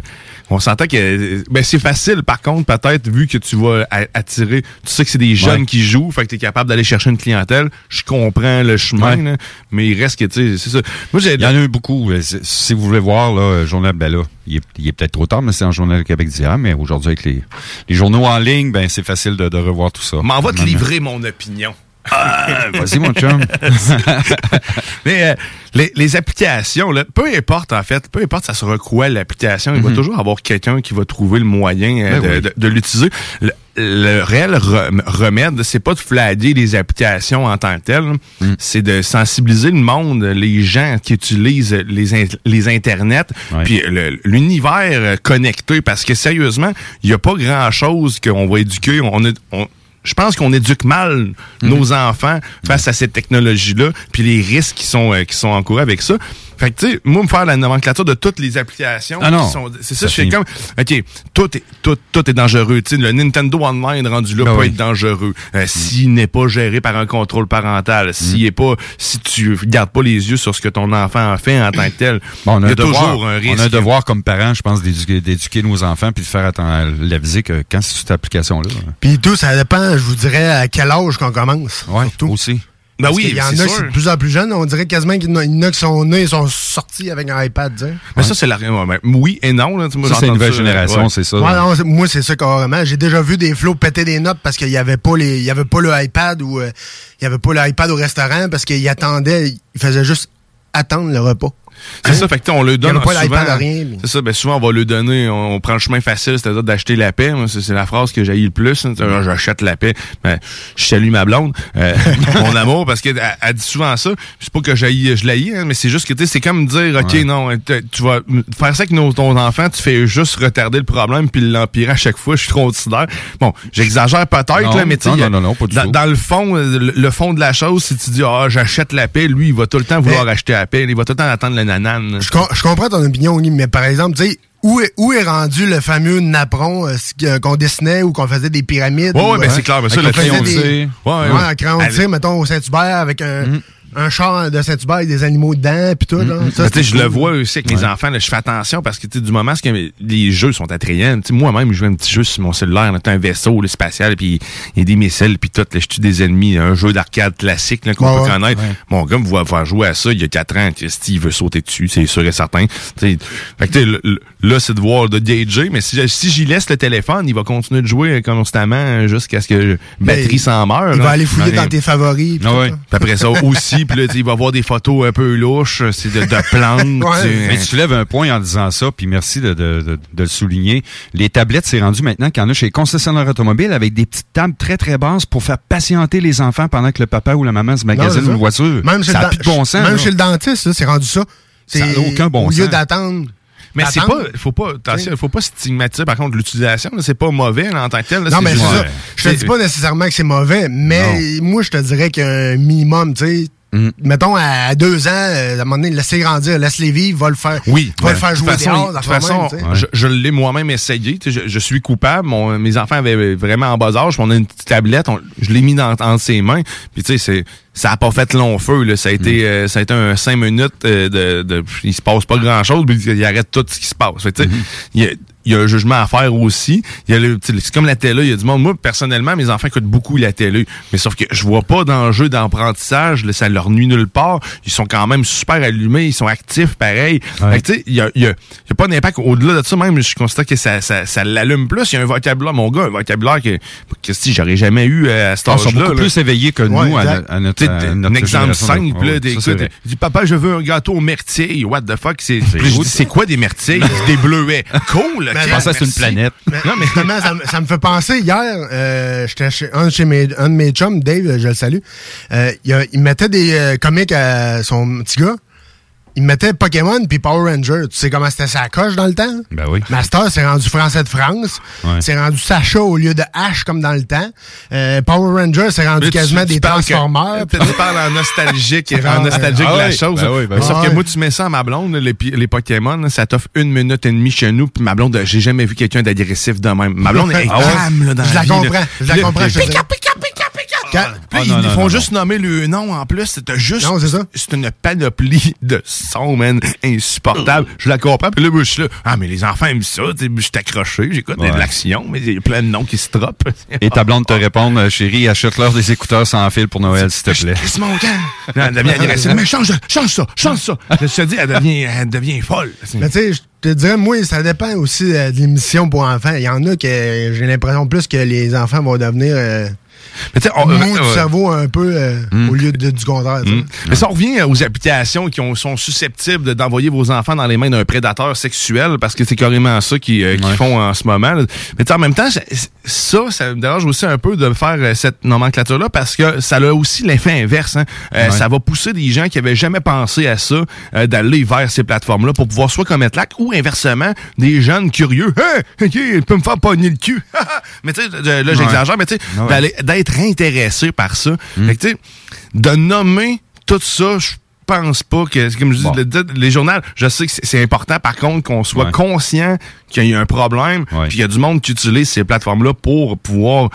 on s'entend que. Ben, c'est facile, par contre, peut-être, vu que tu vas attirer. Tu sais que c'est des jeunes Ouais. qui jouent, fait que tu es capable d'aller chercher une clientèle. Je comprends le chemin, là, mais il reste que, tu sais, c'est ça. Moi, j'ai. Il y en a eu beaucoup. Euh, Si vous voulez voir, là, Journal, ben là, il est, il est peut-être trop tard, mais c'est en Journal du Québec d'hier, mais aujourd'hui, avec les, les journaux en ligne, ben, c'est facile de, de revoir tout ça. M'en va te livrer mon opinion. Ah, vas-y, mon chum. Mais euh, les, les applications, là, peu importe en fait, peu importe ça sera quoi l'application, il va Mhm. toujours avoir quelqu'un qui va trouver le moyen euh, Ben de, oui. de- de l'utiliser. Le, le réel re- remède, c'est pas de flaguer les applications en tant que telles, Mm. c'est de sensibiliser le monde, les gens qui utilisent les, in- les puis le- l'univers euh, connecté, parce que sérieusement, il y a pas grand-chose qu'on va éduquer. On, est- on- je pense qu'on éduque mal Mm. nos enfants face à cette technologie-là, puis les risques qui sont euh, qui sont encourus avec ça. Fait que tu sais, moi me faire la nomenclature de toutes les applications Ah non. qui sont c'est ça, Ça je fais comme OK, tout est tout tout est dangereux, tu sais le Nintendo Online rendu là Ben peut oui. être dangereux euh, s'il n'est pas géré par un contrôle parental, s'il est pas si tu gardes pas les yeux sur ce que ton enfant a fait en tant que tel. Bon, on il a y un a devoir, toujours un risque. On a un devoir comme parents, je pense, d'éduquer, d'éduquer nos enfants puis de faire attention, l'aviser que quand c'est cette application-là. Puis tout, ça dépend, je vous dirais, à quel âge qu'on commence. Surtout. aussi. Ben Parce oui, qu'il y en a qui sont de plus en plus jeunes, on dirait quasiment qu'il y en a- il qui sont nés, ils sont sortis avec un iPad, tu sais. Mais ça c'est la mais oui et non là, moi, Ça, c'est une nouvelle ça, génération, ouais. c'est ça. Ouais, non, c'est- moi, c'est ça carrément. J'ai déjà vu des flots péter des notes parce qu'il y avait pas les, il y avait pas le iPad ou euh, il y avait pas le iPad au restaurant parce qu'ils attendaient, ils faisaient juste attendre le repas. C'est ça, fait que on le donne pas souvent. rien. mais- C'est ça, ben souvent on va le donner, on, on prend le chemin facile, c'est-à-dire d'acheter la paix. Moi, C'est c'est la phrase que j'ai le plus. hein. J'achète la paix. Ben, je salue ma blonde, euh, mon amour, parce qu'elle elle dit souvent ça. C'est pas que j'haïs, je l'haïs, hein, mais c'est juste que tu sais, c'est comme dire, ok, Ouais. non, tu vas faire ça avec nos, ton enfant, tu fais juste retarder le problème puis l'empirer à chaque fois. Je suis trop considère. Bon, j'exagère peut-être mais tu sais, non, il y a- non, non, pas du dans, dans le fond, le, le fond de la chose, si tu dis, ah, j'achète la paix, lui, il va tout le temps vouloir acheter la paix, il va tout le temps attendre le Je, com- je comprends ton opinion, mais par exemple, tu sais, où est, où est rendu le fameux napperon euh, que- qu'on dessinait ou qu'on faisait des pyramides? Ouais, ou, ouais, ben euh, c'est clair, ben ça, le crayon tissé. Ouais, Ouais, ouais. un crayon tissé, mettons, au Saint-Hubert avec un, Mhm. Un char de Saint-Hubert avec des animaux dedans, puis tout. là. Ça, Mais tu sais, je le vois aussi avec mes enfants, là, je fais attention parce que du moment que les jeux sont attrayants, moi-même, je joue un petit jeu sur mon cellulaire, là, t'as un vaisseau là, spatial, puis il y a des missiles, puis tout, là, je tue des ennemis, un jeu d'arcade classique là, qu'on Ouais, peut ouais. connaître. Ouais. Mon gars me voit faire jouer à ça il y a 4 ans, il veut sauter dessus, c'est sûr et certain. Fait que là, c'est de voir, de gager, mais si, si j'y laisse le téléphone, il va continuer de jouer constamment euh, jusqu'à ce que batterie Ben, s'en meure. Il là. va aller fouiller Ouais. dans tes favoris. ouais. là. Puis après ça aussi, puis là, il va voir des photos un peu louches, c'est de, de plantes. tu. Mais tu soulèves un point en disant ça, puis merci de, de, de, de le souligner. Les tablettes, c'est rendu maintenant qu'il y en a chez les concessionnaires automobiles avec des petites tables très, très basses pour faire patienter les enfants pendant que le papa ou la maman se magasine une voiture. Même chez ça le n'a plus de bon sens. Même là. chez le dentiste, c'est rendu ça. C'est Ça n'a aucun bon Au lieu sens. d'attendre. Mais c'est pas, faut pas, attention, faut pas stigmatiser par contre l'utilisation. C'est pas mauvais là, en tant que tel. là, Non, mais c'est ça. Je te dis pas nécessairement que c'est mauvais, mais moi, je te dirais qu'un minimum, tu sais, Mm. mettons, à deux ans, euh, à un moment donné, laisser grandir, laisse-les vivre, va le faire, Oui, va le faire De jouer façon, dehors, de toute façon, je, je l'ai moi-même essayé. Je, je suis coupable. Mon- mes enfants avaient vraiment en bas âge. On a une petite tablette. on- je l'ai mis dans, entre ses mains. Puis tu sais, c'est ça a pas fait long feu. Là. Ça a été, euh, ça a été un cinq minutes euh, de, de, il se passe pas grand chose. Puis il arrête tout ce qui se passe. Fait il a il y a un jugement à faire aussi. Il y a c'est comme la télé, il y a du monde. Moi, personnellement, mes enfants écoutent beaucoup la télé. Mais sauf que je vois pas d'enjeu d'apprentissage, ça leur nuit nulle part. Ils sont quand même super allumés, ils sont actifs, pareil. Fait que, tu sais, il y a, y a- y a pas d'impact. Au-delà de ça, même, je constate que ça, ça, ça l'allume plus. Il y a un vocabulaire, mon gars, un vocabulaire que, que si j'aurais jamais eu à cet Ah, âge-là. Ils sont beaucoup là. plus éveillés que Ouais, nous à, à notre, Un exemple simple, Ouais, là, des- ça, écoute, papa, je veux un gâteau aux myrtilles. What the fuck? C'est quoi des myrtilles? des bleuets. Cool, Mais ok, non, merci. Mais, non, mais justement, ça, me- ça me fait penser, hier, euh, j'étais chez un, chez mes, un de mes chums, Dave, je le salue, euh, il, a- il mettait des euh, comics à son petit gars. Il mettait Pokémon puis Power Ranger. Tu sais comment c'était sa coche dans le temps? Ben oui. Master, c'est rendu Français de France. Ouais. C'est rendu Sacha au lieu de H comme dans le temps. Euh, Power Ranger, c'est rendu quasiment tu des parles que- Transformers. Tu tu parles en nostalgique, en genre, nostalgique ah de la chose. ben oui, ben. Sauf Ah que moi, tu mets ça à ma blonde, les, Pokémon, ça t'offre une minute et demie chez nous, puis ma blonde, j'ai jamais vu quelqu'un d'agressif de même. Ma blonde est Ah calme, là, dans Je la vie, comprends, là. je la comprends, je Quand- puis là, Ah, ils non, ils non, font non, juste nommer le nom en plus. C'était juste. Non, c'est ça. C'est une panoplie de sons, man, insupportable. Je la comprends. Puis là, je suis là. Ah, mais les enfants aiment ça. Je suis accroché. J'écoute Ouais. de l'action, mais il y a plein de noms qui se tropent. Et ta blonde te répond, euh, chérie, achète-leur des écouteurs sans fil pour Noël, s'il te plaît. C'est mon camp. Non, elle devient agressive. Mais change, change ça, change ça. Je te dis, elle devient, elle devient folle. Mais tu sais, je te dirais, moi, ça dépend aussi euh, de l'émission pour enfants. Il y en a que j'ai l'impression plus que les enfants vont devenir euh, Mais tu sais, on- euh, cerveau un peu euh, Mm. au lieu de, du contraire. Mm. Mais ça revient aux applications qui ont- sont susceptibles de- d'envoyer vos enfants dans les mains d'un prédateur sexuel parce que c'est carrément ça qu'ils euh, font en ce moment. là. Mais tu sais, en même temps, ça, ça me dérange aussi un peu de faire euh, cette nomenclature-là parce que ça a aussi l'effet inverse. hein. Euh, Ouais. Ça va pousser des gens qui avaient jamais pensé à ça euh, d'aller vers ces plateformes-là pour pouvoir soit commettre l'acte ou inversement, des jeunes curieux. Hey, OK, il peut me faire pogner le cul. mais tu sais, là, j'exagère, mais tu sais, d'aller- d'être intéressé par ça. Mm. Fait que, tu sais, de nommer tout ça, je pense pas que, comme je dis, le- les journaux, je sais que c'est- important, par contre, qu'on soit Ouais. conscient qu'il y a un problème, Ouais. puis il y a du monde qui utilise ces plateformes-là pour pouvoir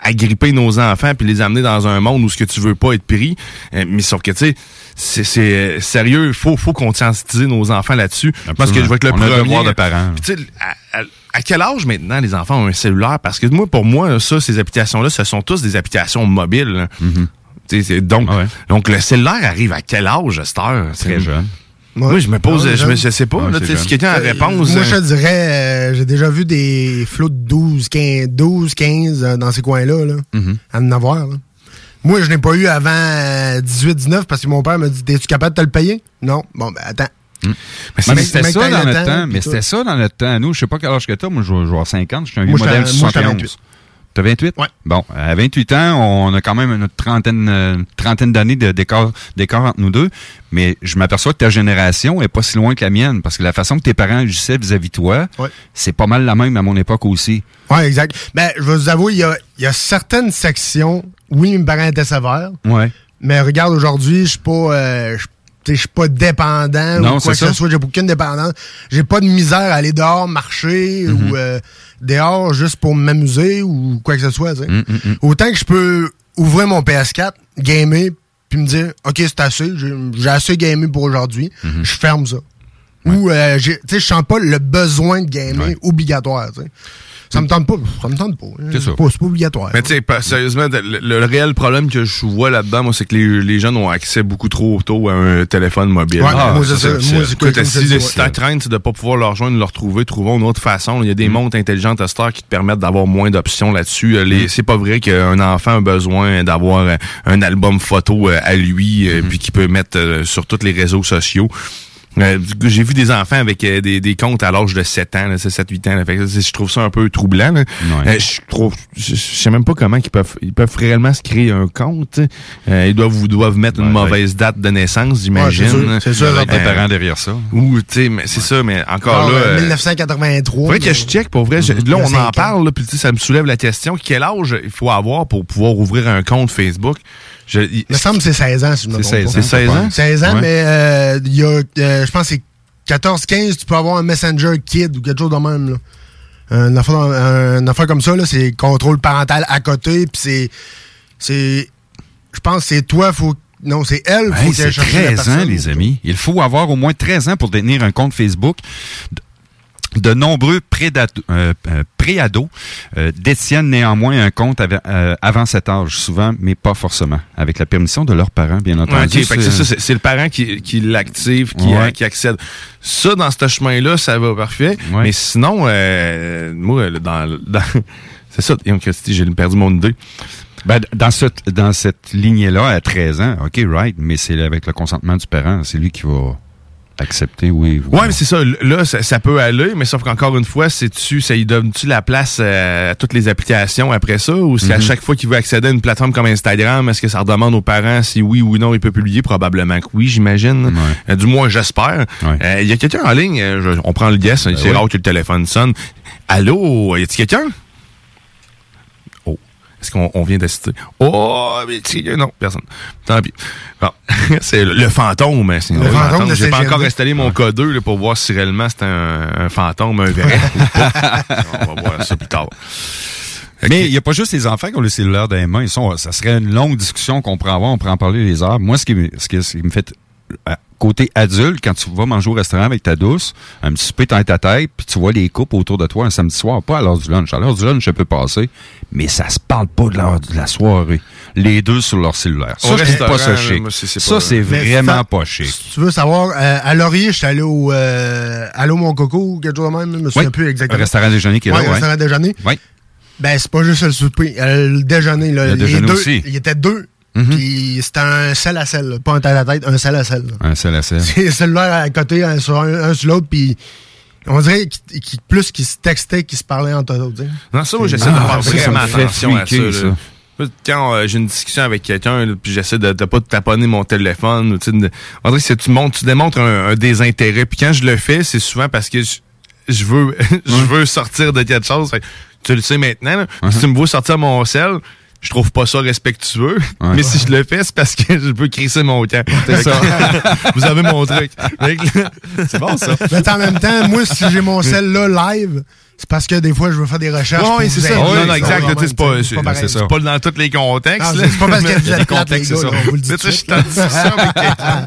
agripper nos enfants puis les amener dans un monde où ce que tu veux pas être pris. Euh, mais sauf que, tu sais, c'est- euh, sérieux, il faut, faut conscientiser nos enfants là-dessus. Je pense que je vais être le On a premier. devoir de parents. À, à- à quel âge maintenant les enfants ont un cellulaire? Parce que moi, pour moi, ça, ces applications-là, ce sont tous des applications mobiles. Mm-hmm. Sais, c'est- donc, donc, le cellulaire arrive à quel âge à cette heure? Très jeune. Moi, je me pose, Ouais, je, me, je sais pas, là, si quelqu'un a Euh, réponse. Moi, je euh, te dirais, euh, j'ai déjà vu des flots de 12, 15, 12, 15 euh, dans ces coins-là, là, Mm-hmm. à en avoir. là. Moi, je n'ai pas eu avant euh, 18, 19 parce que mon père m'a dit Es-tu capable de te le payer? Non. Bon, ben attends. Mais, c'est- mais c'était ça dans le notre temps, Mais c'était ça dans notre temps. Nous, je sais pas quel âge que t'as. Moi, je vais avoir 50. Je suis un vieux modèle j'étais 71. 28. T'as 28? Ouais. Bon, à 28 ans, on a quand même une trentaine, trentaine d'années de- d'écart entre nous deux. Mais je m'aperçois que ta génération est pas si loin que la mienne. Parce que la façon que tes parents agissaient vis-à-vis de toi, Ouais. c'est pas mal la même à mon époque aussi. Oui, exact. Ben, je vais vous avouer, il y a, y a certaines sections, oui, mes parents étaient sévères, Ouais. mais regarde, aujourd'hui, je suis pas. euh, je suis pas dépendant Non, ou quoi que ce soit. J'ai aucune dépendance. J'ai pas de misère à aller dehors marcher Mhm. ou euh, dehors juste pour m'amuser ou quoi que ce soit. Mm, mm, mm. Autant que je peux ouvrir mon PS4, gamer, puis me dire, OK, c'est assez, j'ai assez gamé pour aujourd'hui, Mhm. je ferme ça. Ou, euh, je sens pas le besoin de gamer obligatoire. Ça me tente pas, ça me tente pas. hein. C'est ça. pas, c'est pas obligatoire. Mais tu sais, sérieusement, le, le réel problème que je vois là-dedans, moi, c'est que les, les jeunes ont accès beaucoup trop tôt à un téléphone mobile. Ouais, moi, c'est ça. Moi, Écoute, si, ta crainte, c'est de pas pouvoir leur rejoindre, leur trouver, trouvons une autre façon. Il y a des montres intelligentes à heure qui te permettent d'avoir moins d'options là-dessus. Euh, les- C'est pas vrai qu'un enfant a besoin d'avoir un album photo euh, à lui, euh, puis qu'il peut mettre sur tous les réseaux sociaux. Euh, J'ai vu des enfants avec euh, des, des comptes à l'âge de 7 ans, là, c'est 7-8 ans. là. Fait que je trouve ça un peu troublant. là. Euh, je trouve, je je sais même pas comment ils peuvent, ils peuvent réellement se créer un compte. tu sais. Euh, ils doivent, vous doivent mettre une mauvaise date de naissance, j'imagine. Ouais, c'est sûr, Euh, des parents derrière ça. Ou, tu sais, mais c'est ça, mais encore là. ouais, euh, 1983. Faudrait que je check pour vrai. Je-. Là, on en parle, là, puis tu sais, ça me soulève la question. Quel âge il faut avoir pour pouvoir ouvrir un compte Facebook? Je, il me semble que c'est 16 ans, si je me C'est trompe 16 pas. ans, C'est 16 ans? 16 ans, Ouais. mais euh, il y a, euh, je pense que c'est 14-15, tu peux avoir un Messenger Kid ou quelque chose de même. Là. Un affaire, un affaire comme ça, là, c'est contrôle parental à côté, puis c'est... c'est je pense que c'est toi, faut... Non, c'est elle, faut Hey, qu'elle c'est cherche la 13 ans, personne. les amis. Il faut avoir au moins 13 ans pour détenir un compte Facebook. De- nombreux prédato- euh, euh, préados euh, détiennent néanmoins un compte euh, avant cet âge, souvent, mais pas forcément, avec la permission de leurs parents, bien entendu. c'est le parent qui, qui l'active, qui, Ouais. euh, qui accède. Ça, dans ce chemin-là, ça va parfait. Ouais. Mais sinon, euh, moi, dans, dans c'est ça, j'ai perdu mon idée. Ben, dans, cette, dans cette lignée-là, à 13 ans, OK, right, mais c'est avec le consentement du parent, c'est lui qui va accepter, oui. ou Ouais, mais c'est ça. Là, ça, ça peut aller, mais sauf qu'encore une fois, c'est-tu, ça y donne-tu la place euh, à toutes les applications après ça? Ou si à Mhm. chaque fois qu'il veut accéder à une plateforme comme Instagram, est-ce que ça redemande aux parents si oui ou non il peut publier? Probablement que oui, j'imagine. Euh, du moins, j'espère. Euh, Il y a quelqu'un en ligne, euh, je- on prend le guess, c'est oui. rare que le téléphone sonne. Allô, y a-t-il quelqu'un? Est-ce qu'on on vient d'assister? Oh, mais tu- non, personne. Tant pis. Bon. c'est le, le fantôme. hein, c'est Le fantôme de J'ai pas encore installé mon code 2 là, pour voir si réellement c'est un, un fantôme, un vrai. On va voir ça plus tard. Mais il n'y a pas juste les enfants qui ont le cellulaire dans les mains. Ils sont, ça serait une longue discussion qu'on pourrait avoir. On pourrait en parler les heures. Moi, ce qui, me- ce qui, ce qui me fait côté adulte, quand tu vas manger au restaurant avec ta douce, un petit souper tête à tête, puis tu vois les couples autour de toi un samedi soir, pas à l'heure du lunch. À l'heure du lunch, je peux passer, mais ça se parle pas de l'heure de la soirée. Les deux sur leur cellulaire. Ça, je trouve pas ça là, chic. moi, c'est- c'est Ça, c'est vraiment ça- pas chic. Si tu veux savoir, euh, à Laurier, j'étais allé au euh, Allô mon coco ou quelque chose de même, je me souviens Oui, plus exactement. un restaurant déjeuner qui est là, Ouais, ouais. restaurant déjeuner. Oui. Ben, c'est pas juste le souper, euh, le déjeuner. Là, Le Les déjeuner deux, aussi. Il y était deux. Mhm. Puis c'était un sel à sel, pas un tête à tête, un sel à sel. Un seul à seul. C'est cellulaire à côté, un sur, un, un sur l'autre, puis on dirait qu'il- qu'il- plus qu'ils se textaient qu'ils se parlaient entre eux autres. Non, ça, moi, j'essaie Ah, de faire vraiment attention à ça. ça. Quand euh, j'ai une discussion avec quelqu'un, puis j'essaie de, de pas taponner mon téléphone, ou, tu sais, de- on dirait que tu, montres, tu démontres un, un désintérêt. Puis quand je le fais, c'est souvent parce que je, je veux je veux sortir de quelque chose. Fait tu le sais maintenant. là. Uh-huh. Si tu me vois sortir mon sel, je trouve pas ça respectueux. Mais si je le fais, c'est parce que je peux crisser mon camp. C'est ça. Vous avez mon truc. C'est bon, ça. Mais en même temps, moi, si j'ai mon sel là live, c'est parce que des fois, je veux faire des recherches. Oui, c'est ça. non, non, exact. C'est pas, c'est- pas dans tous les contextes. C'est pas parce que vous Il y a êtes contextes, c'est ça. on vous le dit Mais tout tu sais, de je suis en discussion avec quelqu'un.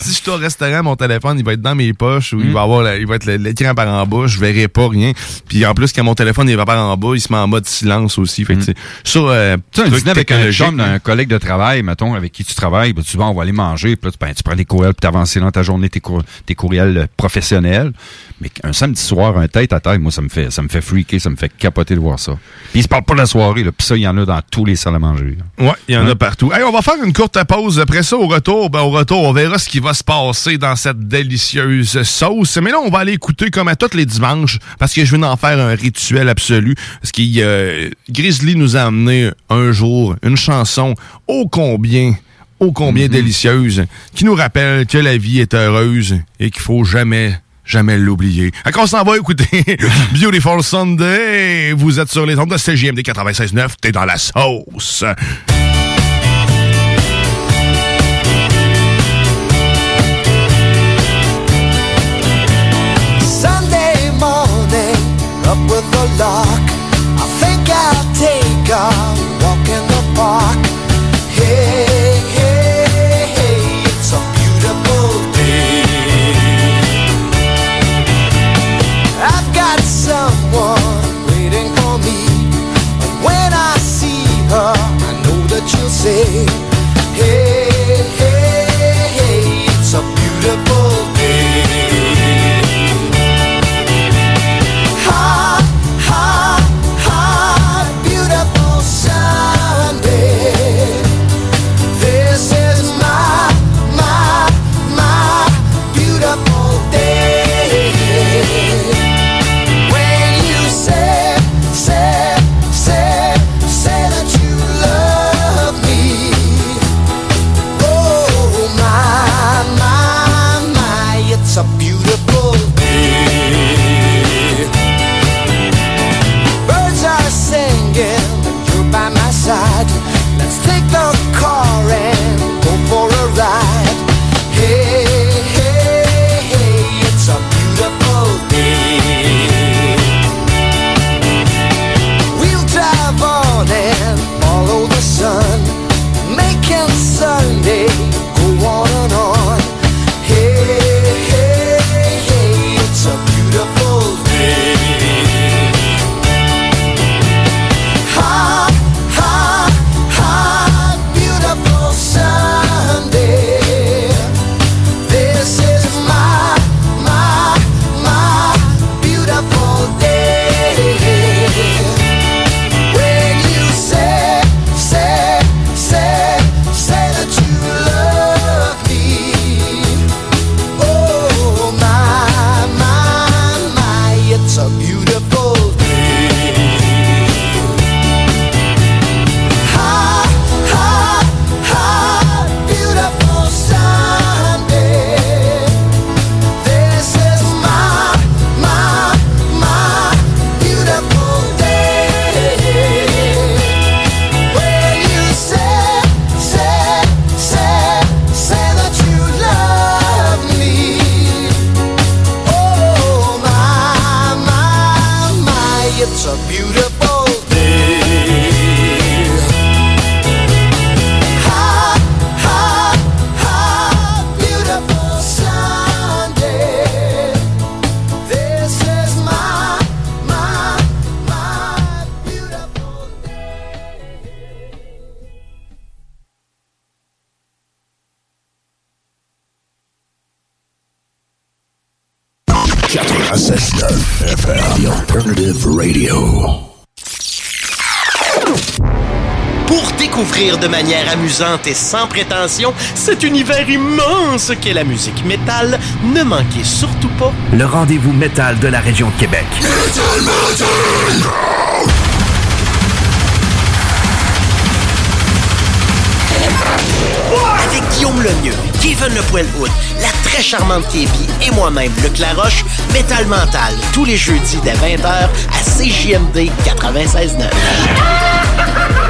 Si je suis au restaurant, mon téléphone, il va être dans mes poches ou il va avoir, il va être l'écran par en bas, je verrai pas rien. Puis en plus, quand mon téléphone il va par en bas, il se met en mode silence aussi. Fait que, tu sais, sur, euh, Tu sais, un truc dîner avec un chum d'un collègue de travail, mettons, avec qui tu travailles, ben, tu vas, on va aller manger, puis là, tu, ben, tu prends des courriels, puis t'avances dans ta journée, tes, cour- tes courriels professionnels. Mais un samedi soir, un tête à tête, moi, ça me fait, ça me fait freaker, ça me fait capoter de voir ça. Puis ils se parlent pas de la soirée, là, puis ça, il y en a dans tous les salles à manger. là. Ouais, il y en a partout. Hey, on va faire une courte pause. Après ça, au retour, ben, au retour, on verra ce qui va se passer dans cette délicieuse sauce. Mais là, on va aller écouter comme à tous les dimanches, parce que je viens d'en faire un rituel absolu. Parce que euh, Grizzly nous a amené un jour une chanson ô combien, ô combien délicieuse, qui nous rappelle que la vie est heureuse et qu'il faut jamais jamais l'oublier. À on s'en va écouter Beautiful Sunday. Vous êtes sur les ondes de CJMD 96.9. T'es dans la sauce. Up with the lark. Say, hey, hey, hey, it's a beautiful découvrir de manière amusante et sans prétention cet univers immense qu'est la musique métal, ne manquez surtout pas Le rendez-vous métal de la région de Québec. Avec Guillaume Lemieux, Kevin Le Poilhoud, la très charmante Képi et moi-même, le Claroche, Métal Mental, tous les jeudis dès 20h à CJMD 96.9.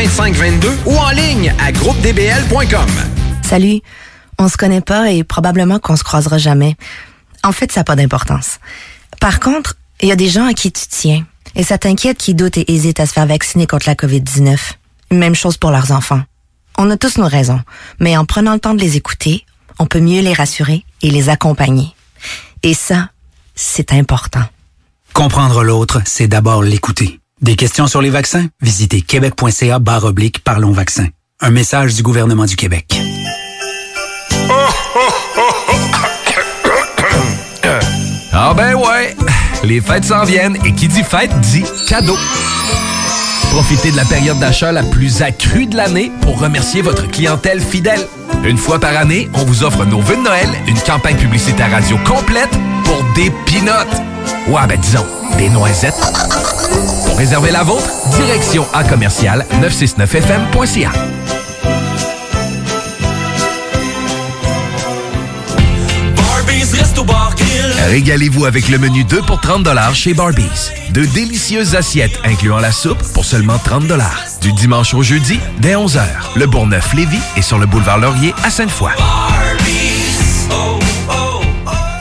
2522 ou en ligne à groupedbl.com. Salut. On se connaît pas et probablement qu'on se croisera jamais. En fait, ça n'a pas d'importance. Par contre, il y a des gens à qui tu tiens et ça t'inquiète qui doutent et hésitent à se faire vacciner contre la COVID-19. Même chose pour leurs enfants. On a tous nos raisons, mais en prenant le temps de les écouter, on peut mieux les rassurer et les accompagner. Et ça, c'est important. Comprendre l'autre, c'est d'abord l'écouter. Des questions sur les vaccins? Visitez québec.ca barre oblique Parlons vaccins. Un message du gouvernement du Québec. Ah ben ouais, les fêtes s'en viennent et qui dit fête dit cadeau. Profitez de la période d'achat la plus accrue de l'année pour remercier votre clientèle fidèle. Une fois par année, on vous offre nos vœux de Noël, une campagne publicitaire radio complète pour des pinottes. Ouais, ben disons, des noisettes. Pour réserver la vôtre, direction à commercial 969fm.ca. Régalez-vous avec le menu 2 pour 30 chez Barbies. De délicieuses assiettes incluant la soupe pour seulement 30 Du dimanche au jeudi, dès 11h. Le Bourgneuf-Lévis est sur le boulevard Laurier à Sainte-Foy.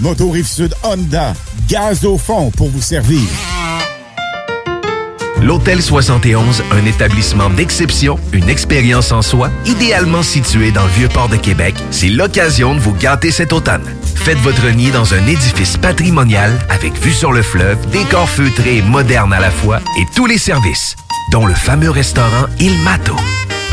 Moto Rive-Sud Honda, gaz au fond pour vous servir. L'Hôtel 71, un établissement d'exception, une expérience en soi, idéalement situé dans le Vieux-Port de Québec, c'est l'occasion de vous gâter cet automne. Faites votre nid dans un édifice patrimonial avec vue sur le fleuve, décor feutré et moderne à la fois et tous les services, dont le fameux restaurant Il Mato.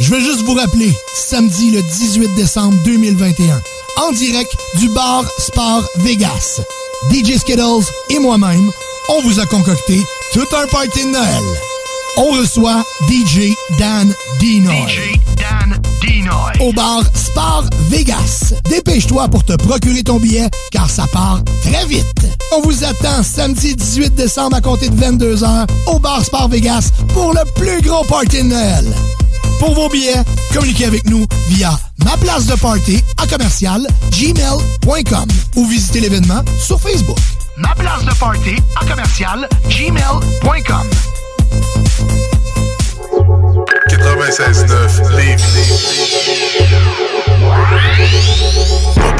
Je veux juste vous rappeler, samedi le 18 décembre 2021, en direct du bar Sport Vegas. DJ Skittles et moi-même, on vous a concocté tout un party de Noël. On reçoit DJ Dan Dinoy. DJ Dan Dinoy. Au bar Sport Vegas. Dépêche-toi pour te procurer ton billet, car ça part très vite. On vous attend samedi 18 décembre à compter de 22h au bar Sport Vegas pour le plus gros party de Noël. Pour vos billets, communiquez avec nous via ma place de party à commercial gmail.com ou visitez l'événement sur Facebook. Ma place de party à commercial gmail.com. 96.9 Lévis. Pas.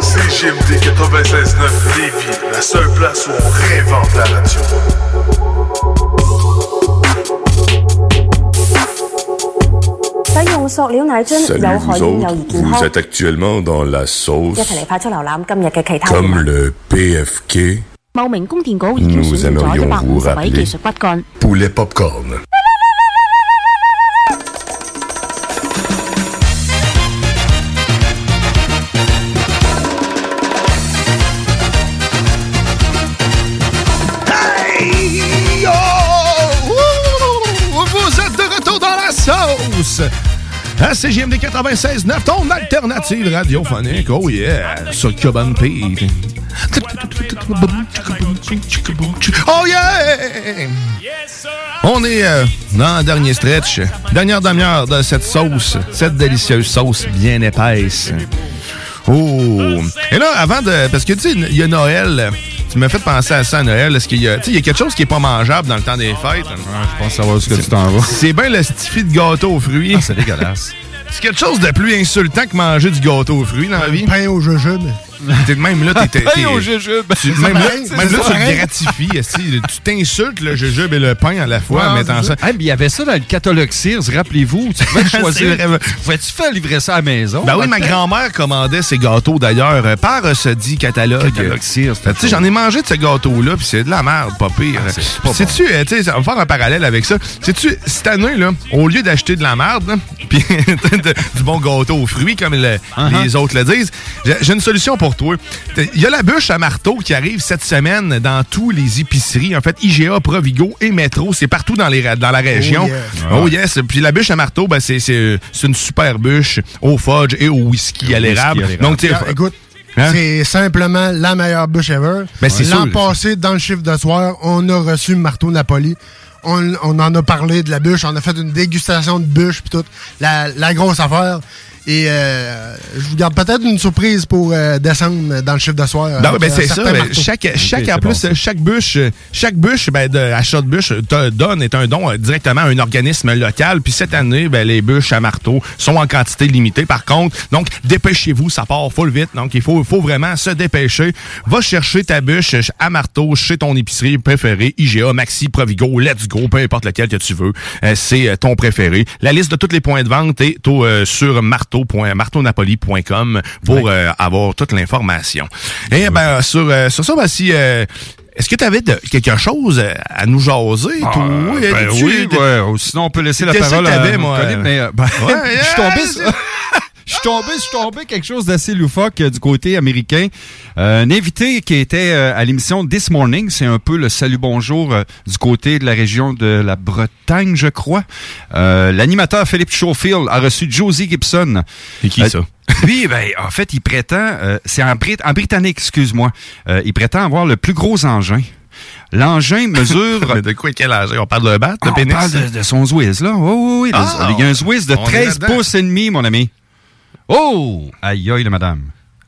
C'est CGMD 96.9 Lévis, la seule place où on réinvente la radio. Vous êtes actuellement dans la sauce comme le PFK. Nous aimerions vous rappeler Poulet Popcorn. Sauce. À CGMD 96.9, ton alternative radiophonique. Oh yeah, sur Cuban Pete. Oh yeah! On est euh, dans le dernier stretch. Dernière demi-heure de cette sauce, cette délicieuse sauce bien épaisse. Oh! Et là, avant de. Parce que, tu sais, il y a Noël. Tu m'as fait penser à ça à Noël. Est-ce qu'il y a. Il y a quelque chose qui est pas mangeable dans le temps des fêtes? je pense savoir ce que tu t'en vas. C'est bien le stifi de gâteau aux fruits. c'est dégueulasse. C'est quelque chose de plus insultant que manger du gâteau aux fruits dans la vie. Pain au jujube. T'es même là, t'es. Pain au jujube. tu- Même là, même tu le gratifies. Tu t'insultes le jujube et le pain à la fois en mettant ça. ça. Hey, mais il y avait ça dans le catalogue Sears, rappelez-vous. Tu pouvais choisir. Pouvais-tu faire livrer ça à la maison? Ben oui, ma grand-mère commandait ces gâteaux d'ailleurs euh, par euh, ce dit catalogue. Catalogue Sears, Tu sais, j'en ai mangé de ce gâteau-là, puis c'est de la merde, pas pire. Ah, Sais-tu, euh, tu sais, on va faire un parallèle avec ça. Sais-tu, cette année, là, au lieu d'acheter de la merde, puis du bon gâteau aux fruits, comme le- Uh-huh. les autres le disent, j'ai j'ai une solution pour toi. Il y a la bûche à marteau qui arrive cette semaine dans tous les épiceries. En fait, IGA, Provigo et Métro, c'est partout dans, les, dans la région. Oh, Oh yes. Puis la bûche à marteau, ben, c'est une super bûche au fudge et au whisky à l'érable. Donc, tu Ah, Écoute, Hein? c'est simplement la meilleure bûche ever. Ben, L'an passé, dans le chiffre de soir, on a reçu Marteau Napoli. On, on en a parlé de la bûche. On a fait une dégustation de bûche puis tout. La, la grosse affaire. Et euh, je vous garde peut-être une surprise pour euh, décembre dans le chiffre de soir. Ben, avec, ben, euh, c'est ça. ben, chaque, chaque, c'est en plus, chaque bûche, chaque bûche, ben, de, achat de bûche te donne est un don euh, directement à un organisme local. Puis cette année, ben, les bûches à marteau sont en quantité limitée. Par contre, donc, dépêchez-vous, ça part full vite. Donc, il faut, faut vraiment se dépêcher. Va chercher ta bûche à marteau chez ton épicerie préférée, IGA, Maxi, Provigo, Let's Go, peu importe lequel que tu veux. Euh, c'est ton préféré. La liste de tous les points de vente est au, euh, sur marteau.marteaunapoli.com pour euh, avoir toute l'information. Et ben sur, euh, sur ça, ben, si euh, est-ce que tu avais quelque chose à nous jaser, toi? ben oui, ouais. Ou Sinon, on peut laisser la parole à t'avais, mon moi? collègue, mais, ben, Ouais, je suis tombé ouais, sur- Je suis tombé, je suis tombé quelque chose d'assez loufoque euh, du côté américain. Euh, un invité qui était euh, à l'émission This Morning, c'est un peu le salut bonjour du côté de la région de la Bretagne, je crois. L'animateur Philippe Schofield a reçu Josie Gibson. C'est qui ça? Oui, ben, en fait, il prétend, c'est en, Brit- en britannique, excuse-moi, il prétend avoir le plus gros engin. L'engin mesure... Mais de quoi, quel âge? On parle de bat, de Ah, on pénis? parle de, de son Zwiz, là. Oui, oui, oui. Ah, il y a un Zwiz de on est 13 là-dedans. pouces et demi, mon ami. Oh! Aïe, aïe, la madame.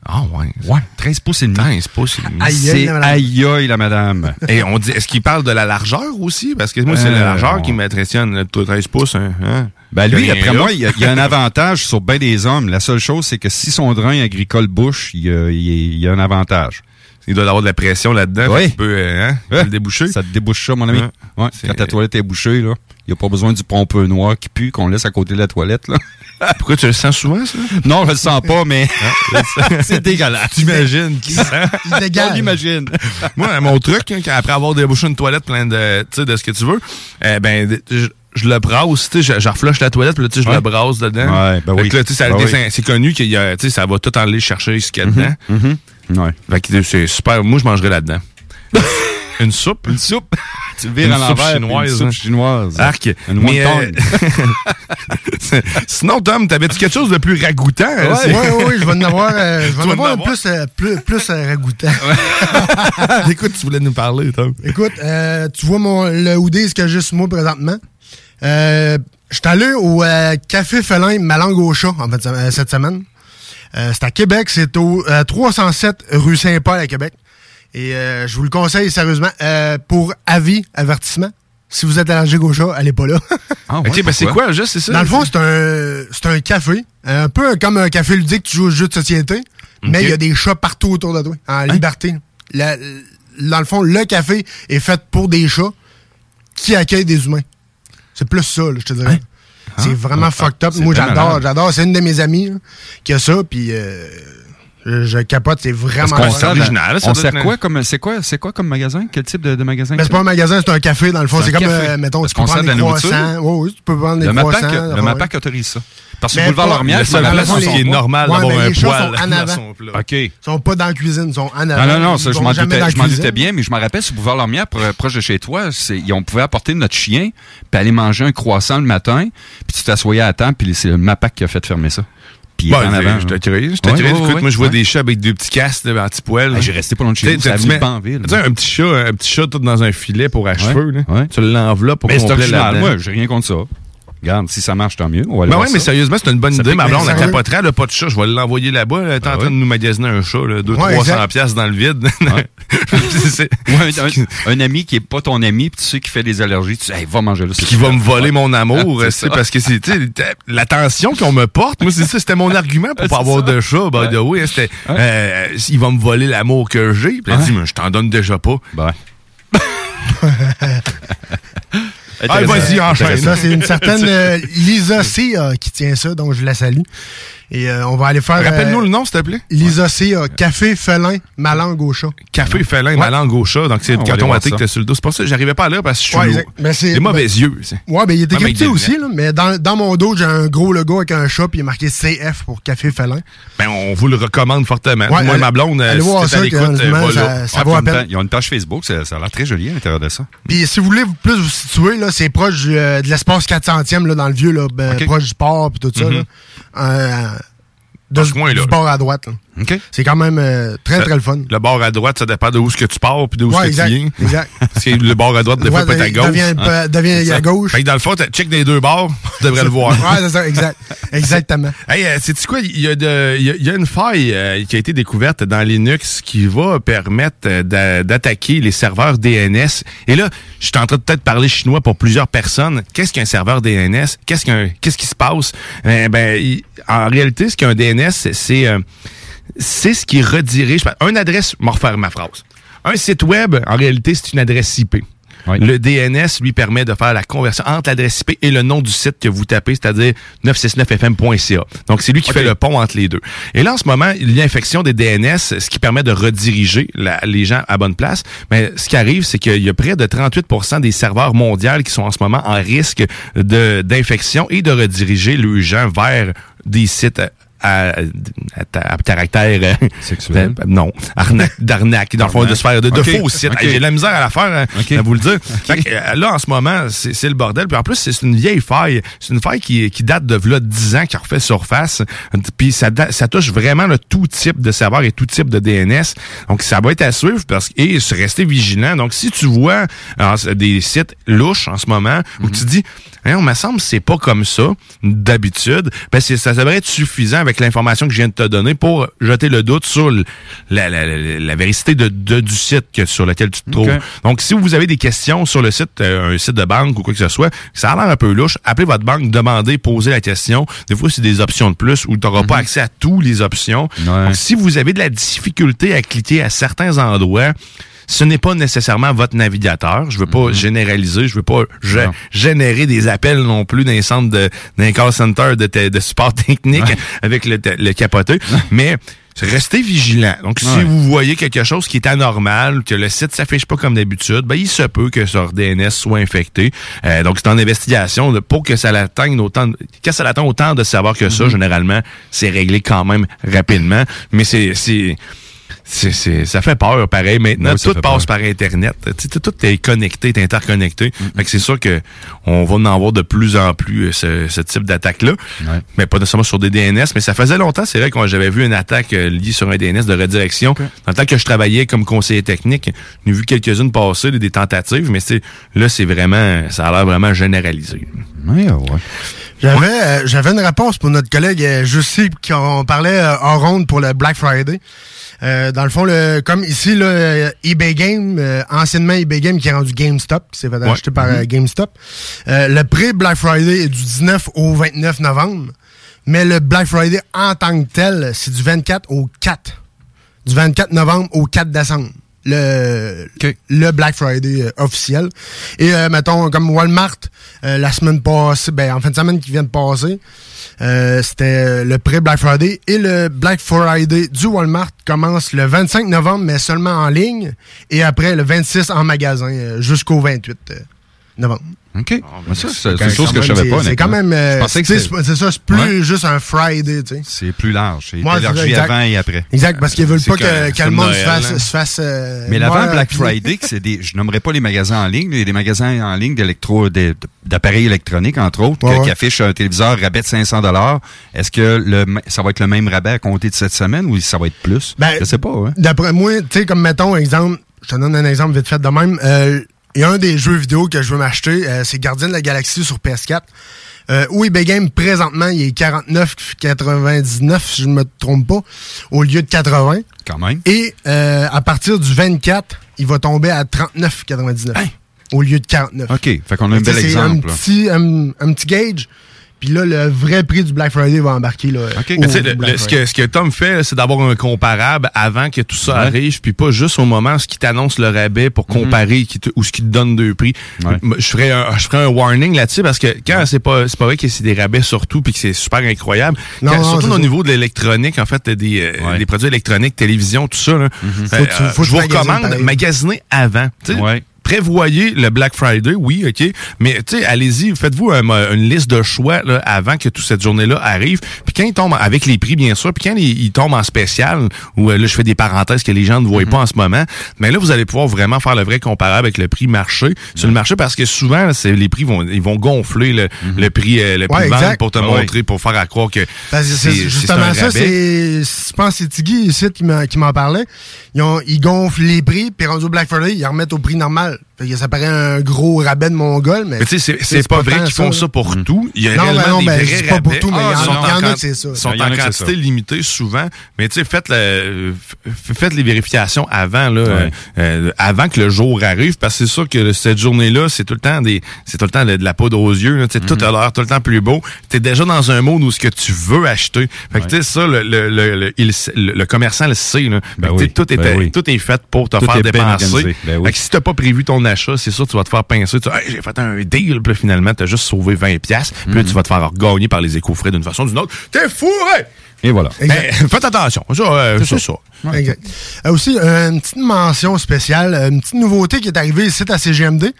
Ah, ouais. Ouais, 13 pouces et demi. 13 pouces et demi. Aïe, aïe, C'est la madame. aïe, aïe, la madame. Et on dit, est-ce qu'il parle de la largeur aussi? Parce que moi, c'est la Euh, largeur qui m'impressionne, le 13 pouces. Hein? hein? Ben lui, Rien d'après là. moi, il y, a, il y a un avantage sur bien des hommes. La seule chose, c'est que si son drain agricole bouche, il y a, il y a- il y a un avantage. Il doit avoir de la pression là-dedans. Oui. peut euh, hein, le déboucher. Ça te débouche ça, mon ami? Ouais. Quand ta toilette est bouchée, là, il n'y a pas besoin du pompeux noir qui pue qu'on laisse à côté de la toilette. Là. Pourquoi tu le sens souvent, ça? Non, je le sens pas, mais c'est dégueulasse. T'imagines qui sent? Il On dégage. l'imagine. Moi, mon truc, hein, après avoir débouché une toilette pleine de, de ce que tu veux, euh, ben, je, je le brasse, tu sais, je, je reflush la toilette, puis là, tu sais, je Ouais. le brasse dedans. Ouais, ben oui. tu sais, Ben oui. c'est connu qu'il y a, tu sais, ça va tout aller chercher ce qu'il y a dedans. Mhm. Ouais. Fait que c'est super. Moi, je mangerais là-dedans. Une soupe? Une soupe. tu le vires Une à soupe l'envers. chinoise, Une soupe hein. chinoise. Arc. Une Mais, euh, Sinon, Tom, t'avais-tu quelque chose de plus ragoûtant? hein, Ouais, c'est- ouais, ouais, je vais en avoir, euh, je vais en avoir plus, euh, plus, plus euh, ragoûtant. Écoute, tu voulais nous parler, Tom. Écoute, euh, tu vois mon, le hoodie, ce que j'ai sur moi présentement. Euh, je suis allé au euh, Café Félin, ma langue au chat, en fait, cette semaine. Euh, c'est à Québec, c'est au euh, 307 rue Saint-Paul à Québec. Et euh, je vous le conseille sérieusement. Euh, pour avis, avertissement, si vous êtes allergique au chat, allez pas là. Ah, ouais, ok, ben c'est quoi, juste, c'est ça? Dans le fond, c'est un, c'est un café. Un peu comme un café ludique, tu joues au jeu de société. Mais il y a des chats partout autour de toi, en liberté. La- dans le fond, le café est fait pour des chats qui accueillent des humains. C'est plus ça, là, je te dirais. C'est vraiment Ah, fucked up. Moi, j'adore, j'adore. C'est une de mes amies là, qui a ça, puis euh, je, je capote, c'est vraiment... Original, ça on doit sert quoi comme c'est quoi c'est quoi comme magasin? Quel type de, de magasin Mais c'est pas un magasin, c'est un café, dans le fond. C'est C'est comme, euh, mettons, Est-ce tu peux prendre de des la croissants. Oui, oui, tu peux prendre des Le croissants. MAPAC, le ouais. MAPAC autorise ça. Parce que boulevard Lormière, me rappelle, place il est pas- normal Ouais, d'avoir un poêle sont en avant. OK. Ils sont pas dans la cuisine, ils sont en avant. Ah non, non, ça, je m'en doutais, la je m'en doutais bien, mais je me rappelle, sur Boulevard Lormière, pro- proche de chez toi, c'est- ils- on pouvait apporter notre chien, puis aller manger un croissant le matin, puis tu t'assoyais à temps, puis c'est le MAPAC qui a fait fermer ça. Puis Bon, est en avant. je hein. t'accueille. Je Ouais, t'accueille. ouais, Écoute, ouais, moi, je vois ouais. des chats avec deux petits casques, là, anti-poêle. Ah, j'ai resté pas loin de chez nous, c'est tu avenue mets- Banville. Tu sais, un petit chat, un petit chat tout dans un filet pour à cheveux, là. Tu l'enveloppes c'est complet original, là-dedans. moi, j'ai rien contre ça. Regarde, si ça marche, tant mieux. On va aller Ben voir ouais, mais sérieusement, c'est une bonne Ça idée. Ma blonde, elle sérieux? capoterait, elle a pas de chat. Je vais l'envoyer là-bas. Elle est en Ah train de nous magasiner un chat, là, 200-300 Ouais, exact. piastres dans le vide. Ouais, un, un ami qui est pas ton ami, puis tu sais qu'il fait des allergies, tu dis, hey, va manger là. Qui va me voler mon amour, C'est parce que c'est sais, l'attention qu'on me porte. Moi, c'est ça, c'était mon argument pour pas avoir de chat. Ben, de oui, c'était, euh, il va me voler l'amour que j'ai. Puis elle dit, mais je t'en donne déjà pas. Ben. Ah, vas-y, enchaîne. Ça, c'est une certaine euh, Lisa C euh, qui tient ça, donc je la salue. Et euh, on va aller faire. Rappelle-nous euh, le nom, s'il te plaît. Lisa C, euh, café felin, ma langue au chat. Café félin, Ouais. ma langue au chat. Donc, c'est Ah, le on va carton à que t'as sur le dos. C'est pas ça, j'arrivais pas à lire parce que je suis Ouais, c'est- Des mauvais ben- yeux. c'est- Ouais, ben il était mais petit aussi, là, mais dans, dans mon dos, j'ai un gros logo avec un chat, puis il est marqué CF pour café felin. Ben, on vous le recommande fortement. Ouais, Moi, allez- ma blonde, euh, allez si voir ça, à l'écoute, euh, ça- là. Ah, vaut peine. Ils ont une page Facebook, ça, a l'air très joli à l'intérieur de ça. Puis si vous voulez plus vous situer, là, c'est proche euh, de l'espace 400e, là, dans le vieux, là, ben, proche du port, puis tout ça. Euh, de, ce coin-là. du bord à droite. là. OK. C'est quand même euh, très, très le fun. Le bord à droite, ça dépend de où ce que tu pars puis de où Ouais, ce que exact, tu viens. exact. Parce que le bord à droite, des fois, peut être à gauche. devient- Hein? devient C'est à gauche. Fait que dans le fond, t'as- check des deux bords, tu devrais le voir. Ouais, c'est ça, exact. Exactement. Hey, euh, sais-tu quoi? Il y, a de- il y a- une faille euh, qui a été découverte dans Linux qui va permettre euh, d'a- d'attaquer les serveurs DNS. Et là, je suis en train de peut-être parler chinois pour plusieurs personnes. Qu'est-ce qu'un serveur DNS? Qu'est-ce qu'un, qu'est-ce qui se passe? Euh, ben, il- en réalité, ce qu'un DNS, c'est- c'est ce qui redirige. Un adresse, m'en refaire ma phrase. Un site web, en réalité, c'est une adresse IP. Le DNS lui permet de faire la conversion entre l'adresse IP et le nom du site que vous tapez, c'est-à-dire 969fm.ca. Donc, c'est lui qui fait le pont entre les deux. Et là, en ce moment, il y a infection des DNS, ce qui permet de rediriger la- les gens à bonne place. Mais ce qui arrive, c'est qu'il y a près de 38% des serveurs mondiaux qui sont en ce moment en risque d'infection et de rediriger les gens vers des sites à, à, caractère euh, Sexuel. non arnaque d'arnaque. Dans le fond de se faire de, faux sites Ok. Hey, j'ai de la misère à la faire hein, à vous le dire. Fait que, euh, là en ce moment c'est c'est le bordel. Puis en plus c'est une vieille faille. C'est une faille qui, qui date de là 10 ans qui a refait surface. Puis ça, ça touche vraiment le tout type de serveur et tout type de DNS donc ça va être à suivre parce que et se rester vigilant. Donc si tu vois euh, des sites louches en ce moment où tu dis Hein, on me semble c'est pas comme ça d'habitude. Ben c'est ça devrait être suffisant avec l'information que je viens de te donner pour jeter le doute sur la, la, la, la véracité de, de- du site que, sur lequel tu te trouves. Donc si vous avez des questions sur le site, euh, un site de banque ou quoi que ce soit, ça a l'air un peu louche, appelez votre banque, demandez, posez la question. Des fois c'est des options de plus où tu n'auras pas accès à toutes les options. Donc si vous avez de la difficulté à cliquer à certains endroits ce n'est pas nécessairement votre navigateur. Je veux pas généraliser, je veux pas gé- générer des appels non plus d'un centre de d'un call center de, te- de support technique avec le, le capoté, mais restez vigilant. Donc si Ouais. vous voyez quelque chose qui est anormal, que le site s'affiche pas comme d'habitude, ben il se peut que sur DNS soit infecté. Euh, donc c'est en investigation de- pour que ça l'atteigne autant de, que ça l'atteigne autant de savoir que ça, généralement, c'est réglé quand même rapidement, mais c'est c'est c'est, c'est- ça fait peur, pareil. Maintenant, Oui, ça tout passe peur. par Internet. Tu sais, tout, est connecté, est interconnecté. Mm-hmm. Fait que c'est sûr que on va en avoir de plus en plus euh, ce, ce type d'attaque-là. Mais pas nécessairement sur des DNS. Mais ça faisait longtemps, c'est vrai que j'avais vu une attaque euh, liée sur un DNS de redirection. Dans le temps que je travaillais comme conseiller technique, j'ai vu quelques-unes passer, des tentatives, mais c'est, là, c'est vraiment, ça a l'air vraiment généralisé. Ouais, ouais. J'avais euh, j'avais une réponse pour notre collègue Jussi qui on parlait euh, en ronde pour le Black Friday. Euh, dans le fond, le, comme ici, là, euh, eBay Game, euh, anciennement eBay Game qui est rendu GameStop, qui s'est fait Ouais. acheter par euh, Mhm. GameStop. Euh, le prix Black Friday est du 19 au 29 novembre, mais le Black Friday en tant que tel, c'est du 24 au 4. Du 24 novembre au 4 décembre. Le, le Black Friday euh, officiel. Et euh, mettons, comme Walmart, euh, la semaine passée, ben, en fin de semaine qui vient de passer, euh, c'était euh, le pré Black Friday. Et le Black Friday du Walmart commence le 25 novembre, mais seulement en ligne. Et après, le 26 en magasin, euh, jusqu'au 28 euh, novembre. OK. Mais ça, c'est une chose que je savais pas. c'est- quand même. euh, c'est- ça, c'est plus Ouais. juste un Friday, tu sais. C'est plus large. C'est Ouais, élargi avant et après. Exact, parce qu'ils veulent pas que, que le monde se fasse. hein. Se fasse euh, Mais l'avant Black Friday, que c'est des, je nommerai pas les magasins en ligne, il y a des magasins en ligne d'électro, d'appareils électroniques, entre autres, Ouais, que- ouais. qui affichent un téléviseur rabais de 500 dollars. Est-ce que le, ça va être le même rabais à compter de cette semaine ou ça va être plus? Ben, je sais pas, hein. D'après moi, tu sais, comme mettons, exemple, je te donne un exemple vite fait de même. Euh, Il y a un des jeux vidéo que je veux m'acheter, euh, c'est Gardien de la Galaxie sur PS4. Euh, où eBay Game, présentement, il est 49,99, si je ne me trompe pas, au lieu de 80. Quand même. Et euh, à partir du 24, il va tomber à 39,99. Au lieu de 49. OK. Fait qu'on a un bel c'est exemple. Un là. petit, un, un petit gauge. Puis là, le vrai prix du Black Friday va embarquer. Là, au Mais tu sais, le- Black le- ce, que, ce que Tom fait, c'est d'avoir un comparable avant que tout ça Ouais. arrive, puis pas juste au moment où il t'annonce le rabais pour comparer qui te- ou ce qui te donne deux prix. Ouais. Je ferais un, je ferais un warning là-dessus parce que quand c'est pas c'est pas vrai que c'est des rabais sur tout puis que c'est super incroyable. Non, Quand- non, surtout au niveau de l'électronique, en fait, des, euh, des produits électroniques, télévision, tout ça. Là, Mm-hmm. Euh, Faut que tu- faut que je vous recommande magasiner avant. Tu sais, Prévoyez le Black Friday, oui, OK. Mais tu sais, allez-y, faites-vous un- une liste de choix là, avant que toute cette journée-là arrive. Puis quand il tombe avec les prix, bien sûr, puis quand il, il tombe en spécial, ou euh, là, je fais des parenthèses que les gens ne voient pas en ce moment, mais là, vous allez pouvoir vraiment faire le vrai comparable avec le prix marché sur le marché parce que souvent, c'est les prix vont ils vont gonfler le, le prix euh, le prix Ouais, de vente pour te Ah montrer, pour faire à croire que c'est justement un ça. Je pense que c'est Tiggy ici qui m'en parlait. Ils, gonflent les prix, puis rendu au Black Friday, ils remettent au prix normal. Fait que ça paraît un gros rabais de mongol, mais. Mais tu sais, c'est- c'est pas vrai qu'ils font ça pour tout. Il y a Non, réellement ben non, des ben, vrais pas pour rabais. tout, mais il y en- Ah, il y sont en a que c'est ça. sont Il y en quantité limitée souvent. Mais tu sais, faites, le- faites les vérifications avant, là, euh, euh, avant que le jour arrive, parce que c'est sûr que cette journée-là, c'est tout le temps des, c'est tout le temps de, de la poudre aux yeux. là. Tu sais, Tout Mm-hmm. à l'heure, tout le temps plus beau. T'es déjà dans un mode où ce que tu veux acheter. Fait que tu sais, ça, le, le, le, le- il le- le commerçant le sait. Là. Ben tout, est, ben oui. tout est fait pour te faire dépenser. Ben. Fait que si t'as pas prévu ton achat, c'est sûr tu vas te faire pincer. Tu Hey, j'ai fait un deal, puis finalement, t'as juste sauvé 20 pièces. Puis là, Mhm. tu vas te faire gagner par les éco-frais d'une façon ou d'une autre. T'es fou, ouais! Et voilà. Mais faites attention. Ça, euh, c'est ça. Exact. Euh, aussi, euh, une petite mention spéciale, une petite nouveauté qui est arrivée ici à CGMD.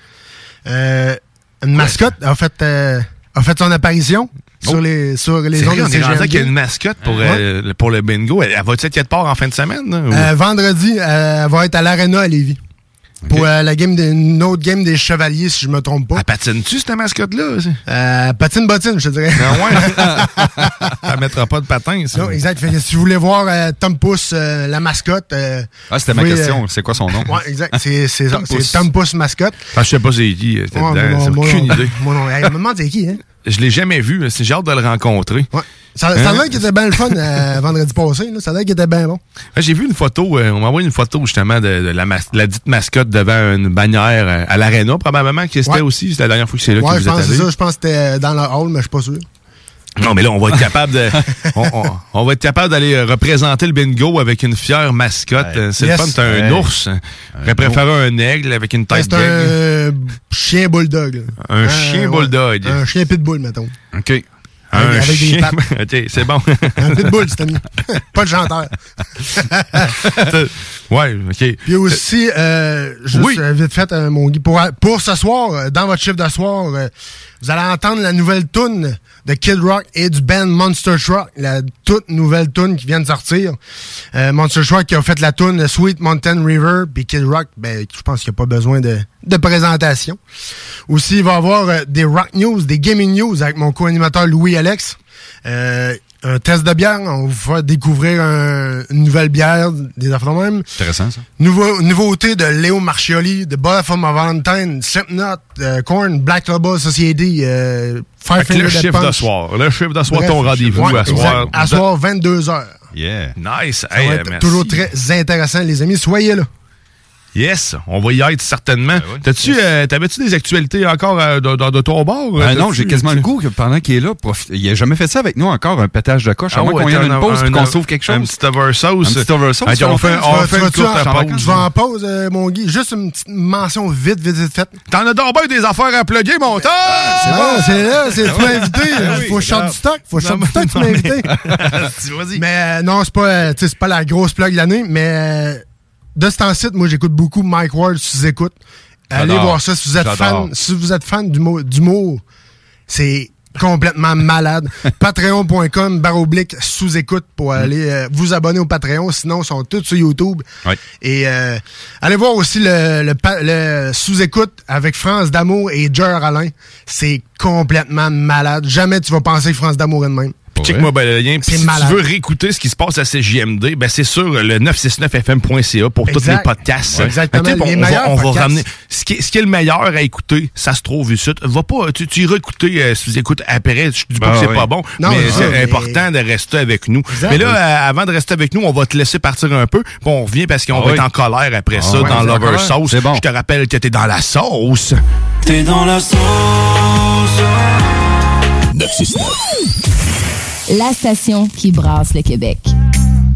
Une mascotte a fait, a fait son apparition sur les, sur les ondes de on est qu'il y a une mascotte pour, euh, le- pour le bingo. Elle, elle va-tu être quelque part en fin de semaine? ou- Euh, vendredi, euh, elle va être à l'Arena à Lévis. Pour euh, la game des- une autre game des Chevaliers, si je me trompe pas. Elle patine-tu, cette mascotte-là? Euh, patine bottine, je te dirais. Ah ouais? Elle mettra pas de patin, ça. Non, exact. Fait que si vous voulez voir euh, Tom Pouce, euh, la mascotte. Ah, c'était ma question. C'est quoi son nom? Ouais, exact. C'est. Tom. Tom Pouce mascotte. Ah, je sais pas c'est qui. c'était Ouais, aucune idée. Nom. Hey, me demande c'est qui, hein? Je l'ai jamais vu. J'ai hâte de le rencontrer. Ouais. Ça, ça a Hein? l'air qu'il était bien le fun euh, vendredi passé. Là. Ça a l'air qu'il était bien bon. J'ai vu une photo, euh, on m'a envoyé une photo justement de, de la, mas- la dite mascotte devant une bannière euh, à l'aréna, probablement, que c'était Ouais. aussi. C'est la dernière fois que c'est là Ouais, que je vous êtes pense que c'est allé. ça. Je pense que c'était dans le hall, mais je suis pas sûr. Non, mais là, on va être capable de, on, on- on va être capable d'aller représenter le bingo avec une fière mascotte. C'est Yes. le fun, t'as un Ouais. ours. J'aurais préféré un aigle avec une tête C'est un d'aigle. euh, chien bulldog. là. Un chien ouais. bulldog. Un chien pitbull, mettons. OK. Un Avec- des chien. pattes. OK, c'est bon. Un pitbull, c'est ami. pas de chanteur. ouais, OK. Puis aussi, euh, juste Oui. euh, vite fait, euh, mon Guy, pour, pour ce soir, euh, dans votre chiffre de soir, euh, vous allez entendre la nouvelle tune de Kid Rock et du band Monster Truck, la toute nouvelle tune qui vient de sortir. Euh, Monster Truck qui a fait la tune Sweet Mountain River, puis Kid Rock, ben, je pense qu'il n'y a pas besoin de, de présentation. Aussi, il va y avoir euh, des rock news, des gaming news avec mon co-animateur Louis-Alex. Euh, un test de bière, on vous fait découvrir un- une nouvelle bière, des affaires de même. Intéressant, ça. Nouveau, nouveauté de Léo Marchioli, de Bottle from Valentine, Slipknot, euh, Korn, Black Label Society, euh, le chiffre de soir. Le chiffre de soir, Bref, ton rendez-vous ouais, à exact. soir. À soir, 22h. Yeah. Nice. Ça Hey, va être merci. toujours très intéressant, les amis. Soyez là. Yes, on va y être certainement. Ben T'as-tu, euh, t'avais-tu des actualités encore euh, de, de- de ton bord? Ah T'as-tu- non, j'ai quasiment le goût que pendant qu'il est là, profite- il a jamais fait ça avec nous encore, un pétage de coche. À Ah moins ouais, qu'on y t'as une pause un- et qu'on sauve quelque chose. Un petit oversauce. Un petit oversauce, on fait, on fait une courte en- pause. Je vais en pause, euh, mon Guy. Juste une petite mention vite, vite, vite faite. T'en as donc bien des affaires à plugger, mon temps! C'est bon, c'est là, c'est tu m'as invité. Ah faut que je sorte grave. du stock. Faut que je sorte Non, du stock, tu m'as mais- invité. Vas-y. Mais euh, non, c'est pas, euh, la grosse plug de l'année, mais euh, de ce temps-ci, moi, j'écoute beaucoup Mike Ward sous écoute Allez voir ça si vous êtes fan, si vous êtes fan d'humour, d'humour, c'est complètement malade. Patreon.com barre oblique sous écoute pour Mm. aller euh, vous abonner au Patreon. Sinon, ils sont tous sur YouTube. Et euh, allez voir aussi le, le, pa- le sous-écoute avec France D'Amour et Jer Alain. C'est complètement malade. Jamais tu vas penser que France D'Amour est de même. Check-moi ben le lien. Puis si malade. tu veux réécouter ce qui se passe à CJMD, ben c'est sur le 969fm.ca pour tous les podcasts. Ouais. Exactement, Ben, les on, va, on va ramener ce qui, est, ce qui est le meilleur à écouter, ça se trouve ici. Va pas, tu, tu iras écouter euh, si tu écoutes après. Je dis pas Ben que c'est oui. pas bon, Non, mais c'est mais- important de rester avec nous. Exact. mais là, Oui. euh, avant de rester avec nous, on va te laisser partir un peu. Puis on revient parce qu'on Ah va oui. être en colère après Ah ça ouais, dans Lover. Sauce. C'est bon. Je te rappelle que t'es dans la sauce. T'es dans la sauce. 969. La station qui brasse le Québec.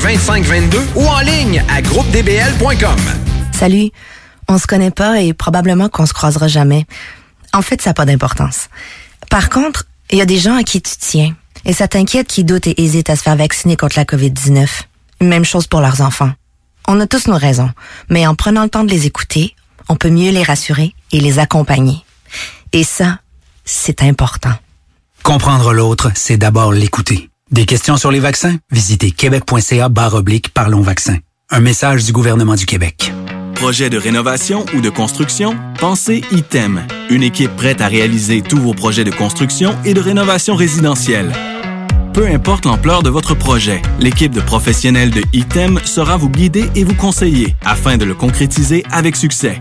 418-681-2522 ou en ligne à groupedbl.com. Salut. On se connaît pas et probablement qu'on se croisera jamais. En fait, ça n'a pas d'importance. Par contre, il y a des gens à qui tu tiens. Et ça t'inquiète qui doutent et hésitent à se faire vacciner contre la COVID-19. Même chose pour leurs enfants. On a tous nos raisons, mais en prenant le temps de les écouter, on peut mieux les rassurer et les accompagner. Et ça, c'est important. Comprendre l'autre, c'est d'abord l'écouter. Des questions sur les vaccins? Visitez québec.ca barre oblique Parlons vaccins. Un message du gouvernement du Québec. Projet de rénovation ou de construction? Pensez ITEM. Une équipe prête à réaliser tous vos projets de construction et de rénovation résidentielle. Peu importe l'ampleur de votre projet, l'équipe de professionnels de ITEM sera vous guider et vous conseiller afin de le concrétiser avec succès.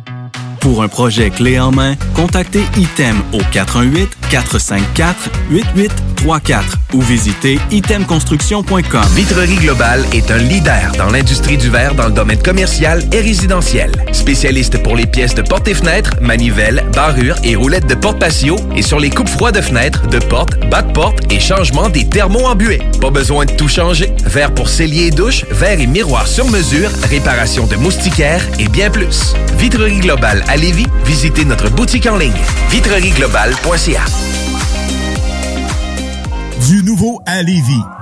Pour un projet clé en main, contactez ITEM au 418-454-8834 ou visitez itemconstruction.com. Vitrerie Globale est un leader dans l'industrie du verre dans le domaine commercial et résidentiel. Spécialiste pour les pièces de portes et fenêtres, manivelles, barrures et roulettes de porte patio et sur les coupes froides de fenêtres, de portes, bas de porte et changement des thermos embués. Pas besoin de tout changer. Verre pour cellier et douche, verre et miroir sur mesure, réparation de moustiquaires et bien plus. Vitrerie Globale à Lévis, visitez notre boutique en ligne vitrerieglobale.ca. Du nouveau à Lévis.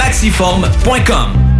maxiform.com.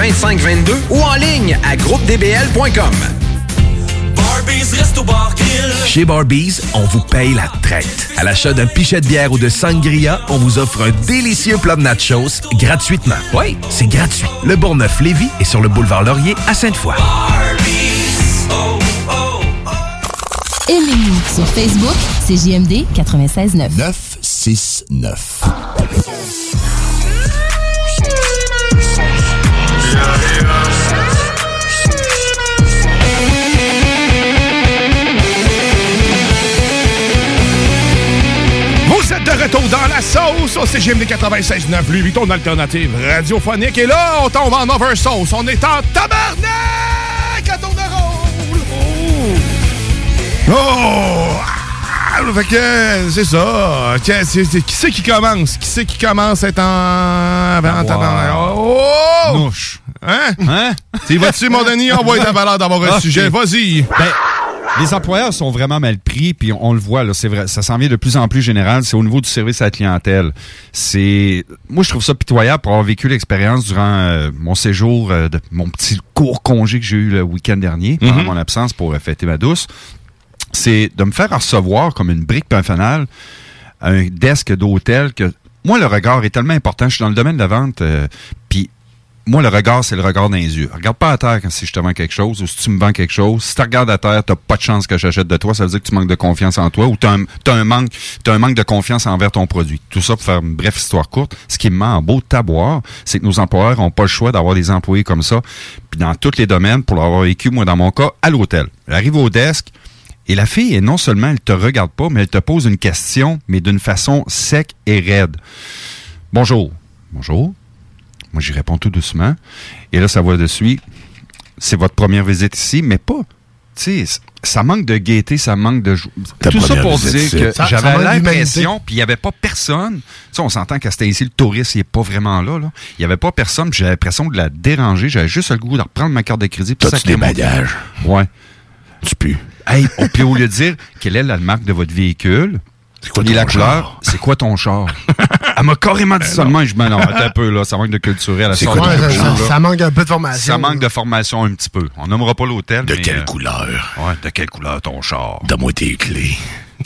418-681-2522 ou en ligne à groupedbl.com. Chez Barbies, on vous paye la traite. À l'achat d'un pichet de bière ou de sangria, on vous offre un délicieux plat de nachos gratuitement. Oui, c'est gratuit. Le Bourgneuf-Lévis est sur le boulevard Laurier à Sainte-Foy. Aimez-nous sur Facebook, c'est JMD 96.9. 969. De retour dans la sauce au CGMD 96.9, lui, ton alternative radiophonique. Et là, on tombe en oversauce. On est en tabarnak à tour de rôle. Oh! Oh! Ah, fait que, c'est ça. Qui c'est qui commence? Qui c'est qui commence à être en... en tabarnak? Oh! Mouche. Hein? Hein? Tu vas-tu, mon Denis? Envoie ta valeur d'avoir un Ok. sujet. Vas-y. Ben, les employeurs sont vraiment mal pris, puis on le voit, là, c'est vrai, ça s'en vient de plus en plus général. C'est au niveau du service à la clientèle. C'est, moi, je trouve ça pitoyable pour avoir vécu l'expérience durant euh, mon séjour, euh, de mon petit court congé que j'ai eu le week-end dernier, pendant Mhm. mon absence pour euh, fêter ma douce. C'est de me faire recevoir comme une brique à un desk d'hôtel que moi, le regard est tellement important. Je suis dans le domaine de la vente, euh, moi, le regard, c'est le regard dans les yeux. Regarde pas à terre quand si je te vends quelque chose ou si tu me vends quelque chose. Si tu regardes à terre, t'as pas de chance que j'achète de toi. Ça veut dire que tu manques de confiance en toi ou tu as, un manque, t'as un manque de confiance envers ton produit. Tout ça pour faire une bref histoire courte. Ce qui me met en beau taboire, c'est que nos employeurs ont pas le choix d'avoir des employés comme ça. Puis dans tous les domaines, pour l'avoir vécu, moi, dans mon cas, à l'hôtel. Elle arrive au desk, et la fille, non seulement elle te regarde pas, mais elle te pose une question, mais d'une façon sec et raide. Bonjour. Bonjour. Moi, j'y réponds tout doucement. Et là, ça va de suite. C'est votre première visite ici, mais pas. Tu sais, ça manque de gaieté, ça manque de. Tout ça pour dire que j'avais l'impression, puis il n'y avait pas personne. Tu sais, on s'entend qu'à c'était ici, le touriste, il n'est pas vraiment là. là. Il n'y avait pas personne, puis j'avais l'impression de la déranger. J'avais juste le goût de reprendre ma carte de crédit. sacrer des bagages? Ouais. Tu pues. Hey, oh, puis au lieu de dire quelle est la marque de votre véhicule, quoi et ton la couleur, c'est quoi ton char? Elle m'a carrément dit ça de même. Je me dis, non, attends un peu, là, ça manque de culturel. ça- ça- ça manque un peu de formation. Ça manque de formation un petit peu. On nommera pas l'hôtel. De mais, quelle euh, couleur? Ouais, de quelle couleur ton char? Donne-moi tes clés.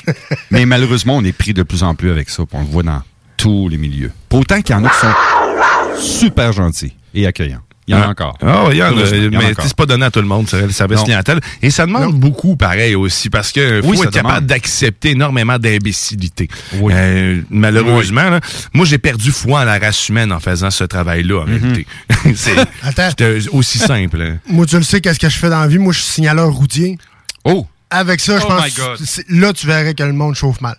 mais malheureusement, on est pris de plus en plus avec ça. puis on le voit dans tous les milieux. Pour autant qu'il y en a qui sont super gentils et accueillants. Il y en a Ah. encore. Ah, il y en a, Heureusement, il y en a mais c'est pas donné à tout le monde, le service Non. clientèle. Et ça demande beaucoup, pareil aussi, parce que faut être capable d'accepter énormément d'imbécilité. Euh, malheureusement, là, moi, j'ai perdu foi en la race humaine en faisant ce travail-là, en Mhm. réalité. c'est aussi simple. hein. Moi, tu le sais, qu'est-ce que je fais dans la vie? Moi, je suis signaleur routier. Oh! Avec ça, je Oh pense my God. que là, tu verrais que le monde chauffe mal.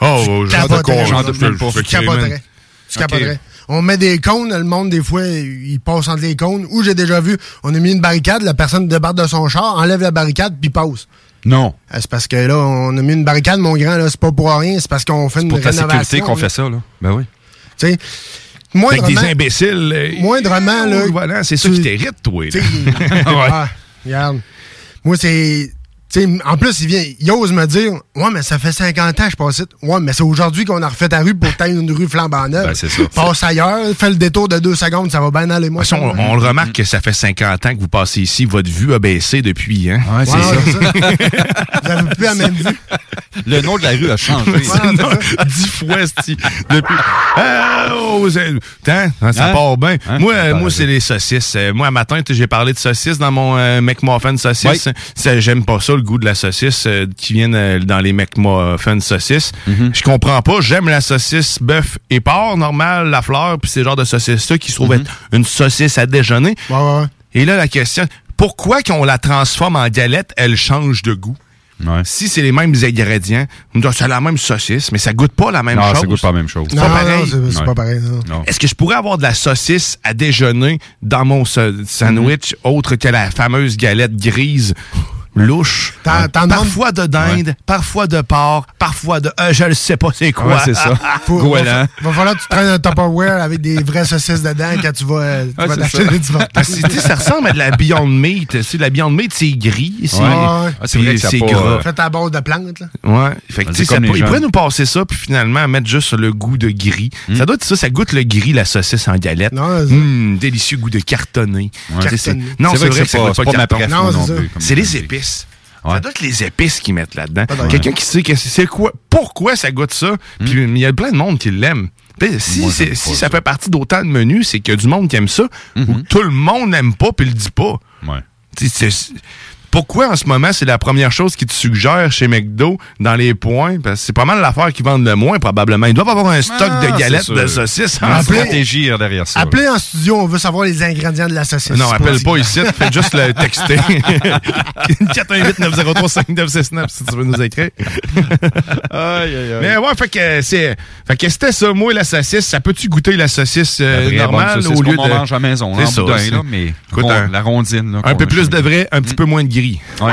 Oh, Tu j'en capoterais. Tu capoterais. On met des cônes, le monde, des fois, il passe entre les cônes. Ou j'ai déjà vu, on a mis une barricade, la personne débarque de son char, enlève la barricade, puis passe. Non. Ah, C'est parce que là, on a mis une barricade, mon grand, là, c'est pas pour rien, c'est parce qu'on fait une Pour ta rénovation. sécurité qu'on fait ça, là. Ben oui. Tu sais, Avec moindrement... des imbéciles. euh, Moindrement, là... Voilà, c'est ça qui t'hérite, toi. là. Ah, regarde. Moi, c'est. Tu sais, en plus, il vient, il ose me dire Ouais, mais ça fait 50 ans que je passe ici. Ouais, mais c'est aujourd'hui qu'on a refait ta rue pour tailler une rue flambant neuve. Ben, c'est ça. Passe ailleurs, fais le détour de deux secondes, ça va bien aller. Moi, façon, on, on le remarque que ça fait 50 ans que vous passez ici, votre vue a baissé depuis, hein? Ouais, c'est Ouais, ça. Vous avez plus la même vue. Le nom de la rue a changé. Dix fois, depuis. Ah, oh, c'est- Tant, hein, ça Hein? part bien. Hein? Moi, euh, moi c'est les saucisses. Euh, Moi, matin, j'ai parlé de saucisses dans mon euh, McMuffin saucisse. Oui. J'aime pas ça, le goût de la saucisse euh, qui vient euh, dans les McMuffin saucisses. Mm-hmm. Je comprends pas. J'aime la saucisse bœuf et porc, normal, la fleur, puis c'est le genre de saucisse-là qui se trouve Mm-hmm. être une saucisse à déjeuner. Ouais, ouais, ouais. Et là, la question, pourquoi qu'on la transforme en galette, elle change de goût? Ouais. Si c'est les mêmes ingrédients, c'est la même saucisse, mais ça goûte pas la même Non, chose. ça goûte pas la même chose. Non, pas non, pareil. non, c'est c'est pas pareil. non. Non. Est-ce que je pourrais avoir de la saucisse à déjeuner dans mon sa- sandwich Mm-hmm. autre que la fameuse galette grise louche? T'en parfois de dinde, parfois de porc, parfois de... euh, je ne sais pas c'est quoi. Ouais, c'est ça. Faut- va, va falloir que tu traînes un Tupperware avec des vraies saucisses dedans quand tu vas, euh, tu Ouais, vas ça. des. Parce que, tu sais, ça ressemble à de la Beyond Meat. Tu sais, la Beyond Meat, c'est gris. C'est Ouais. Ouais. Ah, que gras. euh, Fais ta base de plantes, là. Ouais. Fait que, ça les peut- il gens. pourrait nous passer ça, puis finalement mettre juste le goût de gris. Ça doit être ça, ça goûte le gris, la saucisse en galette. Non, c'est- Hum, délicieux goût de cartonné. Non, C'est vrai que que c'est ça pas- ma Non, c'est les dis. Épices. Ouais. Ça doit être les épices qu'ils mettent là-dedans. Ouais. Quelqu'un qui sait que c'est quoi, pourquoi ça goûte ça, puis il y a plein de monde qui l'aime. Si, Moi, ça ça. fait partie d'autant de menus, c'est qu'il y a du monde qui aime ça, ou tout le monde n'aime pas puis le dit pas. Ouais. Pourquoi en ce moment c'est la première chose qu'ils te suggèrent chez McDo dans les points? Parce que c'est pas mal l'affaire qu'ils vendent le moins, probablement. Ils doivent avoir un stock Ah, de galettes c'est de saucisses. Une en stratégie euh, derrière ça. Appelez en studio, on veut savoir les ingrédients de la saucisse. Non, appelle pas ici. fais juste le texter. 418-903-5969 si tu veux nous écrire. Mais ouais, fait que c'est. Fait que c'était ça, moi, la saucisse. Ça peut-tu goûter la saucisse euh, La normale saucisse au lieu qu'on de. mange à la maison, C'est là, en ça, boudin, c'est- là, mais Écoute, rond- un- la rondine. là, Un peu plus de vrai, un petit peu moins de gris. Ouais.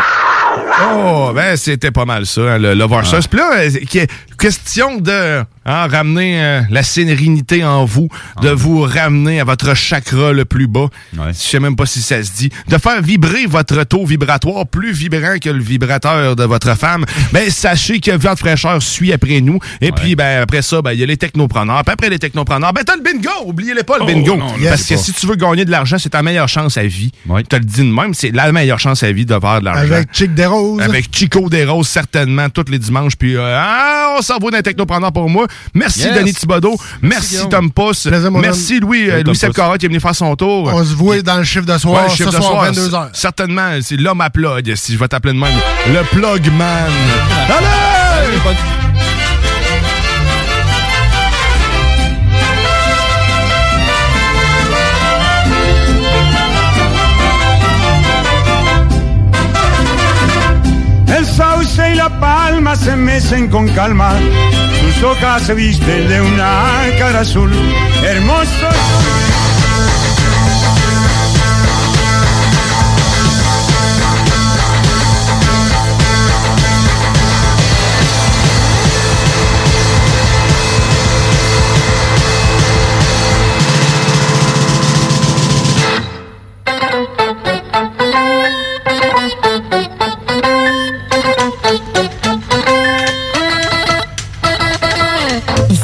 Oh, ben c'était pas mal ça, hein, le Lover Sauce. Puis là, euh, qui est question de hein, ramener euh, la sérénité en vous, de vous ramener à votre chakra le plus bas. Je sais même pas si ça se dit. De faire vibrer votre taux vibratoire plus vibrant que le vibrateur de votre femme. Ben, sachez que Vente Fraîcheur suit après nous. Et puis, ben, après ça, ben, il y a les technopreneurs. Puis après les technopreneurs, ben, t'as le bingo! Oubliez-les pas, le Oh, bingo! non, Parce que pas. si tu veux gagner de l'argent, c'est ta meilleure chance à vie. Je te le dis de même, c'est la meilleure chance à vie de faire de l'argent. Avec Chic des Roses. Avec Chico des Roses, certainement, tous les dimanches. Puis, euh, ah, on s'en va d'un technopreneur pour moi. Merci, Yes. Denis Thibodeau. Merci. Tom Pousse. Merci. Louis, euh, Louis qui est venu faire son tour. On se voit dans le chiffre de soir, Ouais, le chiffre ce de soir, soir, 22h. Certainement, c'est l'homme à plug, si je vais t'appeler de même. Le plug man. Allez! El y la palma se mecen con calma, sus hojas se visten de una cara azul, hermoso.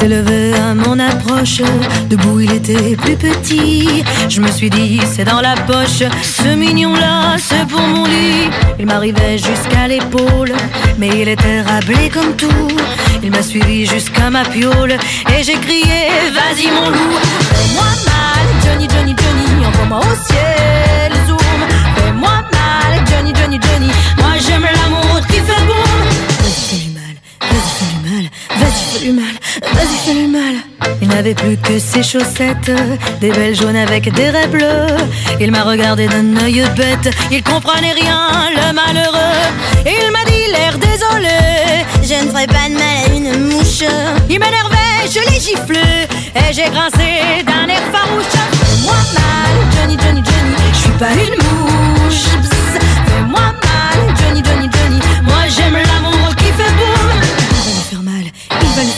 Levé à mon approche, debout il était plus petit. Je me suis dit, c'est dans la poche, ce mignon-là, c'est pour mon lit. Il m'arrivait jusqu'à l'épaule, mais il était rablé comme tout. Il m'a suivi jusqu'à ma piole, et j'ai crié, vas-y mon loup, fais-moi mal, Johnny, Johnny, Johnny, envoie-moi au ciel, zoom. Fais-moi mal, Johnny, Johnny, Johnny, moi j'aime l'amour qui fait boum. Il n'avait plus que ses chaussettes, des belles jaunes avec des raies bleues. Il m'a regardé d'un œil bête, il comprenait rien, le malheureux. Il m'a dit l'air désolé, je ne ferai pas de mal à une mouche. Il m'énervait, je l'ai giflé, et j'ai grincé d'un air farouche. Mal, Johnny, Johnny, Johnny, je suis pas une mouche.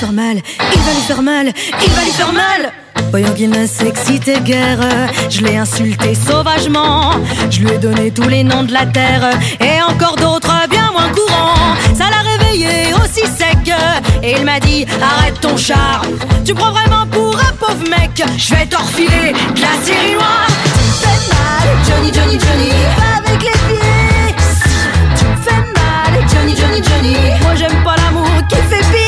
Faire mal, il va lui faire mal, il va lui faire mal. Voyant qu'il ne s'excitait guère, je l'ai insulté sauvagement. Je lui ai donné tous les noms de la terre et encore d'autres bien moins courants. Ça l'a réveillé aussi sec et il m'a dit arrête ton char. Tu prends vraiment pour un pauvre mec? Je vais t'enfiler de la série noire. Tu me fais mal, Johnny, Johnny, Johnny, avec les pieds. Tu me fais mal, Johnny, Johnny, Johnny. Moi j'aime pas l'amour qui fait ping.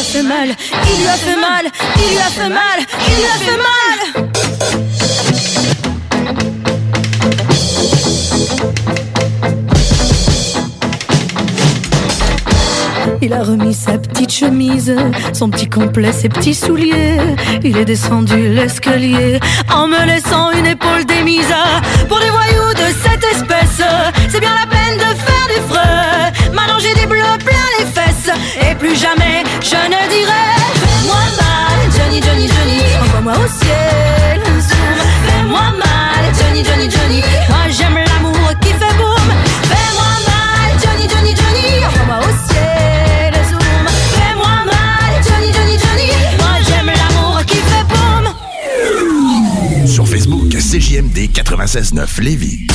A fait mal, il lui a fait mal, il lui a fait mal, il lui a fait mal. Il a remis sa petite chemise, son petit complet, ses petits souliers. Il est descendu l'escalier en me laissant une épaule démise. Pour des voyous de cette espèce, c'est bien la peine de faire des frais. Maintenant des bleus les fesses et plus jamais je ne dirai. Fais-moi mal, Johnny, Johnny, Johnny. Envoie-moi au ciel. zoom. Fais-moi mal, Johnny, Johnny, Johnny. Moi j'aime l'amour qui fait boum. Fais-moi mal, Johnny, Johnny, Johnny. Envoie-moi au ciel. zoom. Fais-moi mal, Johnny, Johnny, Johnny. Moi j'aime l'amour qui fait boum. Sur Facebook, CJMD 96.9 Lévis.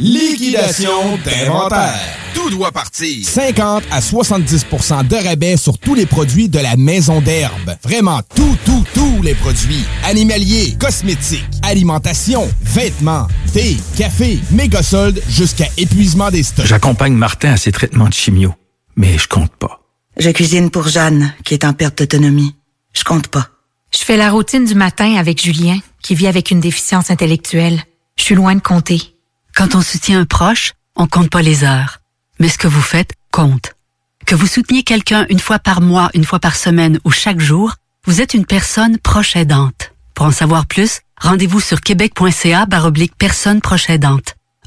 Liquidation d'inventaire. Tout doit partir. 50 à 70% de rabais sur tous les produits de la maison d'herbe. Vraiment tout, tout, tous les produits. Animaliers, cosmétiques, alimentation, vêtements, thé, café, méga soldes jusqu'à épuisement des stocks. J'accompagne Martin à ses traitements de chimio, mais je compte pas. Je cuisine pour Jeanne, qui est en perte d'autonomie. Je compte pas. Je fais la routine du matin avec Julien, qui vit avec une déficience intellectuelle. Je suis loin de compter. Quand on soutient un proche, on compte pas les heures. Mais ce que vous faites compte. Que vous souteniez quelqu'un une fois par mois, une fois par semaine ou chaque jour, vous êtes une personne proche aidante. Pour en savoir plus, rendez-vous sur québec.ca baroblique personne proche aidante.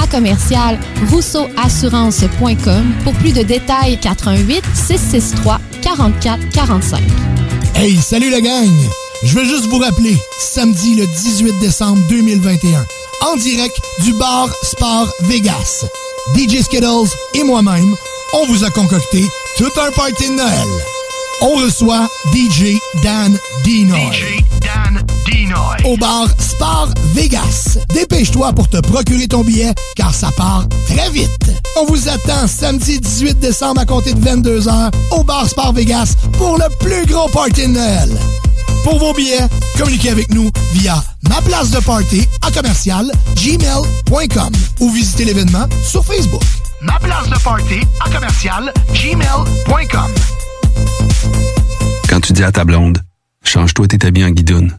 à commercial rousseauassurance.com pour plus de détails 88 663 44 45. Hey, salut la gang! Je veux juste vous rappeler, samedi le 18 décembre 2021, en direct du bar Sport Vegas. DJ Skittles et moi-même, on vous a concocté tout un party de Noël. On reçoit DJ Dan Dinoy. Au bar Sport Vegas. Dépêche-toi pour te procurer ton billet car ça part très vite. On vous attend samedi 18 décembre à compter de 22h au bar Sport Vegas pour le plus gros party de Noël. Pour vos billets, communiquez avec nous via ma place de party à commercial gmail.com ou visitez l'événement sur Facebook. Ma de party à commercial gmail.com. Quand tu dis à ta blonde, change-toi tes habits en guidoune.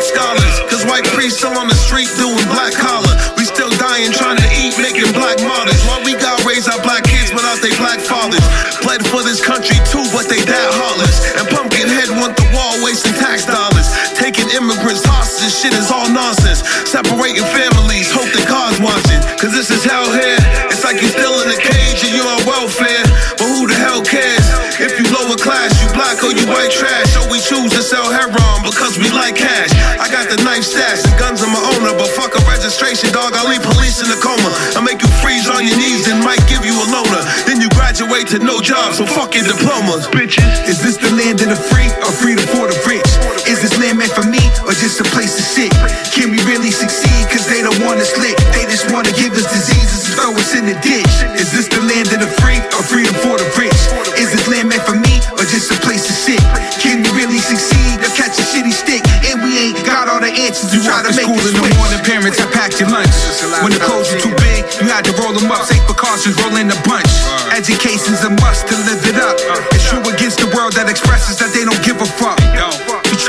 Black scholars. Cause white priests still on the street doing black collar. We still dying trying to eat, making black martyrs. While we got raised our black kids without their black fathers. Bled for this country too, but they died heartless. And Pumpkinhead want the wall wasting tax dollars. Taking immigrants hostage, shit is all nonsense. Separating families, hope that God's watching. Cause this is hell here. It's like you're still in a cage and you're on welfare. But who the hell cares? If you lower class, you black or you white trash. So we choose to sell heroin because we like cash. I got the knife stash and guns on my owner, but fuck a registration, dog. I leave police in a coma. I make you freeze on your knees and might give you a loner. Then you graduate to no job, so fuck your diplomas. Bitches. Is this the land of the free or freedom for the rich? Or just a place to sit? Can we really succeed? Cause they don't want us lit. They just want to give us diseases and throw us in the ditch. Is this the land of the free or freedom for the rich? Is this land meant for me or just a place to sit? Can we really succeed or catch a shitty stick? And we ain't got all the answers. You try to make school it in the switch. morning, parents have packed your lunch. When the clothes were too big, you had to roll them up. Take precautions, roll in a bunch. Education's a must to live it up. It's true against the world that expresses that they don't give a fuck.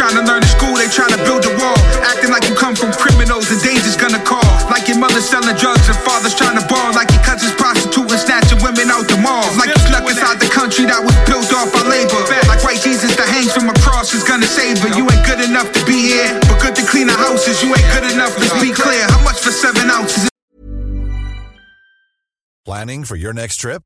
Trying to learn in school, they trying to build a wall. Acting like you come from criminals, the danger's gonna call. Like your mother selling drugs and father's trying to ball. Like your cousin's prostituting, snatching women out the mall. Like you snuck inside the country that was built off our labor. Like white Jesus that hangs from a cross is gonna save her. You ain't good enough to be here, but good to clean the houses. You ain't good enough, let's be clear. How much for seven ounces? Planning for your next trip?